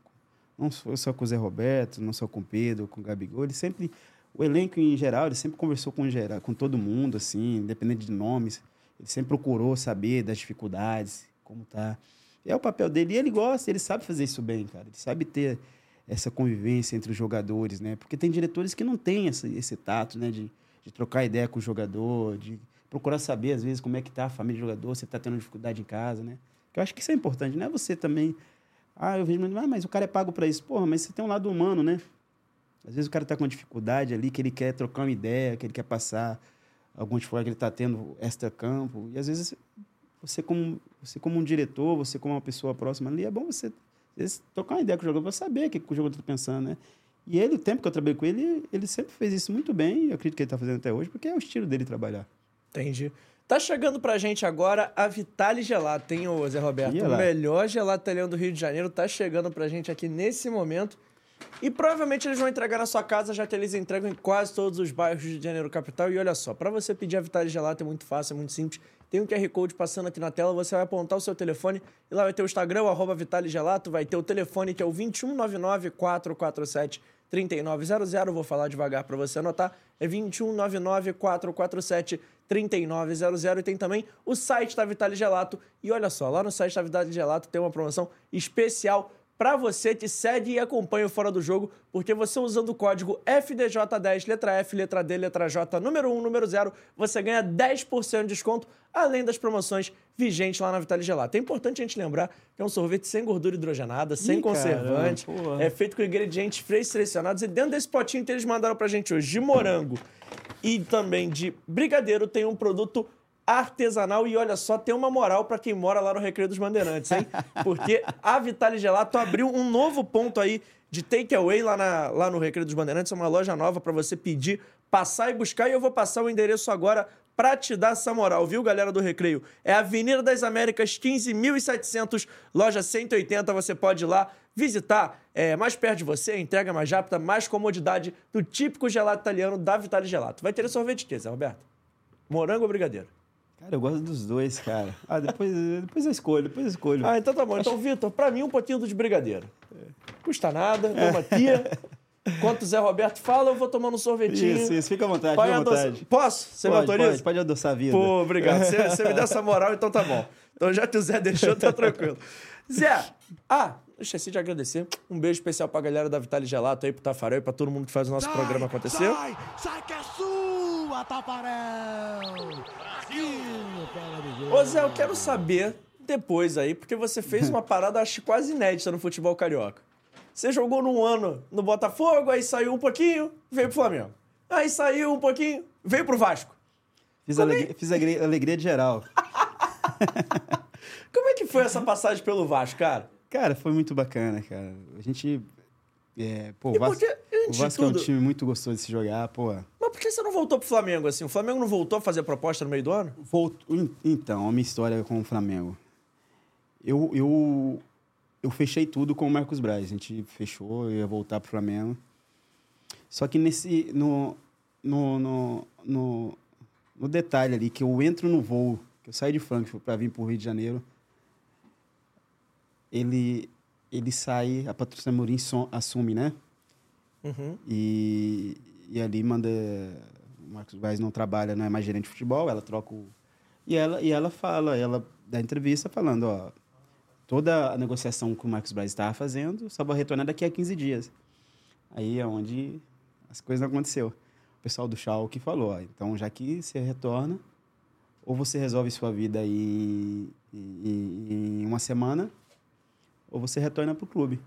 não só, com o Zé Roberto, não só com o Pedro, com o Gabigol, ele sempre o elenco em geral, ele sempre conversou com geral, com todo mundo assim, independente de nomes, ele sempre procurou saber das dificuldades, como tá. É o papel dele e ele gosta, ele sabe fazer isso bem, cara. Ele sabe ter essa convivência entre os jogadores, né? Porque tem diretores que não têm esse, esse tato, né? De, de trocar ideia com o jogador, de procurar saber, às vezes, como é que tá a família do jogador, se tá tendo dificuldade em casa, né? Eu acho que isso é importante, não é você também... Ah, eu vejo, ah, mas o cara é pago para isso. Porra, mas você tem um lado humano, né? Às vezes o cara tá com dificuldade ali, que ele quer trocar uma ideia, que ele quer passar alguma dificuldade que ele tá tendo extra-campo. E às vezes você como, você como um diretor, você como uma pessoa próxima ali, é bom você vezes, trocar uma ideia com o jogador para saber o que, o jogador está pensando, né? E ele, o tempo que eu trabalhei com ele, ele sempre fez isso muito bem, eu acredito que ele está fazendo até hoje, porque é o estilo dele trabalhar. Entendi. Tá chegando pra gente agora a Vitale Gelato, hein, ô Zé Roberto? Ih, O melhor gelato italiano do Rio de Janeiro tá chegando pra gente aqui nesse momento. E provavelmente eles vão entregar na sua casa, já que eles entregam em quase todos os bairros do Rio de Janeiro capital. E olha só, pra você pedir a Vitale Gelato é muito fácil, é muito simples. Tem um QR Code passando aqui na tela, você vai apontar o seu telefone e lá vai ter o Instagram, arroba Vitale Gelato, vai ter o telefone que é o 2199 447 3900. Vou falar devagar para você anotar. É 2199 447 3900 e tem também o site da Vitale Gelato. E olha só, lá no site da Vitale Gelato tem uma promoção especial para você que segue e acompanha o Fora do Jogo, porque você usando o código FDJ10, letra F, letra D, letra J, número 1, número 0, você ganha 10% de desconto, além das promoções vigentes lá na Vitale Gelato. É importante a gente lembrar que é um sorvete sem gordura hidrogenada, sem Ih, conservante, caramba, é feito com ingredientes frescos selecionados e dentro desse potinho que eles mandaram pra gente hoje de morango e também de brigadeiro tem um produto artesanal e olha só, tem uma moral para quem mora lá no Recreio dos Bandeirantes, hein? Porque a Vitale Gelato abriu um novo ponto aí de takeaway lá, lá no Recreio dos Bandeirantes, é uma loja nova para você pedir, passar e buscar e eu vou passar o endereço agora para te dar essa moral, viu, galera do Recreio? É Avenida das Américas, 15.700, loja 180, você pode ir lá visitar é, mais perto de você, entrega mais rápida, mais comodidade do típico gelato italiano da Vitale Gelato. Vai ter sorvete Zé Roberto? Morango ou brigadeiro? Cara, eu gosto dos dois, cara. Ah, depois, depois eu escolho, depois eu escolho. Ah, então tá bom. Então, Vitor, pra mim, um pouquinho do de brigadeiro. Custa nada, uma tia. Enquanto o Zé Roberto fala, eu vou tomando um sorvetinho. Isso, isso, fica à vontade, fica à vontade. Posso? Você pode, me autoriza? Pode, pode adoçar a vida. Pô, obrigado. Você, você me deu essa moral, então tá bom. Então já que o Zé deixou, tá tranquilo. Zé, ah, esqueci de agradecer. Um beijo especial pra galera da Vitale Gelato aí, pro Tafarel e pra todo mundo que faz o nosso Sai, programa acontecer. Sai, sai que é sua, Tafarel! Ô Zé, eu quero saber depois aí, porque você fez uma parada, acho quase inédita no futebol carioca. Você jogou num ano no Botafogo, aí saiu um pouquinho, veio pro Flamengo. Aí saiu um pouquinho, veio pro Vasco. Fiz, é- alegria, fiz alegria, alegria de geral. Como é que foi essa passagem pelo Vasco, cara? Cara, foi muito bacana, cara. A gente. É, pô, E o Vasco, porque, o Vasco é um tudo- time muito gostoso de se jogar, pô. Mas por que você não voltou pro Flamengo assim? O Flamengo não voltou a fazer proposta no meio do ano? Volto, en- então, a minha história com o Flamengo. Eu, eu, eu fechei tudo com o Marcos Braz. A gente fechou, eu ia voltar pro Flamengo. Só que nesse. No, no, no, no, no detalhe ali, que eu entro no voo, que eu saio de Frankfurt para vir pro Rio de Janeiro, ele, ele sai, a Patrícia Morim som- assume, né? Uhum. E, e ali manda. Marcos Braz não trabalha, não é mais gerente de futebol, ela troca o. E ela, e ela fala, ela dá entrevista falando, ó. Toda a negociação que o Marcos Braz estava fazendo só vai retornar daqui a 15 dias. Aí é onde as coisas não aconteceu. O pessoal do Schalke falou, ó, então já que você retorna, ou você resolve sua vida em, em, uma semana, ou você retorna para o clube.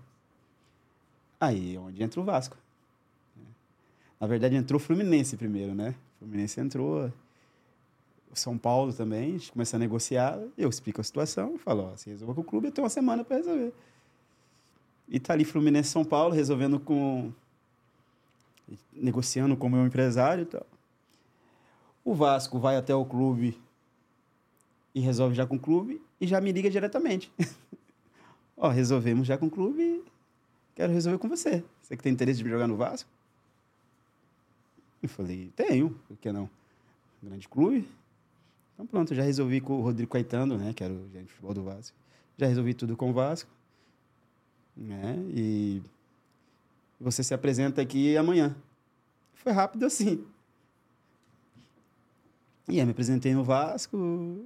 Aí é onde entra o Vasco. Na verdade, entrou o Fluminense primeiro, né? O Fluminense entrou, o São Paulo também, a gente começa a negociar, eu explico a situação, falo, ó, você resolva com o clube, eu tenho uma semana para resolver. E tá ali Fluminense São Paulo, resolvendo com... negociando com o meu empresário e tal. O Vasco vai até o clube e resolve já com o clube e já me liga diretamente. ó, resolvemos já com o clube, quero resolver com você. Você que tem interesse de jogar no Vasco? Eu falei, tenho, por que não? Grande clube. Então pronto, já resolvi com o Rodrigo Caetano, né, que era o gerente de futebol do Vasco. Já resolvi tudo com o Vasco. Né, e você se apresenta aqui amanhã. Foi rápido assim. E aí me apresentei no Vasco.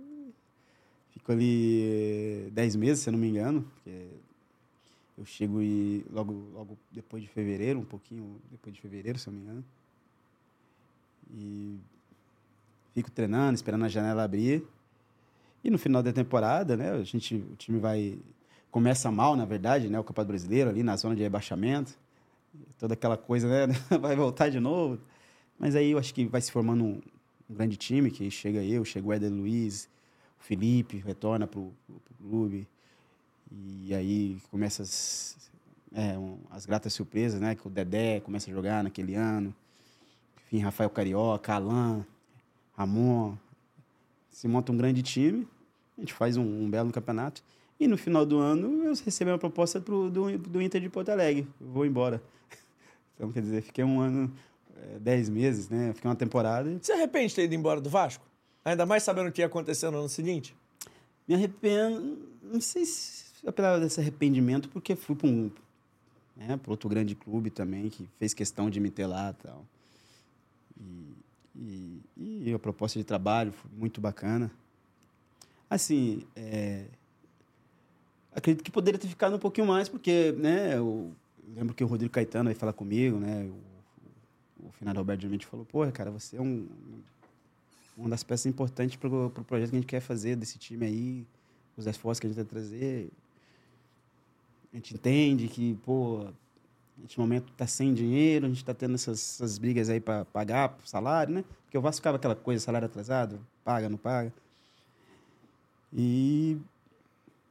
Fico ali eh, 10 meses, se eu não me engano. Porque eu chego e logo, logo depois de fevereiro, um pouquinho depois de fevereiro, se eu não me engano. E fico treinando, esperando a janela abrir. E no final da temporada, né, a gente, o time vai começa mal, na verdade, né, o Campeonato Brasileiro ali na zona de rebaixamento. Toda aquela coisa, né, vai voltar de novo. Mas aí eu acho que vai se formando um, um grande time, que chega eu, chega o Éder Luiz, o Felipe retorna pro, pro, pro clube. E aí começa as, é, um, as gratas surpresas, né, que o Dedé começa a jogar naquele ano. Enfim, Rafael Carioca, Alain, Ramon. Se monta um grande time, a gente faz um, um belo campeonato. E no final do ano eu recebi uma proposta pro, do, do Inter de Porto Alegre. Eu vou embora. Então, quer dizer, fiquei um ano, é, dez meses, né? Fiquei uma temporada. Você arrepende de ter ido embora do Vasco? Ainda mais sabendo o que ia acontecer no ano seguinte? Me arrependo, não sei se é pela desse arrependimento, porque fui para um né, outro grande clube também, que fez questão de me ter lá e tal. E, e, a proposta de trabalho foi muito bacana. Assim, é, acredito que poderia ter ficado um pouquinho mais, porque, né, eu lembro que o Rodrigo Caetano veio falar comigo, né, o, o Fernando Alberto Diamante falou, pô, cara, você é um, uma das peças importantes para o pro projeto que a gente quer fazer desse time aí, os esforços que a gente vai trazer. A gente entende que, pô, neste momento tá sem dinheiro, a gente tá tendo essas, essas brigas aí para pagar o salário, né? Porque o Vasco ficava aquela coisa, salário atrasado, paga, não paga. E,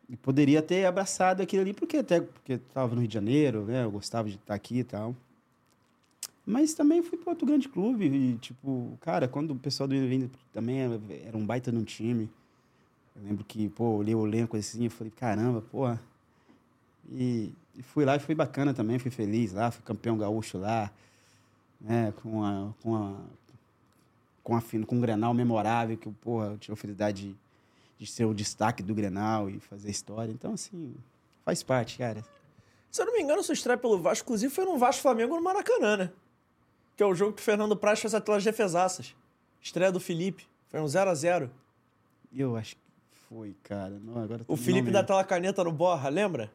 e poderia ter abraçado aquilo ali, porque até porque estava no Rio de Janeiro, né? Eu gostava de estar aqui e tal. Mas também fui para outro grande clube e, tipo, cara, quando o pessoal do Inter também era, um baita de um time. Eu lembro que, pô, olhei o elenco assim e falei, caramba, porra. E, e fui lá e foi bacana também, fui feliz lá, fui campeão gaúcho lá, né, com a, com a, com a, com um Grenal memorável, que, porra, eu tive a felicidade de, de ser o destaque do Grenal e fazer história. Então, assim, faz parte, cara. Se eu não me engano, sua estreia pelo Vasco, inclusive, foi no Vasco Flamengo no Maracanã, né? Que é o jogo que o Fernando Praz fez aquelas defesaças. Estreia do Felipe. Foi um 0x0. Eu acho que foi, cara. Não, agora O Felipe dá aquela caneta no Borra, lembra?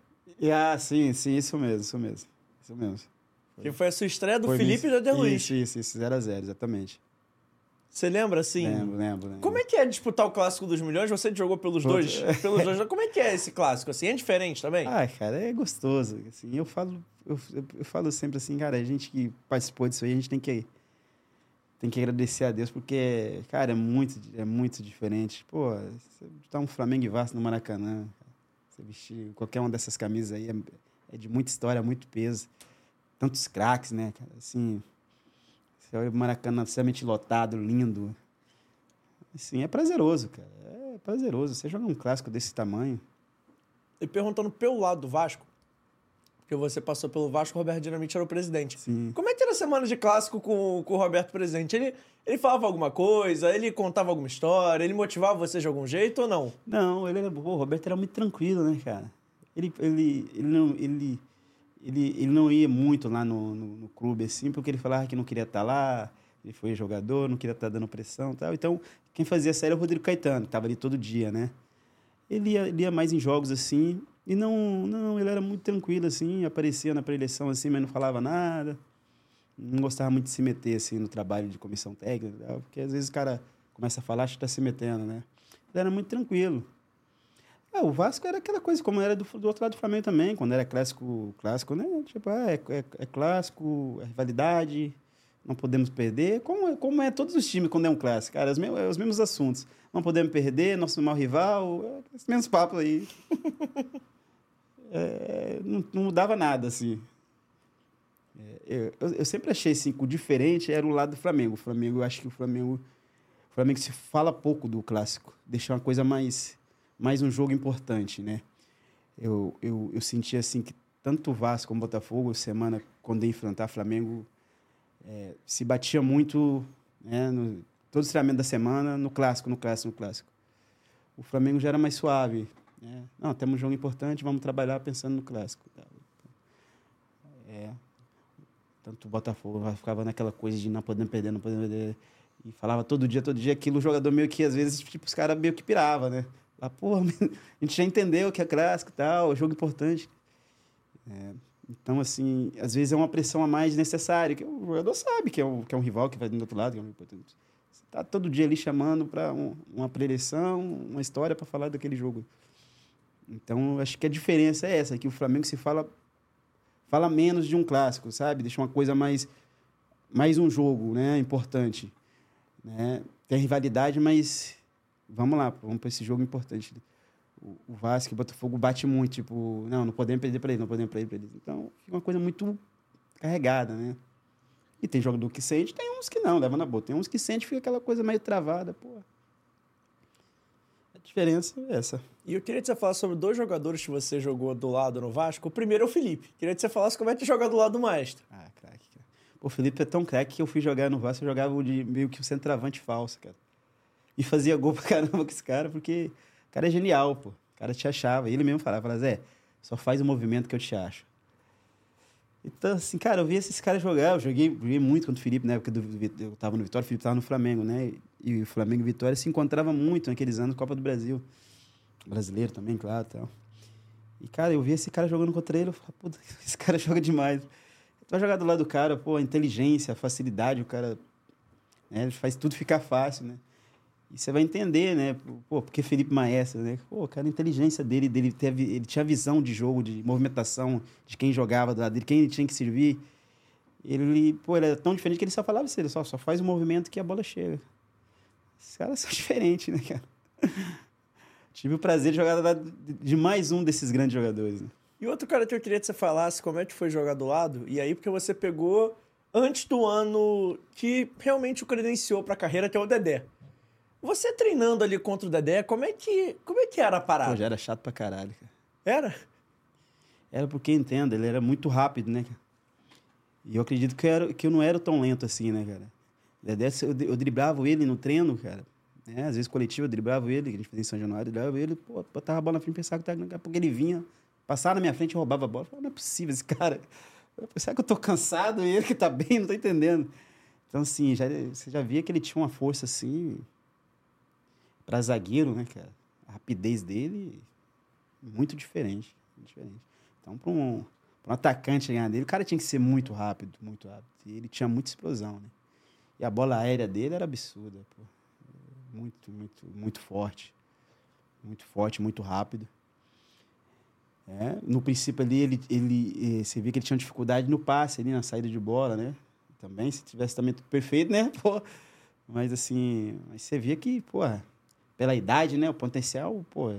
Ah, sim, sim, isso mesmo, isso mesmo. Isso mesmo. Que foi a sua estreia do Foi Felipe e Eder Luiz. Isso, isso, isso, 0x0, exatamente. Você lembra, assim? Lembro, lembro, lembro. Como é que é disputar o Clássico dos Milhões? Você jogou pelos Puta. dois, pelos dois. Como é que é esse clássico? Assim, é diferente também? Ah, cara, é gostoso. Assim, eu falo, eu, eu- falo sempre assim, cara, a gente que participou disso aí, a gente tem que tem que agradecer a Deus porque, cara, é muito, é muito diferente. Pô, você tá um Flamengo e Vasco no Maracanã, você vestir qualquer uma dessas camisas aí é, é de muita história, muito peso. Tantos craques, né, cara? Assim, você olha o Maracanã extremamente lotado, lindo. Assim, é prazeroso, cara. É prazeroso. Você jogar um clássico desse tamanho. E perguntando pelo lado do Vasco, porque você passou pelo Vasco, o Roberto dinamite era o presidente. Sim. Como é que era a semana de clássico com, com o Roberto presidente? Ele, ele falava alguma coisa, ele contava alguma história, ele motivava você de algum jeito ou não? Não, ele era, pô, o Roberto era muito tranquilo, né, cara? Ele, ele, ele, não, ele, ele, ele não ia muito lá no, no, no clube, assim, porque ele falava que não queria estar lá, ele foi jogador, não queria estar dando pressão e tal. Então, quem fazia essa era o Rodrigo Caetano, que estava ali todo dia, né? Ele ia, ele ia mais em jogos, assim, e não, não, ele era muito tranquilo, assim, aparecia na preleção, assim, mas não falava nada. Não gostava muito de se meter, assim, no trabalho de comissão técnica, porque às vezes o cara começa a falar, acha que está se metendo, né? Ele era muito tranquilo. Ah, o Vasco era aquela coisa, como era do, do outro lado do Flamengo também, quando era clássico, clássico, né? Tipo, ah, é, é, é clássico, é rivalidade, não podemos perder. Como é, como é todos os times quando é um clássico, cara, os mesmos, é os mesmos assuntos. Não podemos perder, nosso maior rival, é, esses mesmos papos aí. É, não, não mudava nada, assim. É, eu, eu sempre achei assim, que o diferente era o lado do Flamengo. O Flamengo, eu acho que o Flamengo, o Flamengo se fala pouco do clássico, deixa uma coisa mais, mais um jogo importante, né? Eu, eu, eu senti assim que tanto o Vasco como o Botafogo, semana quando ia enfrentar Flamengo, é, se batia muito, né, no, todo o treinamento da semana, no clássico, no clássico, no clássico. O Flamengo já era mais suave. Né? Não, temos um jogo importante, vamos trabalhar pensando no clássico. É, tanto o Botafogo ficava naquela coisa de não podemos perder, não podemos perder. E falava todo dia, todo dia, aquilo o jogador meio que, às vezes, tipo, os caras meio que pirava, né? Lá, pô, a gente já entendeu que é clássico e tal, é jogo importante. É, então, assim, às vezes é uma pressão a mais necessária, que o jogador sabe que é um, que é um rival que vai do outro lado, que é um importante. Você tá todo dia ali chamando para um, uma preleção, uma história para falar daquele jogo. Então, acho que a diferença é essa, que o Flamengo se fala fala menos de um clássico, sabe? Deixa uma coisa mais mais um jogo, né, importante, né? Tem rivalidade, mas vamos lá, vamos para esse jogo importante. O, Vasco e o Botafogo bate muito, tipo, não, não podemos perder para eles, não podemos perder para eles. Então, fica uma coisa muito carregada, né? E tem jogador que sente, tem uns que não, leva na boa. Tem uns que sente, fica aquela coisa meio travada, pô. Diferença é essa. E eu queria que você falasse sobre dois jogadores que você jogou do lado no Vasco. O primeiro é o Felipe. Queria que você falasse como é que joga do lado do maestro. Ah, craque, cara. O Felipe é tão craque que eu fui jogar no Vasco, eu jogava de meio que o centroavante falso, cara. E fazia gol pra caramba com esse cara, porque o cara é genial, pô. O cara te achava. E ele mesmo falava, falava, Zé, só faz o movimento que eu te acho. Então, assim, cara, eu vi esses caras jogar. Eu joguei, joguei muito contra o Felipe na época do eu tava no Vitória, o Felipe tava no Flamengo, né? E o Flamengo e Vitória se encontrava muito naqueles anos, Copa do Brasil. Brasileiro também, claro, tal. E, cara, eu vi esse cara jogando contra ele, eu falei, puta, esse cara joga demais. Tu vai jogar do lado do cara, pô, a inteligência, a facilidade, o cara né, ele faz tudo ficar fácil, né? E você vai entender, né? Pô, porque Felipe Maestro, né? Pô, cara, a inteligência dele, dele teve, ele tinha visão de jogo, de movimentação, de quem jogava dele, quem ele tinha que servir. Ele, pô, era tão diferente que ele só falava assim, ele só, só faz o movimento que a bola chega. Esses caras são diferentes, né, cara? tive o prazer de jogar de mais um desses grandes jogadores. Né? E outro cara que eu queria que você falasse como é que foi jogar do lado, e aí porque você pegou antes do ano que realmente o credenciou pra carreira, que é o Dedé. Você treinando ali contra o Dedé, como é que, como é que era a Pô, parada? já era chato pra caralho, cara. Era? Era porque, entenda, ele era muito rápido, né? E eu acredito que eu, era, que eu não era tão lento assim, né, cara? Dedé, eu, eu driblava ele no treino, cara. né? às vezes coletivo, eu driblava ele, que a gente fazia em São Januário, eu driblava ele, pô, botava a bola na frente, pensava que tava- daqui a pouco ele vinha, passava na minha frente, roubava a bola. Eu falava, não é possível esse cara. Eu, Será que eu tô cansado e ele que tá bem? Não tô entendendo. Então, assim, já, você já via que ele tinha uma força, assim, pra zagueiro, né, cara? A rapidez dele, muito diferente. diferente. Então, para um, pra um atacante ganhar dele, o cara tinha que ser muito rápido, muito rápido. E ele tinha muita explosão, né? E a bola aérea dele era absurda, pô. Muito, muito, muito forte. Muito forte, muito rápido. É, no princípio ali, ele, ele, eh, você via que ele tinha dificuldade no passe ali, na saída de bola, né? Também, se tivesse também tudo perfeito, né? Pô, mas assim, mas você via que, pô, pela idade, né? O potencial, pô, é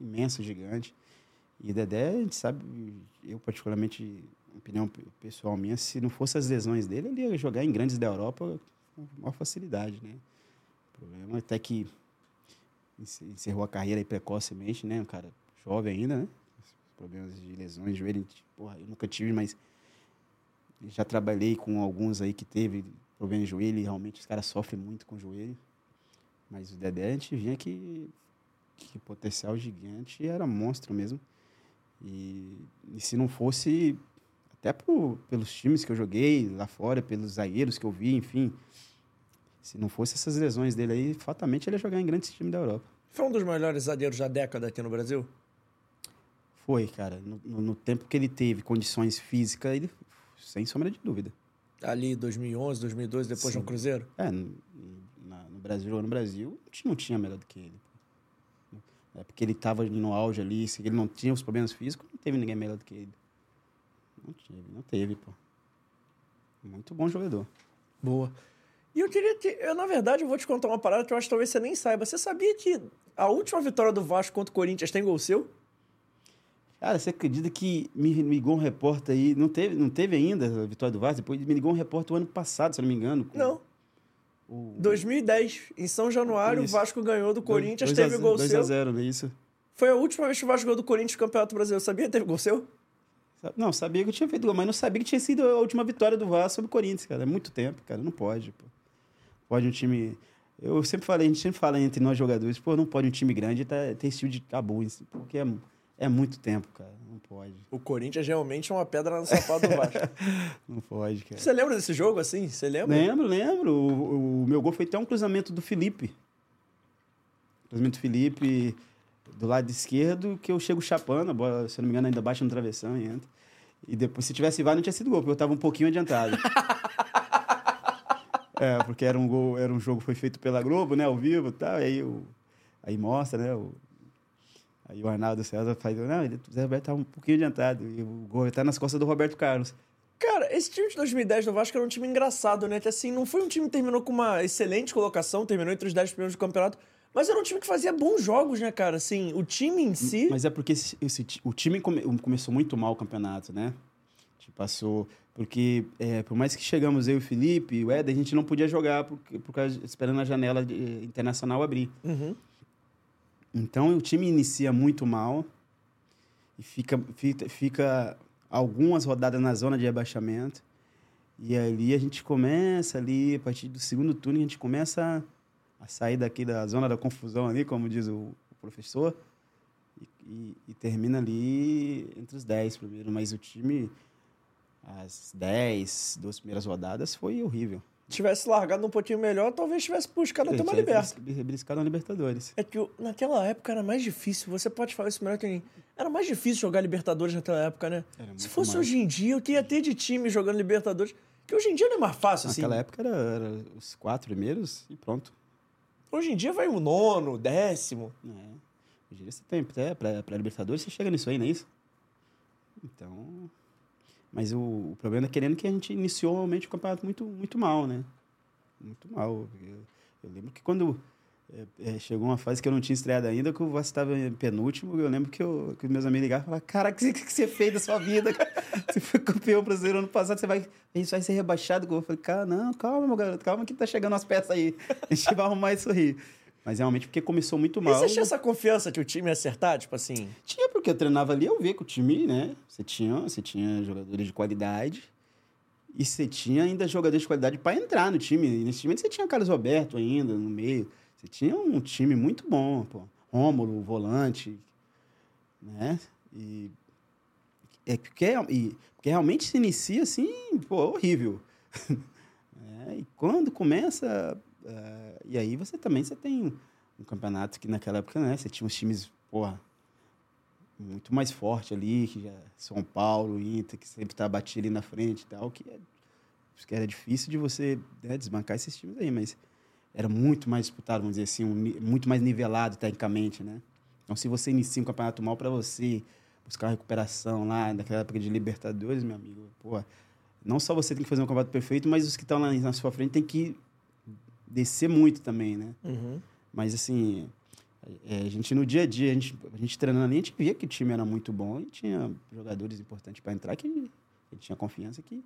imenso, gigante. E Dedé, a gente sabe, eu particularmente, opinião pe- pessoal minha, se não fosse as lesões dele, ele ia jogar em grandes da Europa com maior facilidade, né? O problema é até que encer- encerrou a carreira aí precocemente, né? Um cara jovem ainda, né? Problemas de lesões, joelho, porra, eu nunca tive, mas já trabalhei com alguns aí que teve problema de joelho e realmente os caras sofrem muito com o joelho. Mas o Dedé, a gente via que, que potencial gigante era monstro mesmo. E, e se não fosse, até por, pelos times que eu joguei lá fora, pelos zagueiros que eu vi, enfim, se não fosse essas lesões dele aí, fatalmente ele ia jogar em grandes times da Europa. Foi um dos melhores zagueiros da década aqui no Brasil? Foi, cara. No, no- no tempo que ele teve condições físicas, ele, sem sombra de dúvida. Ali 2011, 2012, depois Sim. no Cruzeiro? É, Brasil, jogando no Brasil, a gente não tinha melhor do que ele. É porque ele estava no auge ali, se ele não tinha os problemas físicos, não teve ninguém melhor do que ele. Não teve, não teve, pô. Muito bom jogador. Boa. E eu queria que. Eu, na verdade, eu vou te contar uma parada que eu acho que talvez você nem saiba. Você sabia que a última vitória do Vasco contra o Corinthians tem gol seu? Cara, você acredita que me ligou um repórter aí, não teve, não teve ainda a vitória do Vasco, depois me ligou um repórter o ano passado, se não me engano. com Não. O, 2010, em São Januário, o Isso. Vasco ganhou do Corinthians, dois a teve zero- gol dois seu. a 0 não é isso? Foi a última vez que o Vasco ganhou do Corinthians no Campeonato Brasileiro. Sabia que teve gol seu? Não, sabia que eu tinha feito gol, mas não sabia que tinha sido a última vitória do Vasco sobre o Corinthians, cara. É muito tempo, cara. Não pode, pô. Pode um time. Eu sempre falei, a gente sempre fala entre nós jogadores, pô, não pode um time grande tá, ter esse tipo de tabu, isso, porque é, é muito tempo, cara. Não pode. O Corinthians realmente é uma pedra no sapato do Vasco. Não pode, cara. Você lembra desse jogo assim? Você lembra? Lembro, lembro. O, o meu gol foi até um cruzamento do Felipe. Cruzamento do Felipe do lado esquerdo, que eu chego chapando, a bola, se eu não me engano, ainda baixa no travessão e entra. E depois, se tivesse VAR, não tinha sido gol, porque eu tava um pouquinho adiantado. é, porque era um gol, era um jogo que foi feito pela Globo, né, ao vivo e tal, e aí, o, aí mostra, né, o, aí o Arnaldo César faz, não, ele, o Zé Roberto tava um pouquinho adiantado, e o gol tá nas costas do Roberto Carlos. Cara, esse time de 2010 do Vasco era um time engraçado, né? Que assim, não foi um time que terminou com uma excelente colocação, terminou entre os 10 primeiros do campeonato, mas era um time que fazia bons jogos, né, cara? Assim, o time em si. Mas é porque esse, esse o time come- começou muito mal o campeonato, né? Gente passou. Porque, é, por mais que chegamos eu e o Felipe o Éder, a gente não podia jogar porque, por causa, esperando a janela de- internacional abrir. Uhum. Então o time inicia muito mal e fica, fica, fica algumas rodadas na zona de rebaixamento. E ali a gente começa ali, a partir do segundo turno, a gente começa a, sair daqui da zona da confusão ali, como diz o, o professor, e, e- e termina ali entre os 10 primeiro. Mas o time, as 10, duas primeiras rodadas, foi horrível. Tivesse largado um pouquinho melhor, talvez tivesse buscado até uma liberta. bris- Briscado na Libertadores. É que naquela época era mais difícil, você pode falar isso melhor que ninguém. Era mais difícil jogar Libertadores naquela época, né? Se fosse mais. hoje em dia, o que ia ter de time jogando Libertadores? Que hoje em dia não é mais fácil, assim. Naquela época era, era os quatro primeiros e pronto. Hoje em dia vai o nono, o décimo. É. Hoje em dia você tem até pra, pra Libertadores, você chega nisso aí, não é isso? Então. Mas o, o problema é querendo que a gente iniciou realmente o campeonato muito, muito mal, né? Muito mal. Eu, eu lembro que quando É, é, chegou uma fase que eu não tinha estreado ainda, que o Vasco estava em penúltimo. Eu lembro que, eu, que meus amigos ligavam e falavam: Cara, o que, que, você fez da sua vida? você foi campeão brasileiro ano passado, você vai, a gente vai ser rebaixado. Eu falei: Cara, não, calma, meu garoto, calma que tá chegando as peças aí. A gente vai arrumar isso aí. Mas realmente porque começou muito mal. E você tinha essa confiança que o time ia acertar? Tipo assim. Tinha, porque eu treinava ali, eu via que o time, né? Você tinha, você tinha jogadores de qualidade. E você tinha ainda jogadores de qualidade para entrar no time. E nesse time você tinha Carlos Roberto ainda no meio. Você tinha um time muito bom, pô. Rômulo, volante, né? E é porque, e, porque realmente se inicia assim, pô, horrível. é, e quando começa, uh, e aí você também você tem um campeonato que naquela época, né, você tinha uns times, porra, muito mais forte ali, que já São Paulo, Inter, que sempre tá batido ali na frente e tal, que, é, que era difícil de você né, desbancar esses times aí, mas era muito mais disputado, vamos dizer assim, um, muito mais nivelado tecnicamente, né? Então, se você inicia um campeonato mal para você buscar recuperação lá, naquela época de Libertadores, meu amigo, pô, não só você tem que fazer um campeonato perfeito, mas os que estão lá na sua frente tem que descer muito também, né? Uhum. Mas, assim, é, a gente no dia a dia, a gente, a gente treinando ali, a gente via que o time era muito bom e tinha jogadores importantes para entrar que a gente tinha confiança que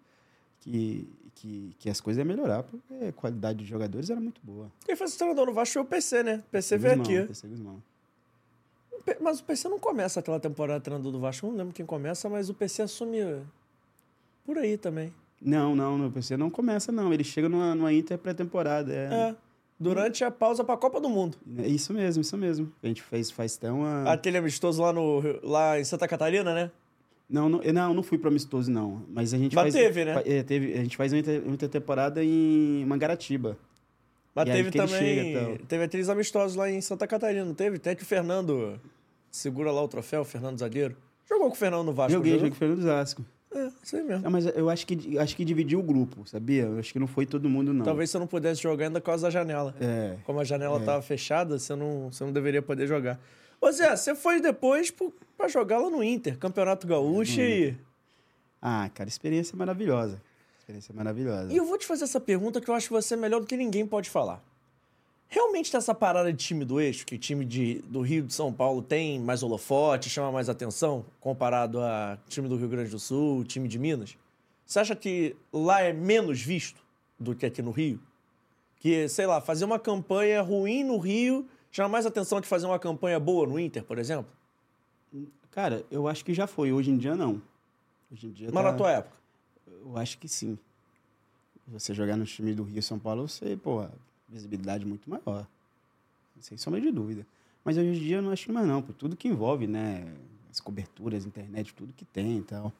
que, que, que as coisas iam melhorar, porque a qualidade de jogadores era muito boa. Quem foi esse treinador no Vasco foi o PC, né? O PC veio aqui. PC Guzmão. Mas o PC não começa aquela temporada treinador do Vasco, não lembro quem começa, mas o PC assume por aí também. Não, não, o PC não começa, não. Ele chega numa, numa Inter pré-temporada. É. é. Durante a pausa para a Copa do Mundo. É isso mesmo, isso mesmo. A gente fez faz tão. A... Aquele amistoso lá, no, lá em Santa Catarina, né? Não, não, não, não fui para amistoso, não. Mas a gente Mas faz. teve, né? É, teve, a gente faz uma, inter, uma intertemporada em Mangaratiba. Mas teve também. Chega, teve aqueles amistosos lá em Santa Catarina, não teve? Até que o Fernando segura lá o troféu, o Fernando Zagueiro. Jogou com o Fernando no Vasco? Joguei, joguei com o Fernando Zasco. É, isso aí mesmo. Não, mas eu acho que, acho que dividiu o grupo, sabia? Eu acho que não foi todo mundo, não. Talvez você não pudesse jogar ainda por causa da janela. É. Como a janela estava é. fechada, você não, você não deveria poder jogar. Ô Zé, você foi depois para jogar lá no Inter, Campeonato Gaúcho e. Ah, cara, experiência maravilhosa. Experiência maravilhosa. E eu vou te fazer essa pergunta que eu acho que você é melhor do que ninguém pode falar. Realmente tem essa parada de time do eixo, que time de, do Rio de São Paulo tem mais holofote, chama mais atenção, comparado a time do Rio Grande do Sul, time de Minas? Você acha que lá é menos visto do que aqui no Rio? Que, sei lá, fazer uma campanha ruim no Rio chama mais atenção que fazer uma campanha boa no Inter, por exemplo? Cara, eu acho que já foi. Hoje em dia, não. Hoje em dia Mas tá... na tua época? Eu acho que sim. Você jogar no time do Rio São Paulo, você, pô, visibilidade muito maior. Sem sombra de dúvida. Mas hoje em dia eu não acho mais não, por tudo que envolve, né? As coberturas, internet, tudo que tem e tal.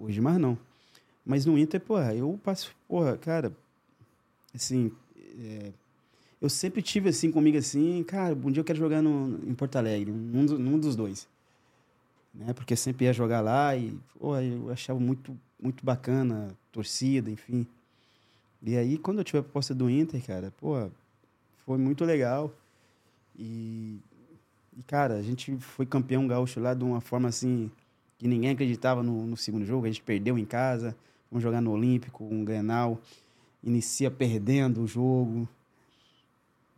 Hoje mais não. Mas no Inter, porra, eu passo, porra, cara, assim, é, eu sempre tive assim comigo assim, cara, um dia eu quero jogar no, em Porto Alegre, num, num dos dois né? Porque sempre ia jogar lá e pô, eu achava muito, muito bacana, torcida, enfim. E aí, quando eu tive a proposta do Inter, cara, pô, foi muito legal. E, e, cara, a gente foi campeão gaúcho lá de uma forma assim que ninguém acreditava no, no segundo jogo. A gente perdeu em casa, vamos jogar no Olímpico, um Grenal, inicia perdendo o jogo.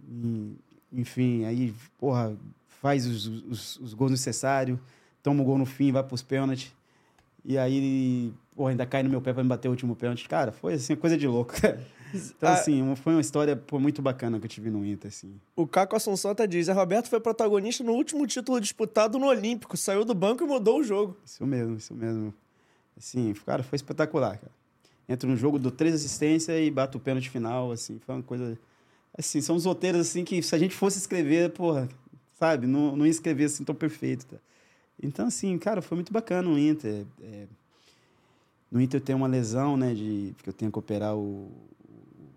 E, enfim, aí, porra, faz os, os, os gols necessários toma o gol no fim, vai pros pênaltis. E aí, pô, ainda cai no meu pé pra me bater o último pênalti. Cara, foi assim, coisa de louco. Então, ah, assim, foi uma história pô, muito bacana que eu tive no Inter, assim. O Caco Assunção até diz, a Roberto foi protagonista no último título disputado no Olímpico, saiu do banco e mudou o jogo. Isso mesmo, isso mesmo. Assim, cara, foi espetacular, cara. Entra no jogo, dou três assistências e bato o pênalti final, assim, foi uma coisa... Assim, são os roteiros, assim, que se a gente fosse escrever, porra, sabe, não, não ia escrever assim tão perfeito, tá? Então, assim, cara, foi muito bacana o Inter. É, no Inter eu tenho uma lesão, né, de que eu tenho que operar o,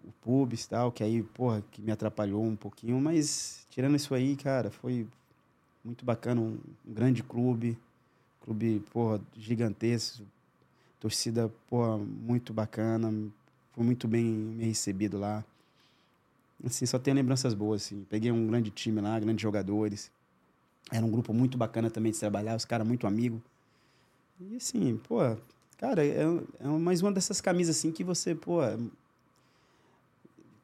o pubis e tal, que aí, porra, que me atrapalhou um pouquinho, mas tirando isso aí, cara, foi muito bacana, um, um grande clube, clube, porra, gigantesco, torcida, porra, muito bacana, foi muito bem me recebido lá. Assim, só tenho lembranças boas, assim. Peguei um grande time lá, grandes jogadores. Era um grupo muito bacana também de trabalhar, os caras muito amigos. E assim, pô, cara, é, é mais uma dessas camisas assim que você, pô,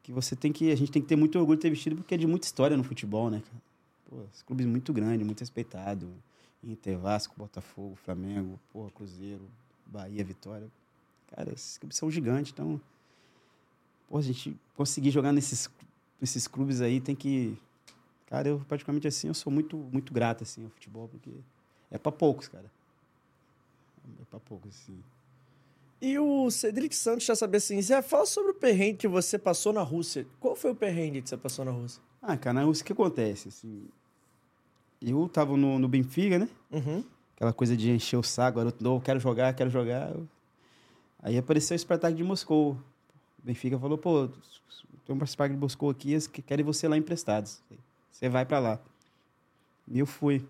que você tem que. A gente tem que ter muito orgulho de ter vestido, porque é de muita história no futebol, né, cara? Pô, clubes muito grandes, muito respeitado. Inter, Vasco, Botafogo, Flamengo, porra, Cruzeiro, Bahia, Vitória. Cara, esses clubes são gigantes, então. Pô, a gente conseguir jogar nesses, nesses clubes aí tem que. Cara, eu praticamente assim, eu sou muito, muito grato assim ao futebol, porque é para poucos, cara. É para poucos, assim. E o Cedric Santos já sabia assim, Zé, fala sobre o perrengue que você passou na Rússia. Qual foi o perrengue que você passou na Rússia? Ah, cara, na Rússia o que acontece? Assim, eu tava no, no Benfica, né? Uhum. Aquela coisa de encher o saco, garoto novo, quero jogar, quero jogar. Aí apareceu o Spartak de Moscou. O Benfica falou, pô, tem um Spartak de Moscou aqui, eles que- querem você lá emprestados. Você vai pra lá. E eu fui.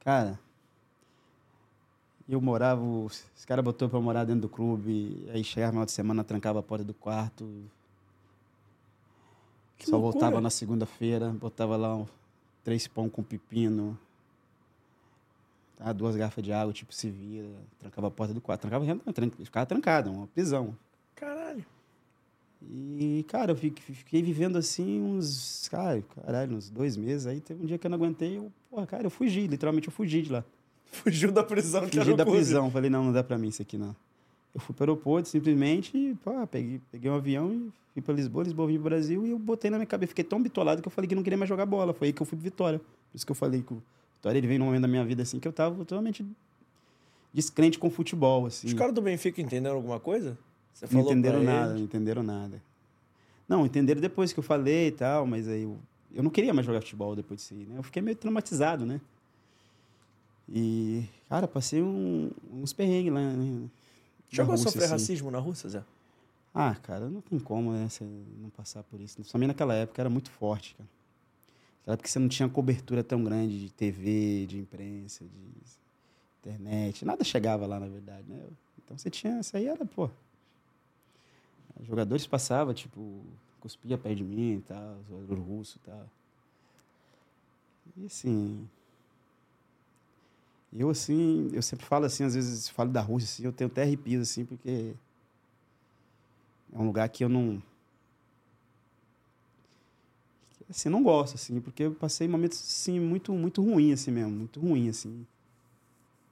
Cara, eu morava, os caras botou pra eu morar dentro do clube, aí chegava no final de semana, trancava a porta do quarto. Que Só loucura. voltava na segunda-feira, botava lá um, três pão com pepino, tá? duas garrafas de água, tipo, se vira, trancava a porta do quarto. Trancava, ficava trancado, uma prisão. Caralho. E, cara, eu fiquei, fiquei vivendo assim uns, cara, caralho, uns dois meses. Aí teve um dia que eu não aguentei, eu, porra, cara, eu fugi, literalmente eu fugi de lá. Fugiu da prisão que Fugi da prisão. Falei, não, não dá pra mim isso aqui, não. Eu fui para o aeroporto, simplesmente, pá, peguei, peguei um avião e fui para Lisboa, Lisboa vim pro Brasil, e eu botei na minha cabeça, fiquei tão bitolado que eu falei que não queria mais jogar bola. Foi aí que eu fui pro Vitória. Por isso que eu falei que o Vitória, ele veio num momento da minha vida, assim, que eu tava totalmente descrente com o futebol, assim. Os caras do Benfica entenderam alguma coisa? Você Não falou entenderam nada, eles? não entenderam nada. Não, entenderam depois que eu falei e tal, mas aí eu, eu não queria mais jogar futebol depois disso aí, né? Eu fiquei meio traumatizado, né? E, cara, passei um- uns perrengues lá, né? Chegou a Rússia, sofrer assim. racismo na Rússia, Zé? Ah, cara, não tem como, né, você não passar por isso. Somente naquela época era muito forte, cara. Naquela época você não tinha cobertura tão grande de TV, de imprensa, de internet. Nada chegava lá, na verdade, né? Então você tinha... Isso aí era, pô... Jogadores passavam, tipo, cuspia perto de mim e tal, jogador russo e tal. E assim... Eu, assim, eu sempre falo assim, às vezes falo da Rússia, assim, eu tenho até arrepios, assim, porque é um lugar que eu não. Assim, não gosto, assim, porque eu passei momentos, assim, muito, muito ruim, assim mesmo, muito ruim, assim.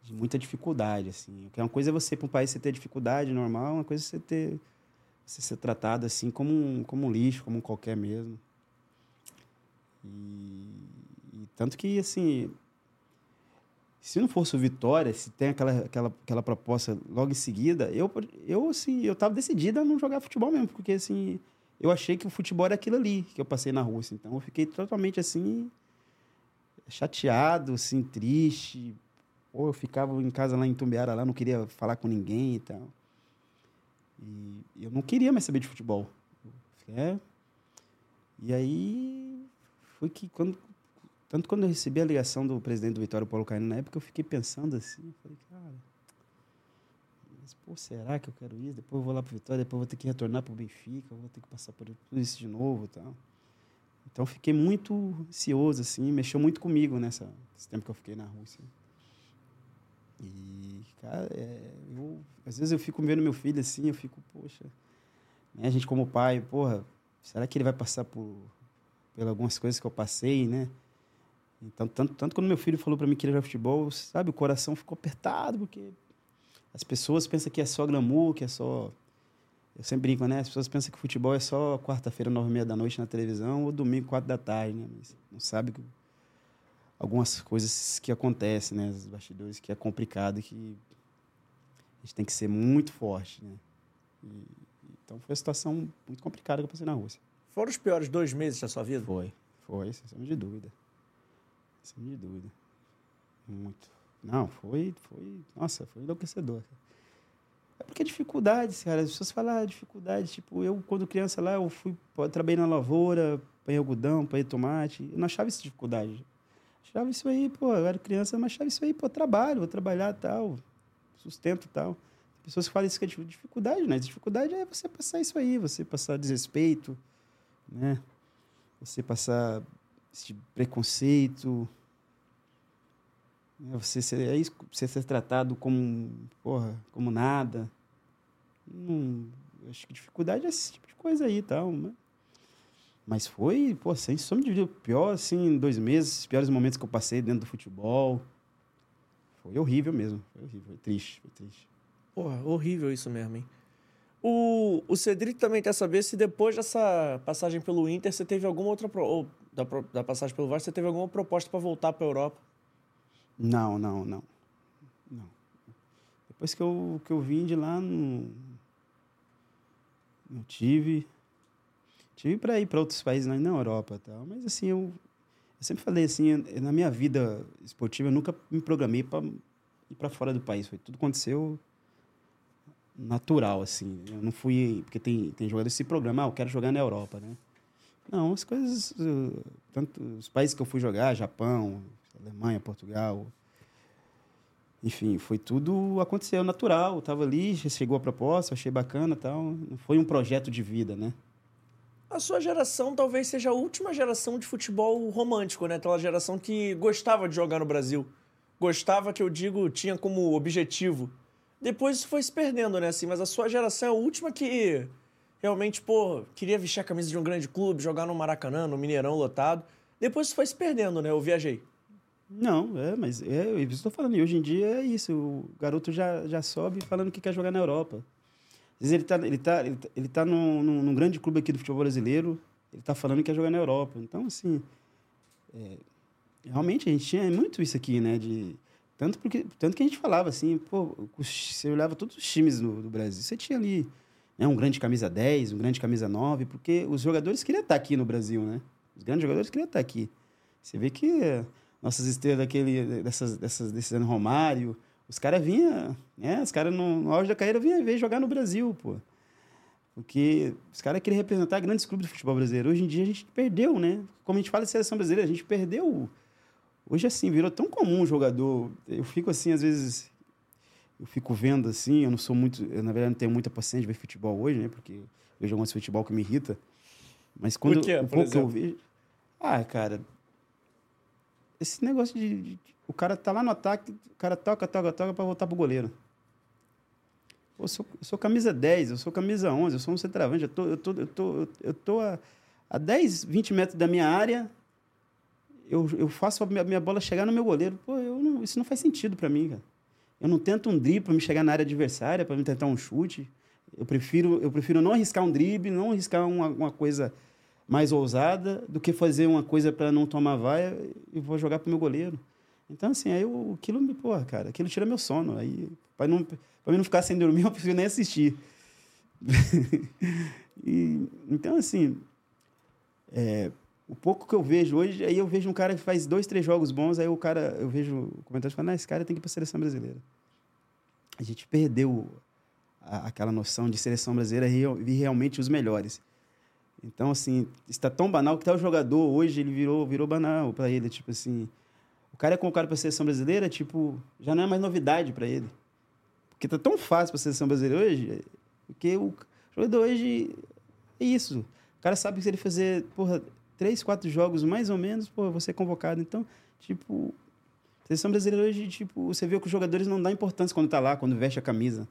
De muita dificuldade, assim. Porque uma coisa é você, para um país, você ter dificuldade normal, uma coisa é você ter. Você ser tratado, assim, como um, como um lixo, como um qualquer mesmo. E, e tanto que, assim. Se não fosse o Vitória, se tem aquela, aquela, aquela proposta logo em seguida, eu, eu assim, eu tava decidida a não jogar futebol mesmo, porque assim, eu achei que o futebol era aquilo ali que eu passei na Rússia. Então eu fiquei totalmente assim chateado, assim, triste. Ou eu ficava em casa lá em Tumbiara, lá não queria falar com ninguém e tal. E eu não queria mais saber de futebol. É. E aí foi que quando tanto quando eu recebi a ligação do presidente do Vitória, Paulo Caino, na época eu fiquei pensando assim, falei, cara, mas, pô, será que eu quero isso? Depois eu vou lá pro Vitória, depois eu vou ter que retornar pro Benfica, eu vou ter que passar por tudo isso de novo tal. Então fiquei muito ansioso, assim, mexeu muito comigo nessa, tempo que eu fiquei na Rússia. E, cara, é, eu, às vezes eu fico vendo meu filho assim, eu fico, poxa, né, a gente como pai, porra, será que ele vai passar por, por algumas coisas que eu passei, né? Então, tanto, tanto quando meu filho falou para mim que ele era futebol, sabe, o coração ficou apertado, porque as pessoas pensam que é só glamour, que é só. Eu sempre brinco, né? As pessoas pensam que futebol é só quarta-feira, nove e meia da noite na televisão, ou domingo, quatro da tarde, né? Mas não sabe que algumas coisas que acontecem, né? Os bastidores, que é complicado, que a gente tem que ser muito forte, né? E, então foi uma situação muito complicada que eu passei na Rússia. Foram os piores dois meses da sua vida? Foi, foi, sem sombra de dúvida. Sem de dúvida. Muito. Não, foi, foi, nossa, foi enlouquecedor. É porque dificuldades, cara. As pessoas falam ah, dificuldade. Tipo, eu, quando criança lá, eu fui, trabalhei na lavoura, apanhei algodão, apanhei tomate. Eu não achava isso dificuldade. Achava isso aí, pô, eu era criança, mas achava isso aí, pô, trabalho, vou trabalhar tal, sustento tal. Pessoas falam isso que é dif- dificuldade, né? Dificuldade é você passar isso aí, você passar desrespeito, né? Você passar esse preconceito, né? você ser, é isso, você ser tratado como, porra, como nada. Acho que dificuldade é esse tipo de coisa aí e tal, né? Mas foi, pô, sem sombra de o pior, assim, dois meses, os piores momentos que eu passei dentro do futebol. Foi horrível mesmo, foi horrível, foi triste, foi triste. Porra, horrível isso mesmo, hein? O, o Cedric também quer saber se depois dessa passagem pelo Inter você teve alguma outra. Ou da, da passagem pelo Vasco, você teve alguma proposta pra voltar pra Europa? Não, não, não. Não. Depois que eu, que eu vim de lá, não, não tive. Tive para ir para outros países na, Europa tal. Mas assim, eu, eu sempre falei assim, na minha vida esportiva, eu nunca me programei para ir para fora do país. Foi tudo aconteceu natural, assim. Eu não fui. Porque tem, tem jogadores que se programam, ah, eu quero jogar na Europa, né? Não, as coisas. uh, Tanto os países que eu fui jogar, Japão, Alemanha, Portugal. Enfim, foi tudo. Aconteceu natural. Eu tava ali, chegou a proposta, achei bacana tal. Foi um projeto de vida, né? A sua geração talvez seja a última geração de futebol romântico, né? Aquela geração que gostava de jogar no Brasil. Gostava, que eu digo, tinha como objetivo. Depois isso foi se perdendo, né? Assim, mas a sua geração é a última que realmente, pô, queria vestir a camisa de um grande clube, jogar no Maracanã, no Mineirão lotado. Depois foi se perdendo, né? Eu viajei. Não, é, mas é, eu estou falando, e hoje em dia é isso. O garoto já, já sobe falando que quer jogar na Europa. Às vezes ele tá, ele tá, ele tá, ele tá num, num, grande clube aqui do futebol brasileiro, ele tá falando que quer jogar na Europa. Então, assim, é, realmente a gente tinha muito isso aqui, né? De, tanto, porque, tanto que a gente falava assim, pô, você olhava todos os times do, do Brasil, você tinha ali né, um grande camisa 10, um grande camisa 9, porque os jogadores queriam estar aqui no Brasil, né? Os grandes jogadores queriam estar aqui. Você vê que eh, nossas estrelas daquele, dessas, dessas, desse ano Romário, os caras vinham, né? Os caras no, no auge da carreira vinham ver jogar no Brasil, pô. Porque os caras queriam representar grandes clubes do futebol brasileiro. Hoje em dia a gente perdeu, né? Como a gente fala de seleção brasileira, a gente perdeu. Hoje, assim, virou tão comum um jogador. Eu fico assim, às vezes. Eu fico vendo assim, eu não sou muito. Eu, na verdade, não tenho muita paciência de ver futebol hoje, né? Porque eu vejo alguns futebol que me irrita. Mas quando quê, o por pouco que eu vejo. Ah, cara. Esse negócio de, de- O cara tá lá no ataque, o cara toca, toca, toca pra voltar pro goleiro. Pô, Eu sou, eu sou camisa 10, eu sou camisa 11, eu sou um centroavante, eu tô, eu tô, eu tô, eu tô a, a 10, 20 metros da minha área, eu, eu faço a minha, minha bola chegar no meu goleiro. Pô, eu não- isso não faz sentido para mim, cara. Eu não tento um drible para me chegar na área adversária, para me tentar um chute. Eu prefiro, eu prefiro não arriscar um drible, não arriscar uma, uma coisa mais ousada, do que fazer uma coisa para não tomar vaia e vou jogar pro meu goleiro. Então, assim, aí eu, aquilo me, porra, cara, aquilo tira meu sono. Aí, para não, pra mim não ficar sem dormir, eu prefiro nem assistir. E, então, assim, é, o pouco que eu vejo hoje, aí eu vejo um cara que faz dois, três jogos bons, aí o cara, eu vejo comentários falando, ah, esse cara tem que ir para a seleção brasileira. A gente perdeu a- aquela noção de seleção brasileira e e realmente os melhores. Então, assim, está tão banal que até o jogador hoje ele virou, virou banal para ele. Tipo assim, o cara é convocado para seleção brasileira, tipo, já não é mais novidade para ele. Porque tá tão fácil para seleção brasileira hoje, porque o jogador hoje é isso. O cara sabe que se ele fazer, porra, três, quatro jogos mais ou menos, porra, você é convocado. Então, tipo, a seleção brasileira hoje, tipo, você vê que os jogadores não dão importância quando tá lá, quando veste a camisa.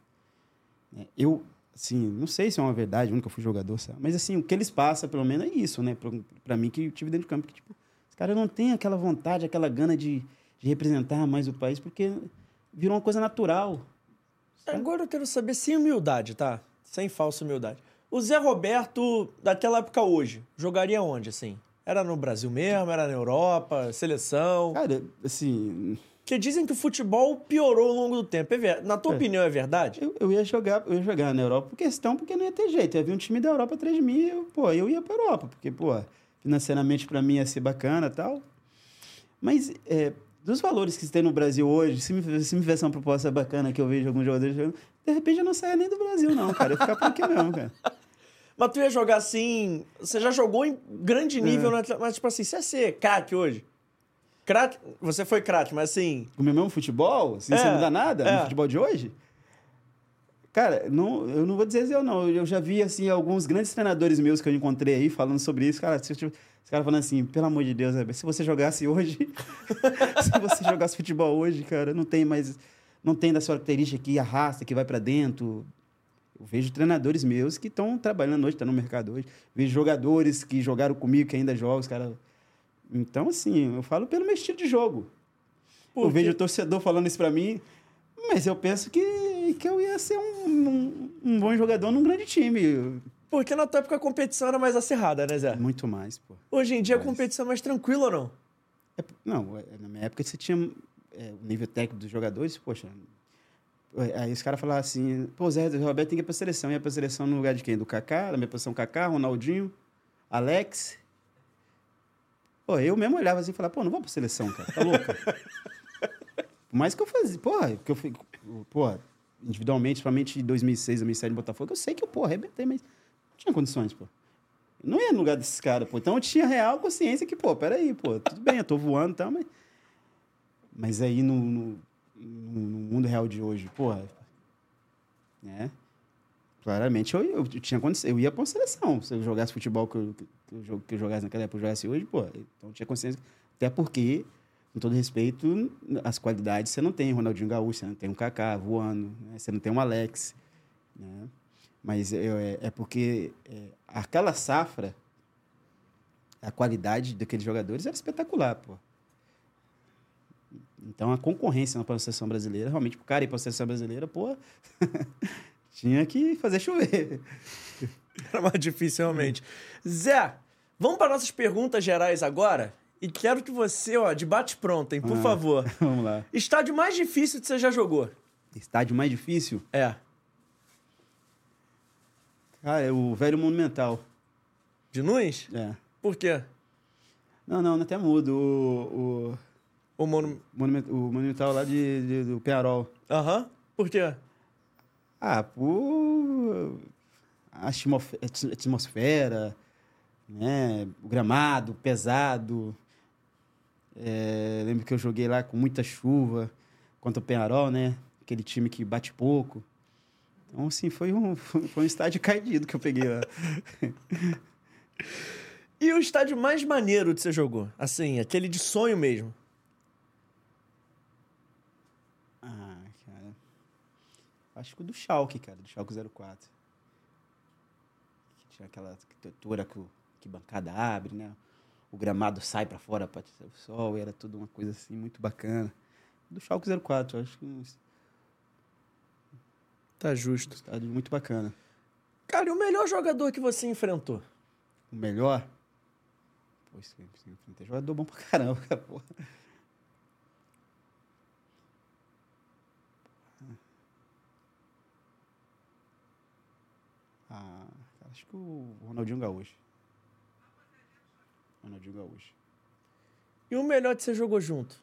É, Eu, assim, não sei se é uma verdade, eu nunca fui jogador, sabe? mas assim, o que eles passam, pelo menos, é isso, né? Pra, mim, que eu tive dentro de campo, que, tipo, os caras não têm aquela vontade, aquela gana de, de representar mais o país, porque virou uma coisa natural. Agora eu quero saber sem humildade, tá? Sem falsa humildade. O Zé Roberto, daquela época hoje, jogaria onde, assim? Era no Brasil mesmo? Era na Europa? Seleção? Cara, assim, Porque dizem que o futebol piorou ao longo do tempo. É ver- Na tua É. opinião, é verdade? eu, eu ia jogar, eu ia jogar na Europa por questão, porque não ia ter jeito. Ia vir um time da Europa atrás de mim, e eu, pô, eu ia pra Europa, porque, pô, financeiramente pra mim ia ser bacana e tal. Mas, é, dos valores que se tem no Brasil hoje, se me, se me tivesse uma proposta bacana que eu vejo alguns jogadores jogando, de repente eu não saia nem do Brasil, não, cara. Eu ia ficar por aqui mesmo, cara. Mas tu ia jogar assim. Você já jogou em grande nível, É. né? mas tipo assim, você ia ser craque hoje. Craque. Você foi craque, mas assim. O meu mesmo futebol, assim, É, sem mudar nada, é. no futebol de hoje? Cara, não, eu não vou dizer eu não. Eu já vi, assim, alguns grandes treinadores meus que eu encontrei aí falando sobre isso. Cara, se tivesse- os caras falando assim, pelo amor de Deus, se você jogasse hoje, se você jogasse futebol hoje, cara, não tem mais, não tem da sua característica que arrasta, que vai pra dentro. Eu vejo treinadores meus que estão trabalhando hoje, estão no mercado hoje. Vejo jogadores que jogaram comigo, que ainda jogam, os caras. Então, assim, eu falo pelo meu estilo de jogo. Eu vejo o torcedor falando isso pra mim, mas eu penso que, que eu ia ser um, um, um bom jogador num grande time. Porque na tua época a competição era mais acirrada, né, Zé? Muito mais, pô. Hoje em dia a Mas- competição é mais tranquila ou não? É, não, é, na minha época você tinha é, o nível técnico dos jogadores, poxa. Aí os caras falavam assim, pô, Zé, Roberto tem que ir pra seleção. Ia pra seleção no lugar de quem? Do Kaká, na minha posição Kaká, Ronaldinho, Alex. Pô, eu mesmo olhava assim e falava, pô, não vou pra seleção, cara, tá louco? Por mais que eu fazia, porra, que eu fui, porra, individualmente, principalmente em 2006, 2007 no Botafogo, eu sei que eu, pô, arrebentei, mas não tinha condições, pô. Não ia no lugar desses caras, pô. Então eu tinha real consciência que, pô, peraí, pô, tudo bem, eu tô voando e tal, mas. Mas aí no, no, no- mundo real de hoje, porra. Né? Claramente eu, eu tinha eu ia pra uma seleção. Se eu jogasse futebol que eu, que eu, que eu jogasse naquela época, eu jogasse hoje, pô. Então eu tinha consciência. Até porque, com todo respeito, as qualidades você não tem. Ronaldinho Gaúcho, você não tem um Kaká voando, né? você não tem um Alex. Né? Mas eu- é, é porque é, aquela safra, a qualidade daqueles jogadores era espetacular, pô. Então a concorrência na seleção brasileira, realmente, o cara ir para a seleção brasileira, pô, tinha que fazer chover. Era mais difícil, realmente. Zé, vamos para nossas perguntas gerais agora? E quero que você, ó, debate pronto, hein? Por Ah. favor. Vamos lá. Estádio mais difícil que você já jogou? Estádio mais difícil? É. Ah, é o velho Monumental. De Nunes? É. Por quê? Não, não, até mudo. O, o, O Monu... monument- o Monumental lá de, de- do Penharol. Aham. Por quê? Ah, por a atmosfera, né? O gramado pesado. É, lembro que eu joguei lá com muita chuva contra o Penharol, né? Aquele time que bate pouco. Então, assim, foi um, foi um estádio caído que eu peguei lá. E o estádio mais maneiro que você jogou? Assim, aquele de sonho mesmo. Ah, cara. Acho que o do Schalke, cara, do Schalke 04. Que tinha aquela arquitetura que, o- que bancada abre, né? O gramado sai pra fora para o sol, e era tudo uma coisa assim muito bacana. Do Schalke 04, eu acho que Tá justo. estádio muito bacana. Cara, e o melhor jogador que você enfrentou? O melhor? Pô, isso tem jogador bom pra caramba, cara, porra. Ah, acho que o Ronaldinho Gaúcho. Ronaldinho Gaúcho. E o melhor que você jogou junto?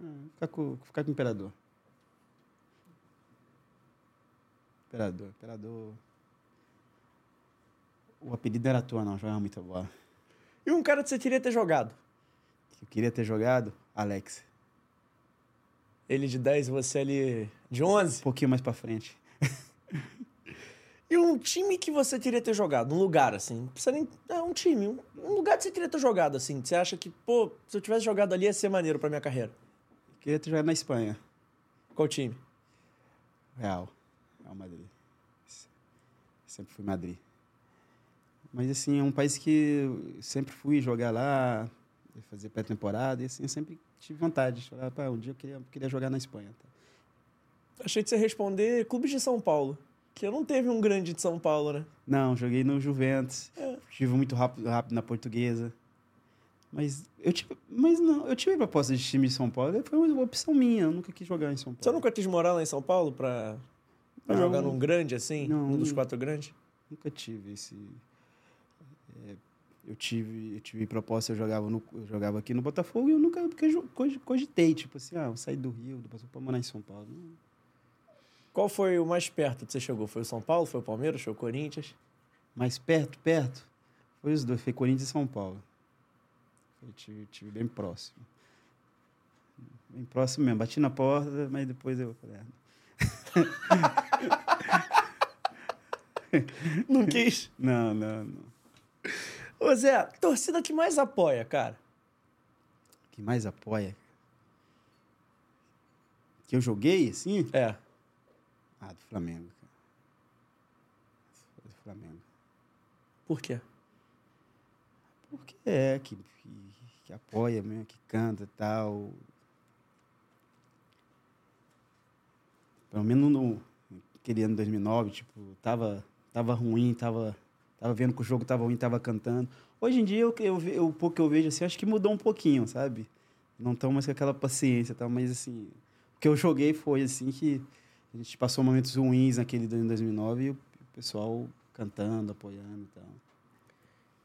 Ah, ficar, com, ficar com o Imperador. Imperador, Imperador. O apelido não era à toa, não, jogava muita bola. E um cara que você queria ter jogado? Que eu queria ter jogado, Alex. Ele de 10 e você ali de Um 11? pouquinho mais pra frente. E um time que você queria ter jogado? Um lugar, assim. Não precisa nem... É um time. Um, um lugar que você queria ter jogado, assim. que Você acha que, pô, se eu tivesse jogado ali ia ser maneiro pra minha carreira. Queria ter jogado na Espanha. Qual time? Real. Real Madrid. Sempre fui Madrid. Mas, assim, é um país que eu sempre fui jogar lá, fazer pré-temporada, e, assim, eu sempre tive vontade um dia eu queria, queria jogar na Espanha. tá? Achei que você ia responder clubes de São Paulo. Que eu não teve um grande de São Paulo, né? Não, joguei no Juventus. É. Tive muito rápido, rápido na portuguesa. Mas eu tive, mas não, eu tive proposta de time de São Paulo, foi uma opção minha, eu nunca quis jogar em São Paulo. Você nunca quis morar lá em São Paulo Não. jogar num grande, assim? Não. Num dos quatro grandes? Nunca tive esse. Eu tive, eu tive proposta, eu jogava, no, eu jogava aqui no Botafogo e eu nunca cogitei, tipo assim, ah, eu saí do Rio, do Botafogo pra morar em São Paulo. Não. Qual foi o mais perto que você chegou? Foi o São Paulo? Foi o Palmeiras? Foi o Corinthians? Mais perto, perto, foi os dois, foi Corinthians e São Paulo. Eu tive, tive bem próximo. Bem próximo mesmo, bati na porta, mas depois eu falei, ah, Não quis. não, não, não. Ô Zé, torcida que mais apoia, cara. que mais apoia. Que eu joguei, assim? É. Ah, do Flamengo, cara. Do Flamengo. Por quê? Porque é, que, que, que apoia mesmo, que canta e tal. Pelo menos no, aquele ano 2009, tipo, tava, tava ruim, tava, tava vendo que o jogo tava ruim, tava cantando. Hoje em dia, eu, eu, ve- o pouco que eu vejo, assim, acho que mudou um pouquinho, sabe? Não estão mais com aquela paciência, tá? mas assim, o que eu joguei foi assim que a gente passou momentos ruins naquele ano 2009 e o pessoal cantando, apoiando e tal.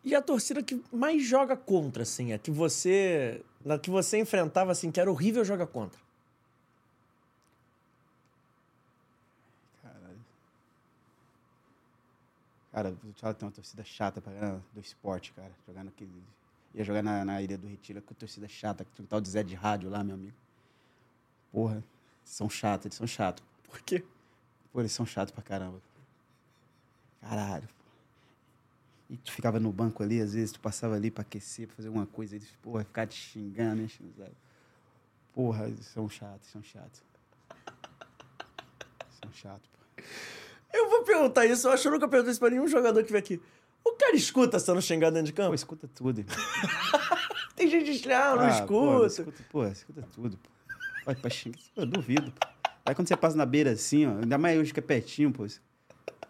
E a torcida que mais joga contra, assim, a que você. Na que você enfrentava, assim, que era horrível jogar contra. Caralho. Cara, o Tchala tem uma torcida chata pra caramba do esporte, cara. Jogar naquele. Ia jogar na, na Ilha do Retiro com torcida chata, um tal de Zé de Rádio lá, meu amigo. Porra, eles são chatos, eles são chatos. Por quê? Pô, eles são chatos pra caramba. Caralho. pô. E tu ficava no banco ali, às vezes tu passava ali pra aquecer, pra fazer alguma coisa, eles, porra, ficar te xingando, enchendo o saco. Porra, eles são chatos, são chatos. São chatos, pô. Vou perguntar isso, eu acho que eu nunca perguntei isso pra nenhum jogador que vem aqui. O cara escuta sendo xingado dentro de Pô, campo? escuta tudo. Tem gente que diz, ah, não Ah, escuta. Pô, escuta, pô, escuta tudo, pô. Vai pra xingar. Pô, eu duvido, pô. Aí quando você passa na beira assim, ó, ainda mais hoje que é pertinho, pô.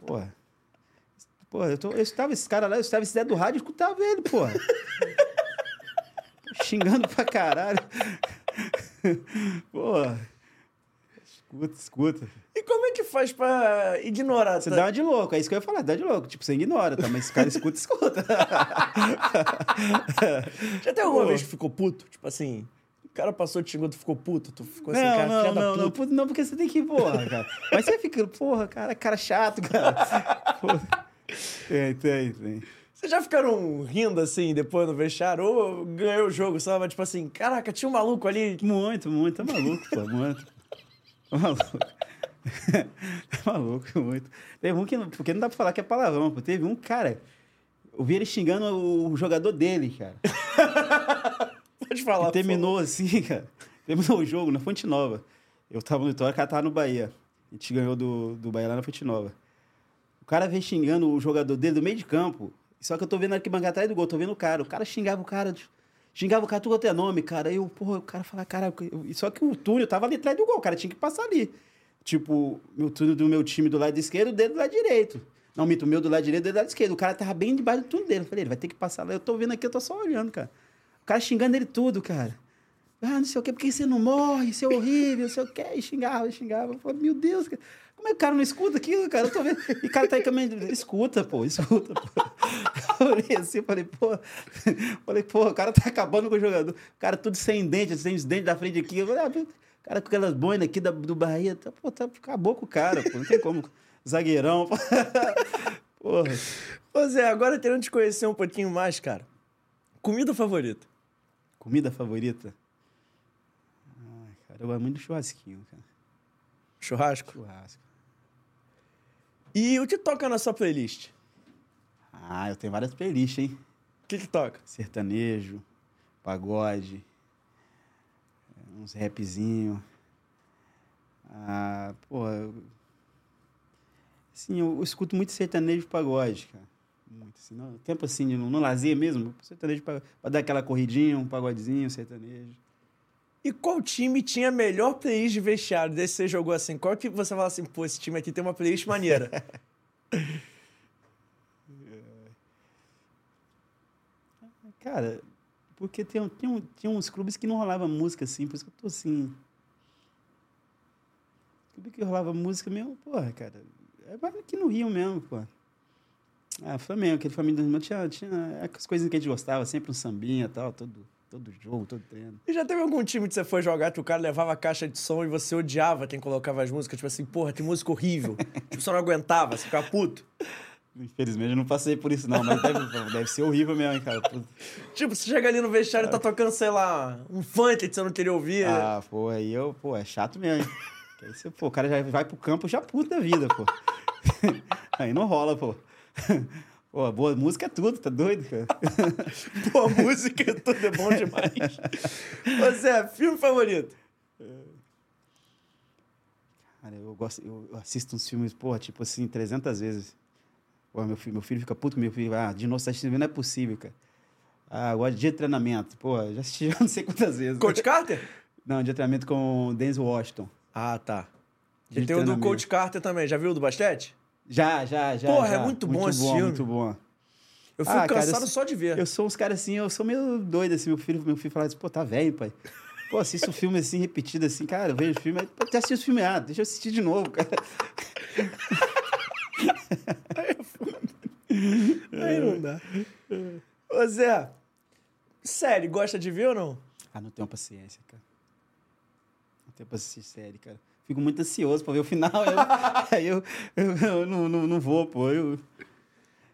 Porra. Pô, eu, tô, eu escutava esse cara lá, eu escutava esse Zé do rádio, eu escutava ele, porra. Xingando pra caralho. Porra. Escuta, escuta. E como é que faz pra ignorar? Você tá? dá uma de louco, é isso que eu ia falar, dá de louco. Tipo, você ignora, tá? Mas esse cara escuta, escuta. Já tem alguma Pô. vez que ficou puto? Tipo assim, o cara passou te xingando, tu ficou puto? Tu ficou assim, não, cara, não, não, não, puta. puto, não, porque você tem que ir, porra, cara. Mas você fica, porra, cara, cara chato, cara. Porra. Tem, tem, tem. Vocês já ficaram rindo assim depois no vestiário? Ou ganhou o jogo, sabe? Tipo assim, caraca, tinha um maluco ali. Muito, muito, tá maluco, pô, muito. Tá maluco. tá maluco, muito. Teve um que, não- porque não dá pra falar que é palavrão, pô. Teve um, cara, eu vi ele xingando o jogador dele, cara. Pode falar. E terminou assim, cara. Terminou o jogo na Fonte Nova. Eu tava no Vitória, o cara tava no Bahia. A gente ganhou do, do Bahia lá na Fonte Nova. O cara veio xingando o jogador dele do meio de campo. Só que eu tô vendo aqui bancada atrás do gol, tô vendo o cara. O cara xingava o cara, xingava o cara, tudo quanto é nome, cara. Aí eu, porra, o cara fala, cara. Só que o túnel tava ali atrás do gol, o cara tinha que passar ali. Tipo, meu túnel do meu time do lado esquerdo, o dele do lado direito. Não, mito, o meu do lado direito, o dele do lado esquerdo. O cara tava bem debaixo do túnel dele. Eu falei, ele vai ter que passar lá. Eu tô vendo aqui, eu tô só olhando, cara. O cara xingando ele tudo, cara. Ah, não sei o quê, por que você não morre? Isso é horrível, não sei o quê. E xingava, xingava. Eu falei, meu Deus, cara. Como é que o cara não escuta aquilo, cara? Eu tô vendo. E o cara tá aí caminhando. Escuta, pô, escuta, pô. Eu olhei assim, falei, pô. Falei, pô, o cara tá acabando com o jogador. O cara tudo sem dente, sem os dentes da frente aqui. Eu falei, ah, o cara com aquelas boinas aqui da, do Bahia. Tá, pô, tá, acabou com o cara, pô. Não tem como. Zagueirão. Porra. Ô Zé, agora querendo te conhecer um pouquinho mais, cara. Comida favorita? Comida favorita? Ai, cara, eu gosto muito do churrasquinho, cara. Churrasco? Churrasco. E o que toca na sua playlist? Ah, eu tenho várias playlists, hein? O que que toca? Sertanejo, pagode, uns rapzinho. Ah, pô, eu... Assim, eu, eu escuto muito sertanejo e pagode, cara. Muito, assim, no tempo assim, no, no lazer mesmo, sertanejo pra, pra dar aquela corridinha, um pagodezinho, sertanejo. E qual time tinha a melhor playlist de vestiário desse que você jogou assim? Qual que você fala assim, pô, esse time aqui tem uma playlist maneira? Cara, porque tem, tem, tinha uns clubes que não rolava música assim, por isso que eu tô assim. Clube que rolava música mesmo, porra, cara. É mais aqui no Rio mesmo, pô. Ah, Flamengo, aquele família do tinha, tinha as coisas que a gente gostava, sempre um sambinha e tal, todo, todo jogo, todo treino. e já teve algum time que você foi jogar que o cara levava a caixa de som e você odiava quem colocava as músicas? Tipo assim, porra, que música horrível. tipo, você não aguentava, você ficava puto. Infelizmente eu não passei por isso, não, mas deve, deve ser horrível mesmo, cara. Puta. Tipo, você chega ali no vestiário e tá tocando, sei lá, um funk que você não queria ouvir. Ah, pô, aí eu, pô, é chato mesmo. hein? Aí você, pô, o cara já vai pro campo já puto da vida, pô. aí não rola, pô. Pô, boa música é tudo, tá doido, cara? Pô, a música tudo é bom demais. Ô Zé, filme favorito? Cara, eu gosto, eu eu assisto uns filmes, porra, tipo assim, 300 vezes. Pô, meu filho, meu filho fica puto meu filho. Ah, de novo, você assistindo, não é possível, cara. Ah, agora dia de treinamento. Pô, já assisti já não sei quantas vezes. Coach Carter? Não, dia de treinamento com o Denzel Washington. Ah, tá. Dia E tem o do. Coach Carter também. Já viu o do basquete? Já, já, já. Porra, é já. muito bom esse filme. Muito bom. Eu fico Ah, cara, cansado eu- só de ver. Eu sou uns caras assim, eu sou meio doido, assim. Meu filho, meu filho fala assim, pô, tá velho, pai. Pô, assisto um filme assim, repetido, assim, cara, eu vejo o filme, aí, até assisti o filme, ah, deixa eu assistir de novo, cara. Aí não dá. Ô, Zé, série, gosta de ver ou não? Ah, não tenho paciência, cara. Não tenho assistir série, cara. Fico muito ansioso pra ver o final, eu- aí eu, eu, eu não, não, não vou, pô. Eu...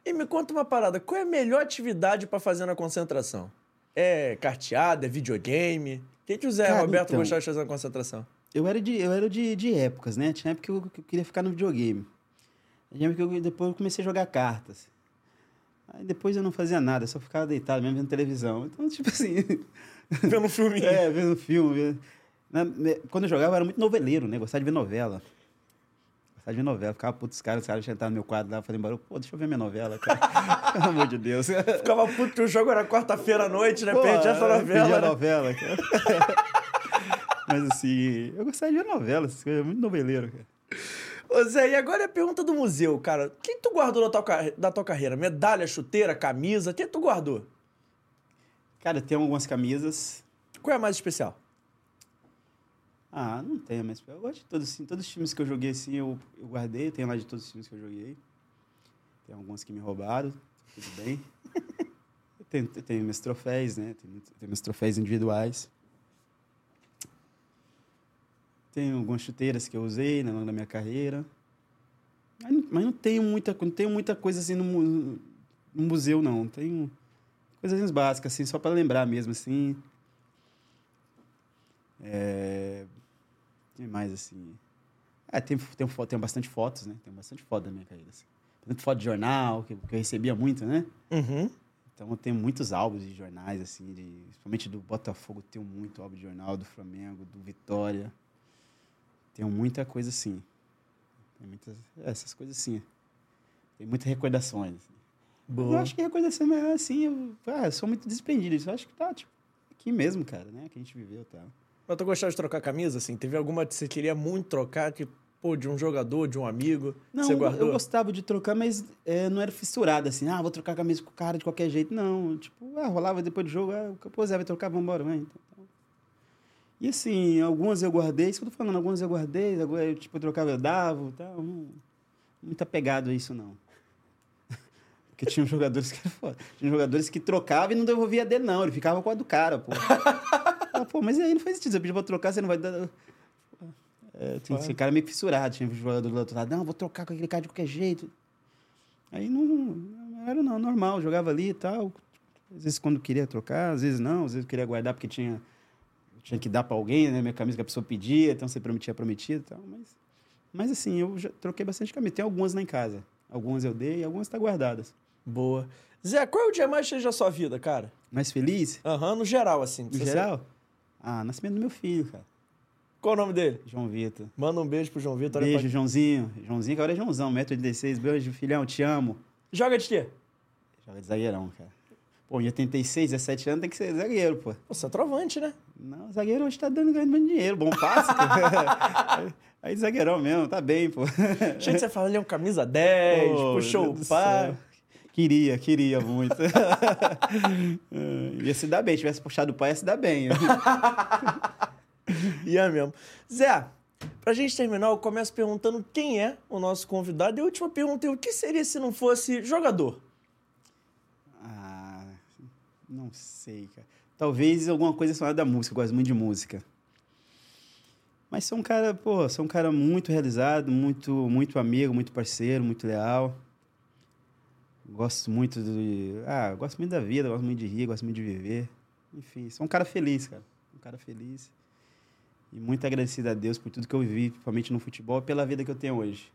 E me conta uma parada, qual é a melhor atividade pra fazer na concentração? É carteada, é videogame? O que, que o Zé Cara, Roberto então- gostava de fazer na concentração? Eu era de, eu era de, de épocas, né? Tinha época que eu, que eu queria ficar no videogame. Tinha época que eu, depois eu comecei a jogar cartas. Aí depois eu não fazia nada, só ficava deitado mesmo vendo televisão. Então, tipo assim. Vendo um filminho. é, vendo filme. Na- né, quando eu jogava, eu era muito noveleiro, né? Gostava de ver novela. Gostava de ver novela. Ficava puto os caras, os caras entraram no meu quadro lá, falei, embora, pô, deixa eu ver minha novela, cara. Pelo amor de Deus. Ficava puto que o jogo era quarta-feira à noite, né? Pô, Perdi essa eu perdi novela. a né? novela, cara. Mas assim, eu gostava de ver novela, coisas, muito noveleiro, cara. Ô Zé, e agora é a pergunta do museu, cara. O que tu guardou da tua, da tua carreira? Medalha, chuteira, camisa? O que tu guardou? Cara, tem algumas camisas. Qual é a mais especial? Ah, não tem, mas eu gosto de todos, assim, todos os times que eu joguei assim, eu, eu guardei, tem lá de todos os times que eu joguei. Tem alguns que me roubaram, tudo bem. eu tenho, eu tenho meus troféus, né? Tenho, tenho meus troféus individuais. Tenho algumas chuteiras que eu usei né, longo da minha carreira. Mas não, mas não tenho muita, não tenho muita coisa assim no, no museu, não. Tenho coisinhas básicas, assim, só para lembrar mesmo, assim. É... Tem mais, assim... Ah, tem, tem, tem bastante fotos, né? Tem bastante foto da minha carreira, assim. Tanto foto de jornal, que, que eu recebia muito, né? Uhum. Então eu tenho muitos álbuns de jornais, assim, de, principalmente do Botafogo, tenho muito álbum de jornal, do Flamengo, do Vitória. Tenho muita coisa assim. Tem muitas, é, essas coisas assim. Tem muitas recordações. assim. Mas Eu acho que recordação é assim, eu, ah, eu sou muito despendido. Eu acho que tá, tipo, aqui mesmo, cara, né? Que a gente viveu e tal. Mas tu gostava de trocar camisa, assim? Teve alguma que você queria muito trocar, que, pô, de um jogador, de um amigo? Não, você guardou? eu gostava de trocar, mas é, não era fissurado, assim, ah, vou trocar camisa com o cara de qualquer jeito. Não, tipo, ah, rolava depois do jogo, ah, pô, Zé vai trocar, vambora, vai. Então, então. E assim, algumas eu guardei, isso que eu tô falando, algumas eu guardei, agora eu, tipo, eu trocava, eu dava tal. Não, muito apegado a isso, não. Porque tinha jogadores que. Tinha jogadores que trocavam e não devolvia dele, não. Ele ficava com a do cara, pô. Pô, mas aí não faz sentido. Você pediu pra trocar, você não vai dar. É, tinha esse cara meio fissurado, tinha um jogador do outro lado, não, vou trocar com aquele cara de qualquer jeito. Aí não, era não, normal, jogava ali e tal. Às vezes quando queria trocar, às vezes não, às vezes queria guardar porque tinha, tinha que dar para alguém, né? Minha camisa que a pessoa pedia, então você prometia, prometia e tal. Mas, mas assim, eu já troquei bastante camisa. Tem algumas lá em casa. Algumas eu dei e algumas estão guardadas. Boa. Zé, qual é o dia mais cheio da sua vida, cara? Mais feliz? Aham, no geral, assim. No geral? Ah, nascimento do meu filho, cara. Qual o nome dele? João Vitor. Manda um beijo pro João Vitor. Beijo, pra- Joãozinho. Joãozinho, que agora é Joãozão, 1,86m. Beijo, filhão, te amo. Joga de quê? Joga de zagueirão, cara. Pô, em 86, 17 anos tem que ser zagueiro, pô. Pô, Você é trovante, né? Não, zagueiro hoje tá dando ganhando muito dinheiro. Bom passe, pô. Aí zagueirão mesmo, tá bem, pô. Gente, você fala, ele é um camisa 10, Pô, puxou o pá. Queria, queria muito. ia se dar bem, tivesse puxado o pai, ia se dar bem. É mesmo. Zé, pra gente terminar, eu começo perguntando quem é o nosso convidado. E a última pergunta é: o que seria se não fosse jogador? ah, não sei, cara. Talvez alguma coisa relacionada à música, eu gosto muito de música. Mas sou um cara, pô, sou um cara muito realizado, muito, muito amigo, muito parceiro, muito leal. Gosto muito de. Ah, gosto muito da vida, gosto muito de rir, gosto muito de viver. Enfim, sou um cara feliz, cara. Um cara feliz. E muito agradecido a Deus por tudo que eu vivi, principalmente no futebol, pela vida que eu tenho hoje.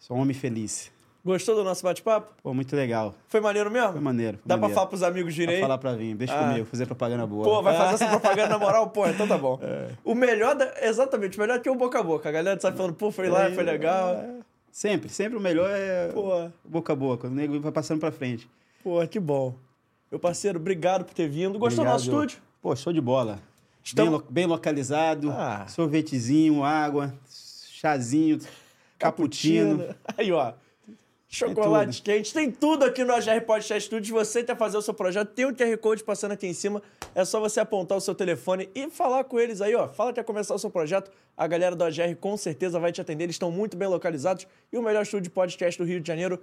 Sou um homem feliz. Gostou do nosso bate-papo? Pô, muito legal. Foi maneiro mesmo? Foi maneiro. foi Dá pra maneiro. falar pros amigos Pra aí? falar pra vir. Deixa Ah. comigo, fazer propaganda boa. Pô, vai fazer essa propaganda na moral? Pô, então tá bom. O melhor, da... exatamente, o melhor é que o boca a boca. A galera sai falando, pô, foi lá, foi legal. Sempre, sempre o melhor é Pô, boca a boca. O nego vai passando pra frente. pô, que bom. Meu parceiro, obrigado por ter vindo. Gostou do nosso estúdio? Pô, show de bola. Estamos- Bem, lo- bem localizado. Ah. Sorvetezinho, água, chazinho, cappuccino. Aí, ó. Chocolate quente, tem tudo aqui no AGR Podcast Studios. Você quer fazer o seu projeto, tem o QR Code passando aqui em cima. É só você apontar o seu telefone e falar com eles aí, ó. Fala que quer começar o seu projeto. A galera do AGR com certeza vai te atender. Eles estão muito bem localizados. E o melhor estúdio de podcast do Rio de Janeiro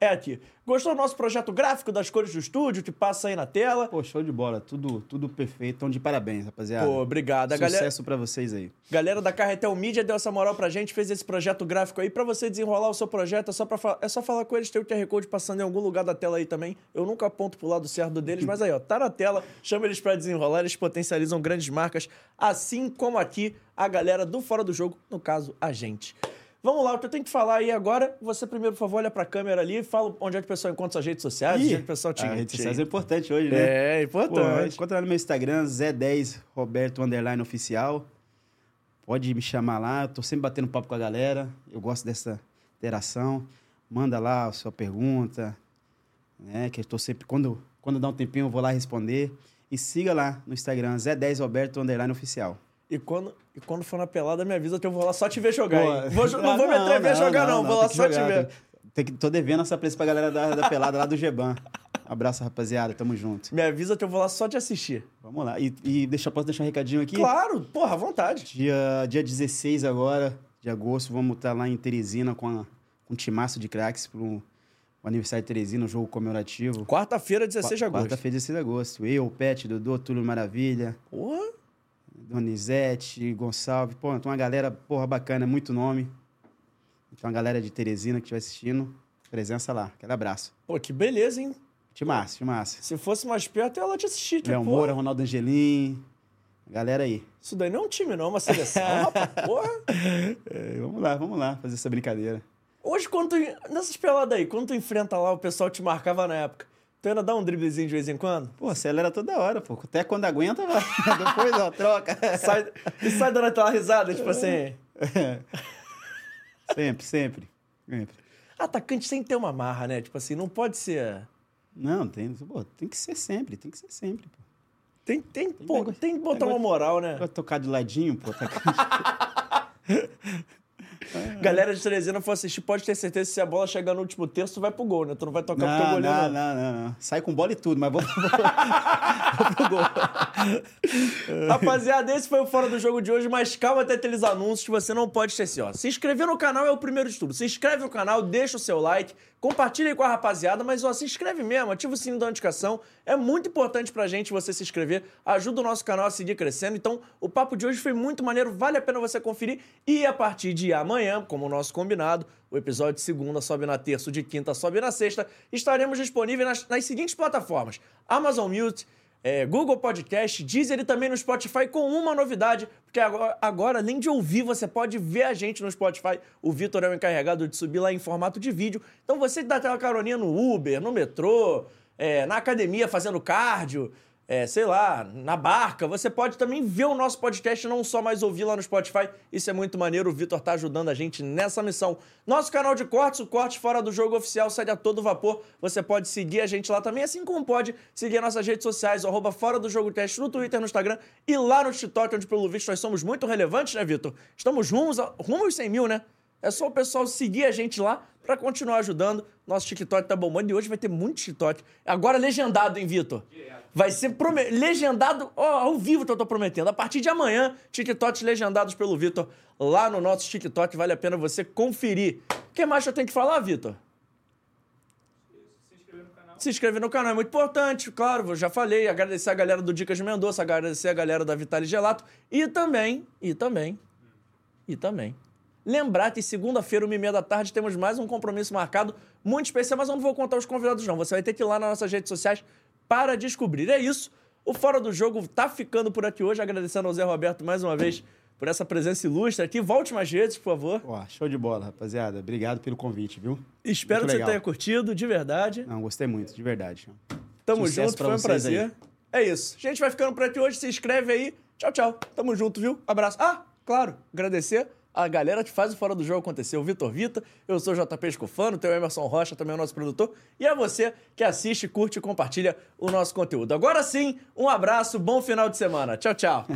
é aqui. Gostou do nosso projeto gráfico das cores do estúdio que passa aí na tela? Pô, show de bola. Tudo, tudo perfeito. Então, de parabéns, rapaziada. Pô, obrigado. A Sucesso galera, pra vocês aí. Galera da Carretel Mídia deu essa moral pra gente, fez esse projeto gráfico aí. Pra você desenrolar o seu projeto, é só, pra fa- é só falar com eles, tem o QR Code passando em algum lugar da tela aí também. Eu nunca aponto pro lado certo deles, mas aí, ó, tá na tela, chama eles pra desenrolar, eles potencializam grandes marcas, assim como aqui a galera do Fora do Jogo, no caso, a gente. Vamos lá, o que eu tenho que falar aí agora, você primeiro, por favor, olha pra câmera ali e fala onde é que o pessoal encontra suas redes sociais, onde é que o pessoal te... a rede te- sociais é importante hoje, né? É, Pô, importante. encontra lá no meu Instagram, Zé10 Roberto Underline Oficial. Pode me chamar lá, eu tô sempre batendo papo com a galera. Eu gosto dessa interação. Manda lá a sua pergunta, né? Que eu tô sempre. Quando, quando dá um tempinho, eu vou lá responder. E siga lá no Instagram, Zé10 Roberto Underline Oficial. E quando, e quando for na pelada, me avisa que eu vou lá só te ver jogar. Pô, hein? Vou, jo- não ah, vou me atrever a jogar, não. Vou lá tem que só te jogar, ver. Tem, que, tô devendo essa preço pra galera da, da pelada lá do Geban. Abraço, rapaziada. Tamo junto. Me avisa que eu vou lá só te assistir. Vamos lá. E, e deixa, posso deixar um recadinho aqui? Claro, porra, à vontade. Dia, dia 16 agora, de agosto, vamos estar lá em Teresina com, a, com um timaço de craques para o aniversário de Teresina, um jogo comemorativo. Quarta-feira, 16 de agosto. Quarta-feira, 16 de agosto. Eu, o Pet, Dodô, Túlio Maravilha, Porra. Donizete, Gonçalves. Pô, tem uma galera, porra, bacana, muito nome. Tem uma galera de Teresina que estiver assistindo. Presença lá. Aquele abraço. Pô, que beleza, hein? Timaço, timaço. Se fosse mais perto, lá te assistir. Léo Tipo, Moura, Ronaldo Angelim. Galera aí. Isso daí não é um time, não, é uma seleção, rapaz. Porra. É, vamos lá, vamos lá fazer essa brincadeira. Hoje, quando tu, nessas peladas aí, quando tu enfrenta lá, o pessoal te marcava na época, tu ainda dá um driblezinho de vez em quando? Pô, acelera toda hora, pô. Até quando aguenta, vai. Depois, ó, troca. Sai, e sai dando aquela risada, tipo assim... sempre, sempre. Sempre. Atacante sem ter uma marra, né? Tipo assim, não pode ser... Não, tem, pô, tem que ser sempre, tem que ser sempre, pô. Tem, tem, pô, negócio- tem que botar uma moral, né? Pra tocar de ladinho, pô, tá... Galera de Teresina for assistir, pode ter certeza que se a bola chegar no último terço, tu vai pro gol, né? Tu não vai tocar pro teu Não, goleiro, não, não. não, não, não. Sai com bola e tudo, mas vou, vou, pro gol. Rapaziada, esse foi o Fora do Jogo de hoje, mas calma até ter aqueles anúncios que você não pode esquecer, ó. Se inscrever no canal é o primeiro de tudo. Se inscreve no canal, deixa o seu like, compartilha aí com a rapaziada, mas ó, se inscreve mesmo, ativa o sininho da notificação. É muito importante pra gente você se inscrever, ajuda o nosso canal a seguir crescendo. Então, o papo de hoje foi muito maneiro, vale a pena você conferir. E a partir de amanhã, como o nosso combinado, o episódio de segunda sobe na terça, o de quinta sobe na sexta, estaremos disponíveis nas, nas seguintes plataformas: Amazon Music, é, Google Podcast, Deezer e também no Spotify com uma novidade, porque agora, agora, além de ouvir, você pode ver a gente no Spotify. O Vitor é o encarregado de subir lá em formato de vídeo. Então você que dá aquela caroninha no Uber, no metrô, é, na academia fazendo cardio, é, sei lá, na barca, você pode também ver o nosso podcast, não só mais ouvir lá no Spotify. Isso é muito maneiro, o Vitor tá ajudando a gente nessa missão. Nosso canal de cortes, o Corte Fora do Jogo Oficial, segue a todo vapor. Você pode seguir a gente lá também, assim como pode seguir as nossas redes sociais, arroba Fora do Jogo Teste no Twitter, no Instagram e lá no TikTok, onde pelo visto nós somos muito relevantes, né, Vitor? Estamos rumos, a, rumo aos 100 mil, né? É só o pessoal seguir a gente lá pra continuar ajudando. Nosso TikTok tá bombando e hoje vai ter muito TikTok. Agora legendado, hein, Vitor? Vai ser prome- legendado ó, ao vivo que eu tô prometendo. A partir de amanhã, TikToks legendados pelo Vitor lá no nosso TikTok. Vale a pena você conferir. O que mais eu tenho que falar, Vitor? Se inscrever no canal é muito importante, claro, eu já falei. Agradecer a galera do Dicas de Mendonça, agradecer a galera da Vitale Gelato e também, e também, e também. Lembrar que segunda-feira, uma e meia da tarde, temos mais um compromisso marcado muito especial, mas eu não vou contar os convidados, não. Você vai ter que ir lá nas nossas redes sociais para descobrir. É isso. O Fora do Jogo tá ficando por aqui hoje, agradecendo ao Zé Roberto mais uma vez por essa presença ilustre aqui. Volte mais vezes, por favor. Ó, show de bola, rapaziada. Obrigado pelo convite, viu? Espero Muito que você legal. tenha curtido, de verdade. Não, gostei muito, de verdade. Tamo Sucesso junto, foi um prazer. aí. É isso. Gente, vai ficando por aqui hoje. Se inscreve aí. Tchau, tchau. Tamo junto, viu? Abraço. Ah, claro, agradecer a galera que faz o Fora do Jogo acontecer. O Vitor Vita, eu sou o JP Escofano, tem o Emerson Rocha, também é o nosso produtor. E a você que assiste, curte e compartilha o nosso conteúdo. Agora sim, um abraço, bom final de semana. Tchau, tchau.